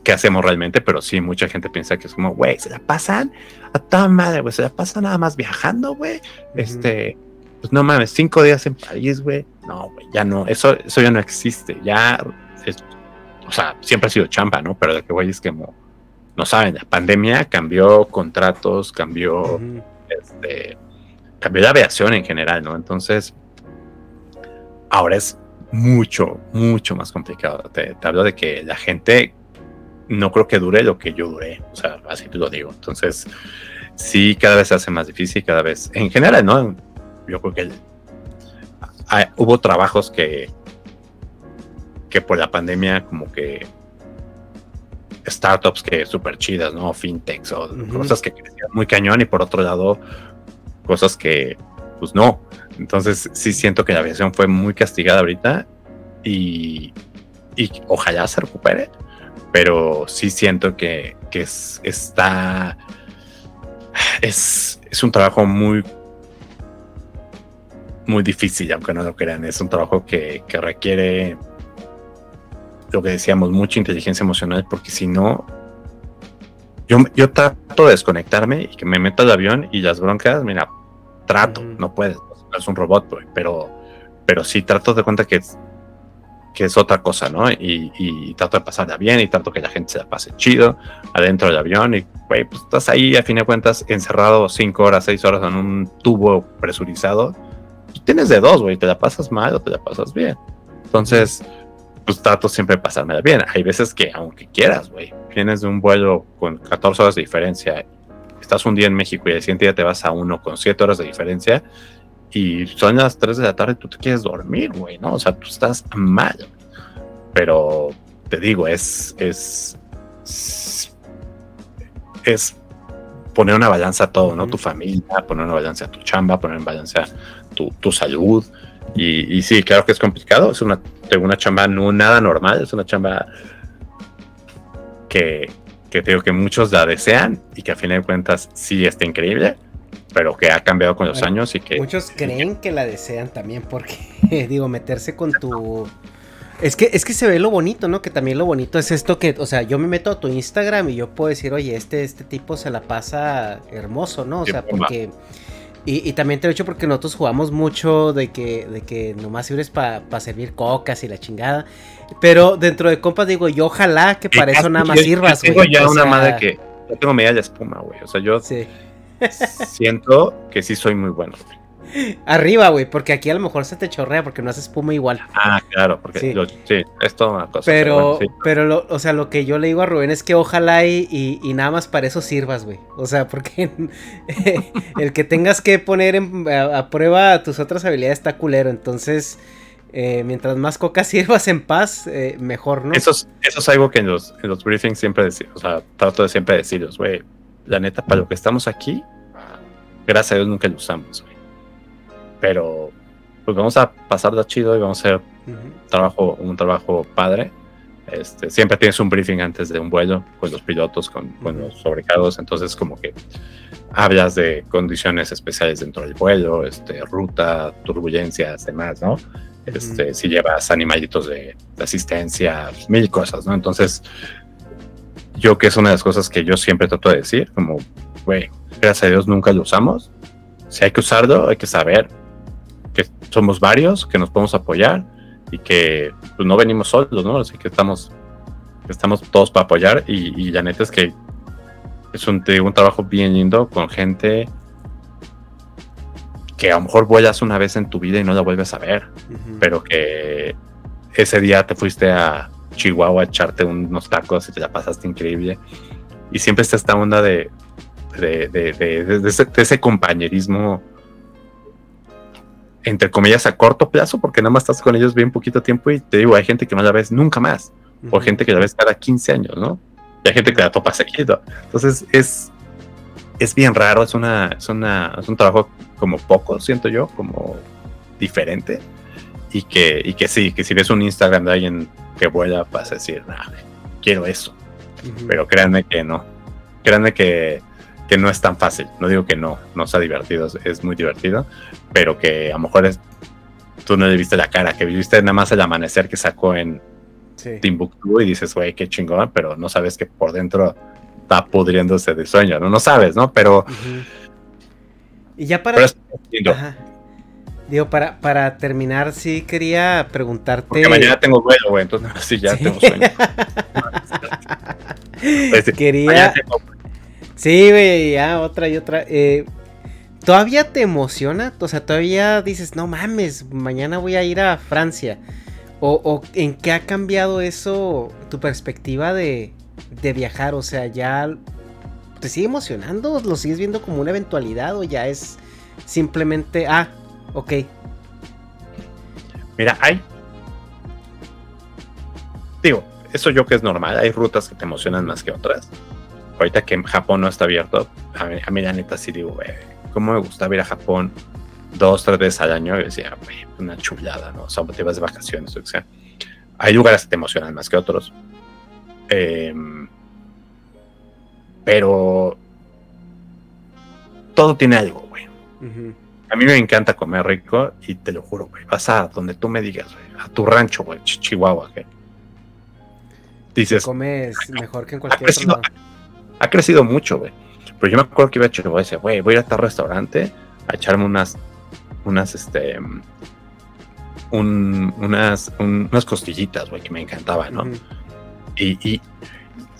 Speaker 2: qué hacemos realmente, pero sí, mucha gente piensa que es como, güey, se la pasan a toda madre, güey, se la pasan nada más viajando, güey. Este, pues no mames, cinco días en París, güey. No, güey, ya no, eso, eso ya no existe, ya, o sea, siempre ha sido champa, ¿no? Pero lo que güey es que no saben, la pandemia cambió contratos, cambió este, cambió la aviación en general, ¿no? Entonces, ahora es mucho, mucho más complicado. Te, hablo de que la gente no creo que dure lo que yo duré, o sea, así te lo digo. Entonces, sí, cada vez se hace más difícil, cada vez, en general, ¿no? Yo creo que hubo trabajos que, que por la pandemia como que startups que súper chidas, ¿no? Fintechs o cosas que crecían muy cañón y por otro lado, cosas que, pues no. Entonces sí siento que la aviación fue muy castigada ahorita y, y ojalá se recupere, pero sí siento que, que es, está, es, es un trabajo muy, muy difícil, aunque no lo crean. Es un trabajo que, que requiere lo que decíamos, mucha inteligencia emocional, porque si no, yo, yo trato de desconectarme y que me meta al avión y las broncas, mira, trato, no puedes, no es un robot, pero, pero sí trato de cuenta que, que es otra cosa, ¿no? Y, trato de pasarla bien y trato que la gente se la pase chido adentro del avión y, güey, pues estás ahí a fin de cuentas encerrado cinco horas, seis horas en un tubo presurizado. Y tienes de dos, güey, te la pasas mal o te la pasas bien. Entonces, pues trato siempre de pasármela bien. Hay veces que, aunque quieras, güey, vienes de un vuelo con 14 horas de diferencia, estás un día en México y el siguiente día te vas a uno con 7 horas de diferencia y son las 3 de la tarde y tú te quieres dormir, güey, ¿no? O sea, tú estás mal. Pero te digo, es, es, es poner una balanza a todo, ¿no? Tu familia, poner una balanza a tu chamba, poner una balanza a tu, tu salud, y, sí, claro que es complicado. Es una, una chamba no nada normal. Es una chamba que, que digo que muchos la desean y que a fin de cuentas sí está increíble, pero que ha cambiado con los años y que...
Speaker 3: Muchos creen que la desean también porque, <laughs> digo, meterse con tu... Es que, es que se ve lo bonito, ¿no? Que también lo bonito es esto que, o sea, yo me meto a tu Instagram y yo puedo decir, oye, este, este tipo se la pasa hermoso, ¿no? O sea, porque... Y, también te lo he dicho porque nosotros jugamos mucho de que, de que nomás sirves para servir cocas y la chingada. Pero dentro de compas digo, yo ojalá que para eso nada más sirvas,
Speaker 2: güey. Tengo ya una madre que. Yo tengo media de espuma, güey. O sea, yo siento que sí soy muy bueno, güey.
Speaker 3: Arriba, güey, porque aquí a lo mejor se te chorrea porque no haces espuma igual.
Speaker 2: Ah, claro, porque sí, es toda una cosa.
Speaker 3: Pero, pero, o sea, lo que yo le digo a Rubén es que ojalá y, y, nada más para eso sirvas, güey. O sea, porque <laughs> el que tengas que poner a, prueba tus otras habilidades está culero. Entonces, eh, mientras más coca <laughs> sirvas en paz, eh, mejor, ¿no?
Speaker 2: Eso es, eso es algo que en los, en los briefings siempre decimos, o sea, trato de siempre decirles, güey, la neta, para lo que estamos aquí, gracias a Dios nunca lo usamos, güey. Pero, pues vamos a pasarla chido y vamos a hacer
Speaker 3: Ujú.
Speaker 2: trabajo, un trabajo padre. Este, siempre tienes un briefing antes de un vuelo con los pilotos, con, con
Speaker 3: Ujú.
Speaker 2: los sobrecargos, entonces como que hablas de condiciones especiales dentro del vuelo, este, ruta, turbulencias, demás, ¿no? Este, Si llevas animalitos de, de asistencia, mil cosas, ¿no? Entonces, yo que es una de las cosas que yo siempre trato de decir, como, güey, gracias a Dios nunca lo usamos. Si hay que usarlo, hay que saber que somos varios, que nos podemos apoyar y que pues, no venimos solos, ¿no? Así que estamos, estamos todos para apoyar y, y la neta es que es un, un trabajo bien lindo con gente que a lo mejor vuelas una vez en tu vida y no la vuelves a ver,
Speaker 3: Ujú.
Speaker 2: pero que ese día te fuiste a Chihuahua a echarte unos tacos y te la pasaste increíble. Y siempre está esta onda de, de, de, de- ese, de ese compañerismo, entre comillas, a corto plazo, porque nada más estás con ellos bien poquito tiempo y te digo, hay gente que no la ves nunca más, o
Speaker 3: Ujú.
Speaker 2: gente que la ves cada 15 años, ¿no? Y hay gente que la topa seguido. Entonces es, es bien raro, es, una, es, una, es un trabajo como poco, siento yo, como diferente. Y que, y que sí, que si ves un Instagram de alguien que vuela, vas a decir, "Ah, quiero eso. Pero créanme que no. Créanme que, que no es tan fácil. No digo que no, no sea divertido, es, muy divertido, pero que a lo mejor es, tú no le viste la cara, que viste nada más el amanecer que sacó en
Speaker 3: Sí.
Speaker 2: Timbuktu y dices, güey, qué chingón, pero no sabes que por dentro está pudriéndose de sueño, ¿no? No sabes, ¿no? Pero.
Speaker 3: Y ya para. Ajá. Digo, para, para terminar, sí quería preguntarte.
Speaker 2: Porque mañana tengo vuelo, güey, entonces <laughs> sí, ya
Speaker 3: Sí.
Speaker 2: tengo sueño. <laughs> Pues,
Speaker 3: Quería.
Speaker 2: mañana tengo-
Speaker 3: Sí, güey, ya, otra y otra. Eh, ¿Todavía te emociona? O sea, todavía dices, no mames, mañana voy a ir a Francia. ¿O, o en qué ha cambiado eso, tu perspectiva de, de viajar? O sea, ya te sigue emocionando, lo sigues viendo como una eventualidad o ya es simplemente, ah, ok.
Speaker 2: Mira, hay. Digo, eso yo que es normal, hay rutas que te emocionan más que otras. Ahorita que Japón no está abierto, a mí, a mí la neta sí digo, güey, ¿cómo me gustaba ir a Japón dos, tres veces al año? Y decía, güey, una chulada, ¿no? O sea, te vas de vacaciones, o que sea. Hay lugares que te emocionan más que otros. Em, pero todo tiene algo, güey. A mí me encanta comer rico y te lo juro, güey. Vas a donde tú me digas, güey. A tu rancho, güey. Ch- Chihuahua, güey. Dices,
Speaker 3: Comes mejor que en
Speaker 2: ha
Speaker 3: cualquier otro
Speaker 2: crecido,
Speaker 3: lado.
Speaker 2: Ha crecido mucho, güey. Pero yo me acuerdo que iba a Chihuahua y decía, güey, voy a ir a tal restaurante a echarme unas, unas, este, un- unas, un- unas costillitas, güey, que me encantaban, ¿no? Y, y,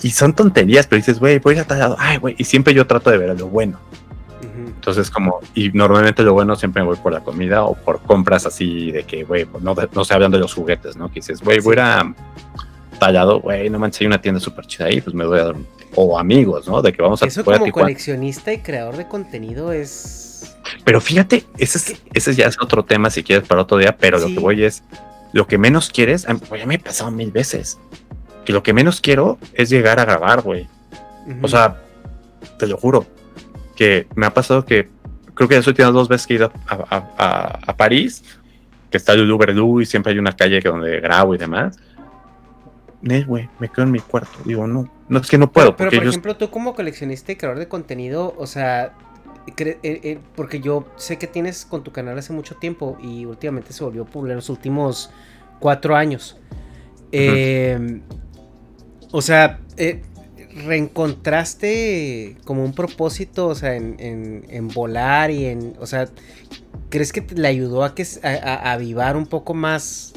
Speaker 2: y son tonterías, pero dices, güey, voy a ir a tal lado. Ay, güey. Y siempre yo trato de ver lo bueno. Entonces, como, y normalmente lo bueno siempre me voy por la comida o por compras así de que, güey, pues, no, no se hablan de los juguetes, ¿no? Que dices, güey, voy a ir a tallado, güey, no manches, hay una tienda súper chida ahí, pues me voy a dar, un- o amigos, ¿no? De que vamos a,
Speaker 3: Eso
Speaker 2: a
Speaker 3: como
Speaker 2: Tijuana.
Speaker 3: coleccionista y creador de contenido es...
Speaker 2: Pero fíjate, ese, es, ese ya es otro tema si quieres para otro día, pero lo
Speaker 3: Sí.
Speaker 2: que voy es, lo que menos quieres, a- güey, ya me he pasado mil veces, que lo que menos quiero es llegar a grabar, güey.
Speaker 3: Ujú.
Speaker 2: O sea, te lo juro, que me ha pasado que creo que ya soy dos veces que he ido a, a- a- a París, que está Louvre Lou y siempre hay una calle que donde grabo y demás. Güey, me quedo en mi cuarto. Digo, no, no es que no puedo,
Speaker 3: Pero, pero, por ejemplo, tú como coleccionista y creador de contenido, o sea, eh, eh, porque yo sé que tienes con tu canal hace mucho tiempo y últimamente se volvió popular en los últimos cuatro años. Eh, o sea, eh, reencontraste como un propósito, o sea, en, en- en volar y en, o sea, ¿crees que te- le ayudó a que a- a avivar un poco más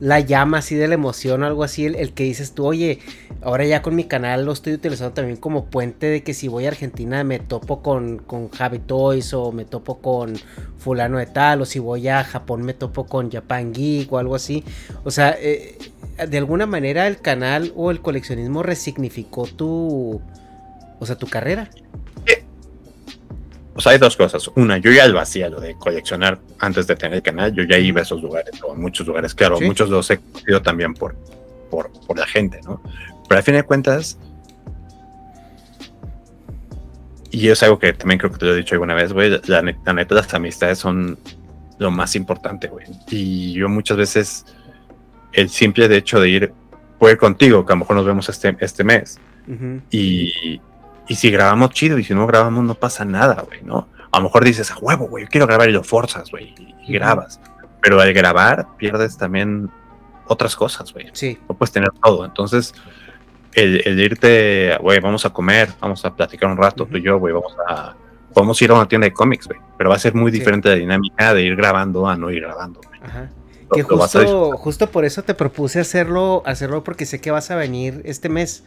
Speaker 3: la llama así de la emoción o algo así, el, el que dices tú, oye, ahora ya con mi canal lo estoy utilizando también como puente de que si voy a Argentina me topo con, con Javi Toys o me topo con fulano de tal, o si voy a Japón me topo con Japan Geek o algo así. O sea, eh, de alguna manera el canal o el coleccionismo resignificó tu, o sea, tu carrera.
Speaker 2: O pues hay dos cosas. Una, yo ya lo hacía, lo de coleccionar antes de tener el canal, yo ya iba a esos lugares, o a muchos lugares, claro, muchos los he conocido también por, por, por la gente, ¿no? Pero al fin de cuentas, y es algo que también creo que te lo he dicho alguna vez, güey, la, neta, las amistades son lo más importante, güey. Y yo muchas veces, el simple de hecho de ir, voy contigo, que a lo mejor nos vemos este, este mes, y, y, si grabamos chido, y si no grabamos no pasa nada, güey, ¿no? A lo mejor dices, a huevo, güey, quiero grabar y lo forzas, güey, y, grabas. Pero al grabar pierdes también otras cosas, güey.
Speaker 3: Sí.
Speaker 2: No puedes tener todo. Entonces, el, irte, güey, vamos a comer, vamos a platicar un rato, tú y yo, güey, vamos a, podemos ir a una tienda de cómics, güey, pero va a ser muy diferente la dinámica de ir grabando a no ir grabando, güey.
Speaker 3: Ajá. que justo, justo por eso te propuse hacerlo, hacerlo porque sé que vas a venir este mes.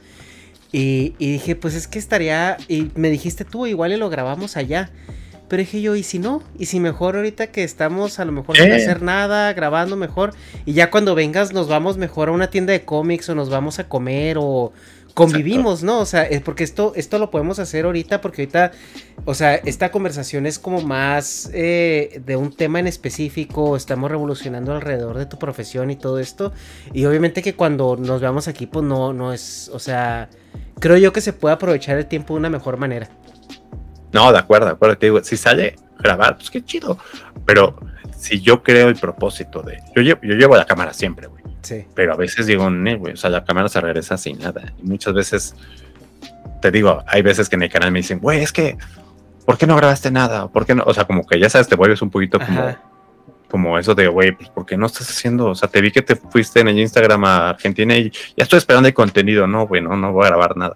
Speaker 3: Y, y, dije, pues es que estaría, y me dijiste tú, igual y lo grabamos allá. Pero dije yo, ¿y si no? ¿Y si mejor ahorita que estamos a lo mejor sin hacer nada, grabando mejor? Y ya cuando vengas nos vamos mejor a una tienda de cómics o nos vamos a comer o convivimos, ¿no? O sea, es porque esto, esto lo podemos hacer ahorita porque ahorita, o sea, esta conversación es como más eh, de un tema en específico, estamos revolucionando alrededor de tu profesión y todo esto. Y obviamente que cuando nos veamos aquí, pues no, no es, o sea, creo yo que se puede aprovechar el tiempo de una mejor manera.
Speaker 2: No, de acuerdo, de acuerdo. Te digo, si sale grabar, pues qué chido. Pero si yo creo el propósito de. Yo llevo, yo llevo la cámara siempre, güey.
Speaker 3: Sí.
Speaker 2: Pero a veces digo, güey, o sea, la cámara se regresa sin nada. Y muchas veces, te digo, hay veces que en el canal me dicen, güey, es que, ¿por qué no grabaste nada? ¿Por qué no? O sea, como que ya sabes, te vuelves un poquito como. Como eso de, güey, pues, ¿por qué no estás haciendo? O sea, te vi que te fuiste en el Instagram a Argentina y ya estoy esperando el contenido. No, güey, no, no voy a grabar nada.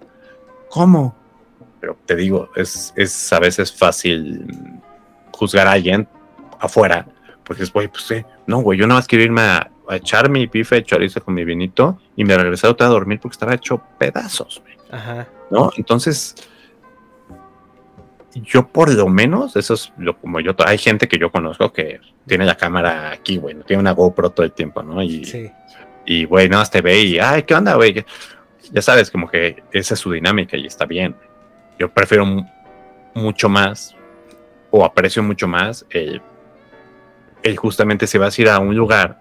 Speaker 2: ¿Cómo? pero te digo, es, es a veces fácil juzgar a alguien afuera, porque es, güey, pues sí, no, güey, yo nada más quiero irme a, echar mi pife de chorizo con mi vinito y me regresé otra a dormir porque estaba hecho pedazos, güey.
Speaker 3: Ajá.
Speaker 2: ¿No? Entonces, yo por lo menos, eso es lo como yo, hay gente que yo conozco que tiene la cámara aquí, güey, tiene una GoPro todo el tiempo, ¿no? Y,
Speaker 3: sí.
Speaker 2: y güey, nada más te ve y, ay, ¿qué onda, güey? Ya sabes, como que esa es su dinámica y está bien yo prefiero mucho más o aprecio mucho más el, justamente si vas a ir a un lugar,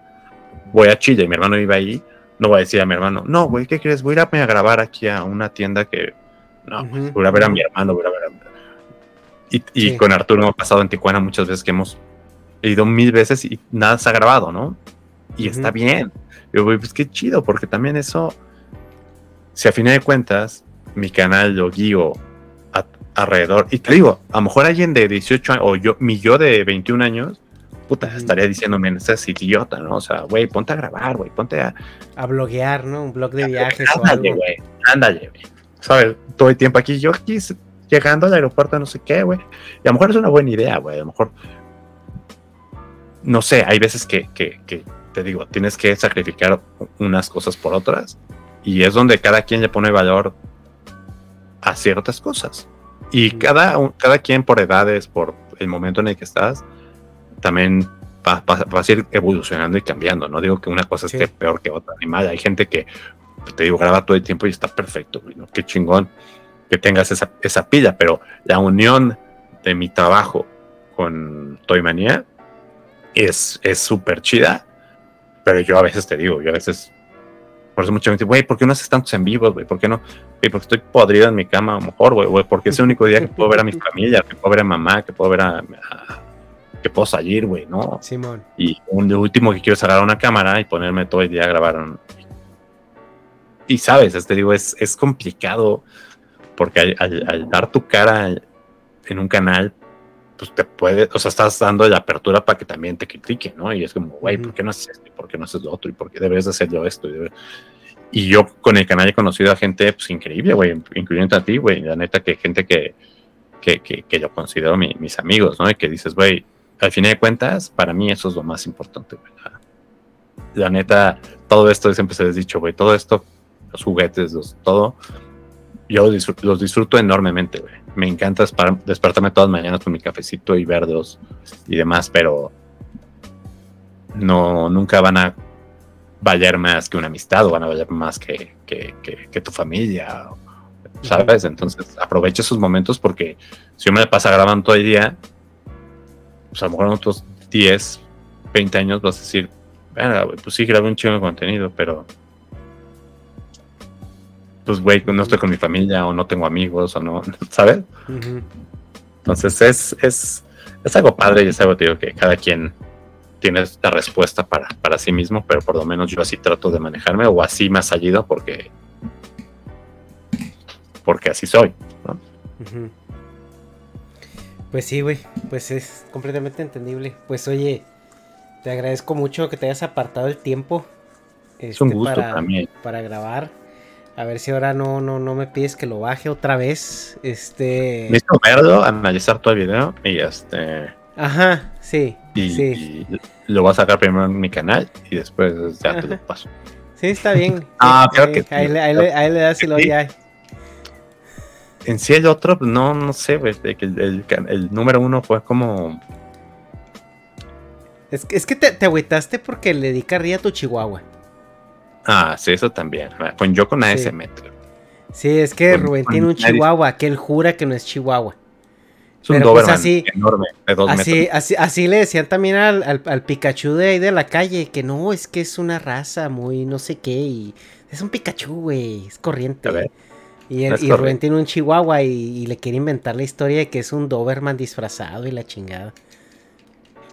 Speaker 2: voy a Chile y mi hermano vive ahí, no voy a decir a mi hermano, no, güey, ¿qué quieres? Voy a irme a grabar aquí a una tienda que, no, voy a ver a mi hermano, voy a ver a... Y, y con Arturo hemos pasado en Tijuana muchas veces que hemos ido mil veces y nada se ha grabado, ¿no? Y está bien. Yo, güey, pues qué chido, porque también eso, si a fin de cuentas, mi canal lo guío alrededor. Y te digo, a lo mejor alguien de 18 años, o yo, mi yo de 21 años, puta, estaría diciéndome, estás idiota, ¿no? O sea, güey, ponte a grabar, güey, ponte a...
Speaker 3: A bloguear, ¿no? Un blog de viajes
Speaker 2: ándale, güey, ándale, güey. ¿Sabes? Todo el tiempo aquí, yo aquí llegando al aeropuerto, no sé qué, güey. Y a lo mejor es una buena idea, güey. A lo mejor, no sé, hay veces que, que, que te digo, tienes que sacrificar unas cosas por otras. Y es donde cada quien le pone valor a ciertas cosas. Y cada, cada quien por edades, por el momento en el que estás, también va, a ir evolucionando y cambiando. No digo que una cosa esté peor que otra, ni mal. Hay gente que, te digo, graba todo el tiempo y está perfecto, ¿no? Qué chingón que tengas esa, esa pila, pero la unión de mi trabajo con Toy Manía es súper chida. Pero yo a veces te digo, yo a veces por eso mucha gente, güey, ¿por qué no haces tantos en vivos, güey? ¿Por qué no? Güey, porque estoy podrido en mi cama a lo mejor, güey, porque es el único día que puedo ver a mi familia, que puedo ver a mamá, que puedo ver a, que puedo salir, güey, ¿no?
Speaker 3: Simón.
Speaker 2: Y un, último que quiero es agarrar una cámara y ponerme todo el día a grabar. Y sabes, te digo, es, es complicado porque al, dar tu cara en un canal, pues te puede, o sea, estás dando la apertura para que también te critiquen, ¿no? Y es como, güey, ¿por qué no haces esto? ¿Por qué no haces lo otro? ¿Y por qué debes de hacerlo esto? Y, yo con el canal he conocido a gente, pues, increíble, güey, incluyendo a ti, güey, la neta que gente que, que, que, que yo considero mis amigos, ¿no? Y que dices, güey, al fin de cuentas, para mí eso es lo más importante, güey. La, neta, todo esto, siempre se les dicho, güey, todo esto, los juguetes, los, todo, yo los disfruto enormemente, güey. Me encanta despertarme todas las mañanas con mi cafecito y verdos y demás, pero no, nunca van a valer más que una amistad o van a valer más que, que, tu familia. ¿sabes? Entonces aprovecha esos momentos porque si yo me la pasa grabando todo el día, pues a lo mejor en otros 10, 20 años vas a decir, pues sí grabé un chingo de contenido, pero pues güey, no estoy con mi familia o no tengo amigos o no, <laughs> ¿sabes? Entonces es, es, es algo padre y es algo digo, que cada quien tiene esta respuesta para, para sí mismo, pero por lo menos yo así trato de manejarme o así me ha salido porque porque así soy. ¿no?
Speaker 3: Pues sí, güey, pues es completamente entendible. Pues oye, te agradezco mucho que te hayas apartado el tiempo.
Speaker 2: es un este, gusto para, también.
Speaker 3: Para grabar. A ver si ahora no, no, no me pides que lo baje otra vez. Este.
Speaker 2: Listo verlo, analizar todo el video y este.
Speaker 3: Ajá, sí.
Speaker 2: Y, lo voy a sacar primero en mi canal y después ya te lo paso.
Speaker 3: Sí, está bien.
Speaker 2: ah, creo que.
Speaker 3: Ahí, le das y lo ya.
Speaker 2: En sí el otro, no, no sé, el, el, número uno fue como...
Speaker 3: Es, es que te, te agüitaste porque le di carrilla a tu chihuahua.
Speaker 2: Ah, sí, eso también. Con yo con ese metro.
Speaker 3: Sí, es que Rubén tiene un chihuahua que él jura que no es chihuahua.
Speaker 2: Es un Pero pues así, enorme, de dos
Speaker 3: así, metros. Así, así, le decían también al, al, Pikachu de ahí de la calle, que no, es que es una raza muy no sé qué, y es un Pikachu, güey, es corriente. Y, Rubén tiene un chihuahua y, le quiere inventar la historia de que es un Doberman disfrazado y la chingada.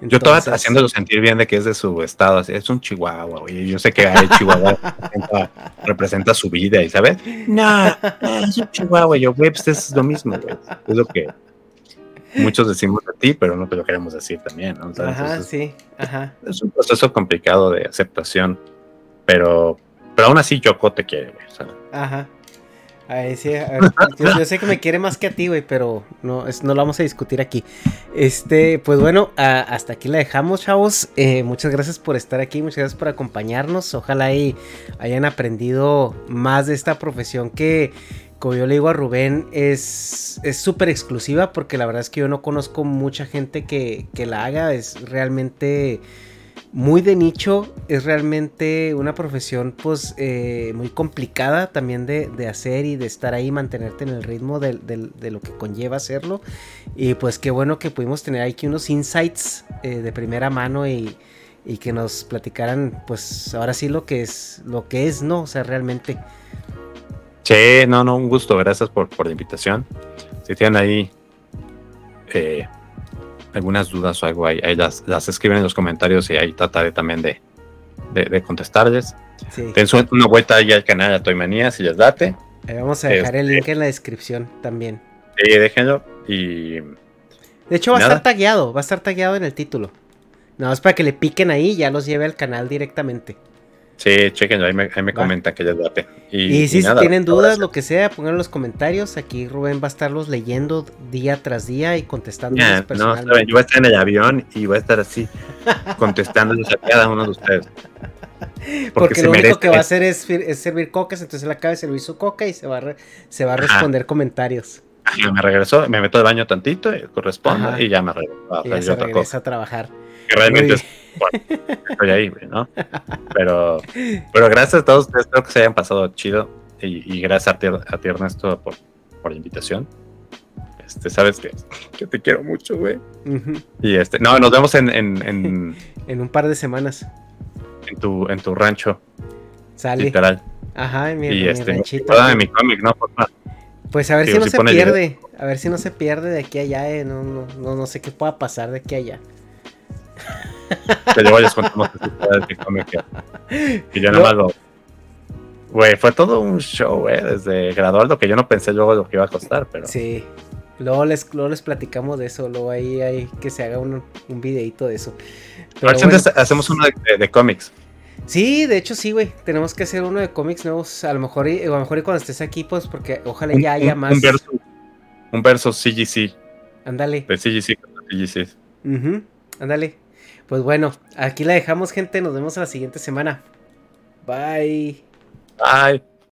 Speaker 2: yo estaba haciéndolo sentir bien de que es de su estado, es un chihuahua, güey. Yo sé que el chihuahua <laughs> representa, su vida, ¿y sabes? No, es un chihuahua. Yo, güey, pues es lo mismo, güey. Es lo que muchos decimos de ti, pero no te lo queremos decir también, ¿no?
Speaker 3: Ajá, sí, ajá.
Speaker 2: Es un proceso complicado de aceptación, pero, pero aún así Yoko te quiere, güey.
Speaker 3: Ajá sí, yo, sé que me quiere más que a ti, güey, pero no, no lo vamos a discutir aquí. Este, pues bueno, hasta aquí la dejamos, chavos. Eh, muchas gracias por estar aquí, muchas gracias por acompañarnos. Ojalá y hayan aprendido más de esta profesión que, como yo le digo a Rubén, es súper exclusiva porque la verdad es que yo no conozco mucha gente que, que la haga. Es realmente muy de nicho, es realmente una profesión pues eh, muy complicada también de, hacer y de estar ahí, mantenerte en el ritmo de, lo que conlleva hacerlo. Y pues qué bueno que pudimos tener aquí unos insights eh, de primera mano y, que nos platicaran pues ahora sí lo que es, lo que es, ¿no? O sea, realmente.
Speaker 2: Sí, no, no, un gusto, gracias por, la invitación. Si tienen ahí... Eh, algunas dudas o algo ahí, las, escriben en los comentarios y ahí trataré también de, de, contestarles. Sí. Den una vuelta ahí al canal de Toymanía si les date.
Speaker 3: vamos a dejar el este, link en la descripción también.
Speaker 2: Sí, déjenlo y...
Speaker 3: De hecho va a estar tagueado, va a estar tagueado en el título. Nada más para que le piquen ahí y ya los lleve al canal directamente.
Speaker 2: Sí, chequenlo, ahí me, comentan que les date.
Speaker 3: Y, si tienen dudas, lo que sea, pongan en los comentarios. Aquí Rubén va a estarlos leyendo día tras día y contestando.
Speaker 2: no, yo voy a estar en el avión y voy a estar así, <laughs> contestándoles a cada uno de ustedes.
Speaker 3: Porque, lo único que va a hacer es, servir cocas, entonces él acaba de servir su coca y se va a, se va a responder comentarios.
Speaker 2: me regresó, me meto al baño tantito, corresponde y ya me regreso.
Speaker 3: Y ya se regresa a trabajar.
Speaker 2: Que realmente es estoy ahí, ¿no? Pero, pero gracias a todos ustedes, espero que se hayan pasado chido y, gracias a ti, a ti Ernesto, por, por, la invitación. Este, sabes que, que te quiero mucho, güey. Y este, no, nos vemos en, en, <laughs>
Speaker 3: en, un par de semanas.
Speaker 2: En tu, en tu rancho.
Speaker 3: Sale.
Speaker 2: Literal.
Speaker 3: Ajá, en mi,
Speaker 2: y este,
Speaker 3: ranchito.
Speaker 2: mi cómic, ¿no?
Speaker 3: Pues a ver si no se pierde. A ver si no se pierde de aquí a allá. Eh. No, no, no, no sé qué pueda pasar de aquí a allá.
Speaker 2: Que luego les contamos que cómic y yo nada más lo. Güey, fue todo un show, güey, desde graduar lo que yo no pensé luego lo que iba a costar, pero.
Speaker 3: Sí. Luego les, luego les platicamos de eso, luego ahí hay que se haga un, un videito de eso.
Speaker 2: Pero hacemos uno de, cómics.
Speaker 3: Sí, de hecho sí, güey. Tenemos que hacer uno de cómics nuevos. A lo mejor, y, a lo mejor cuando estés aquí, pues, porque ojalá ya haya más.
Speaker 2: Un verso, un verso CGC.
Speaker 3: Ándale.
Speaker 2: De CGC CGC.
Speaker 3: Ándale. Pues bueno, aquí la dejamos, gente. Nos vemos la siguiente semana. Bye.
Speaker 2: Bye.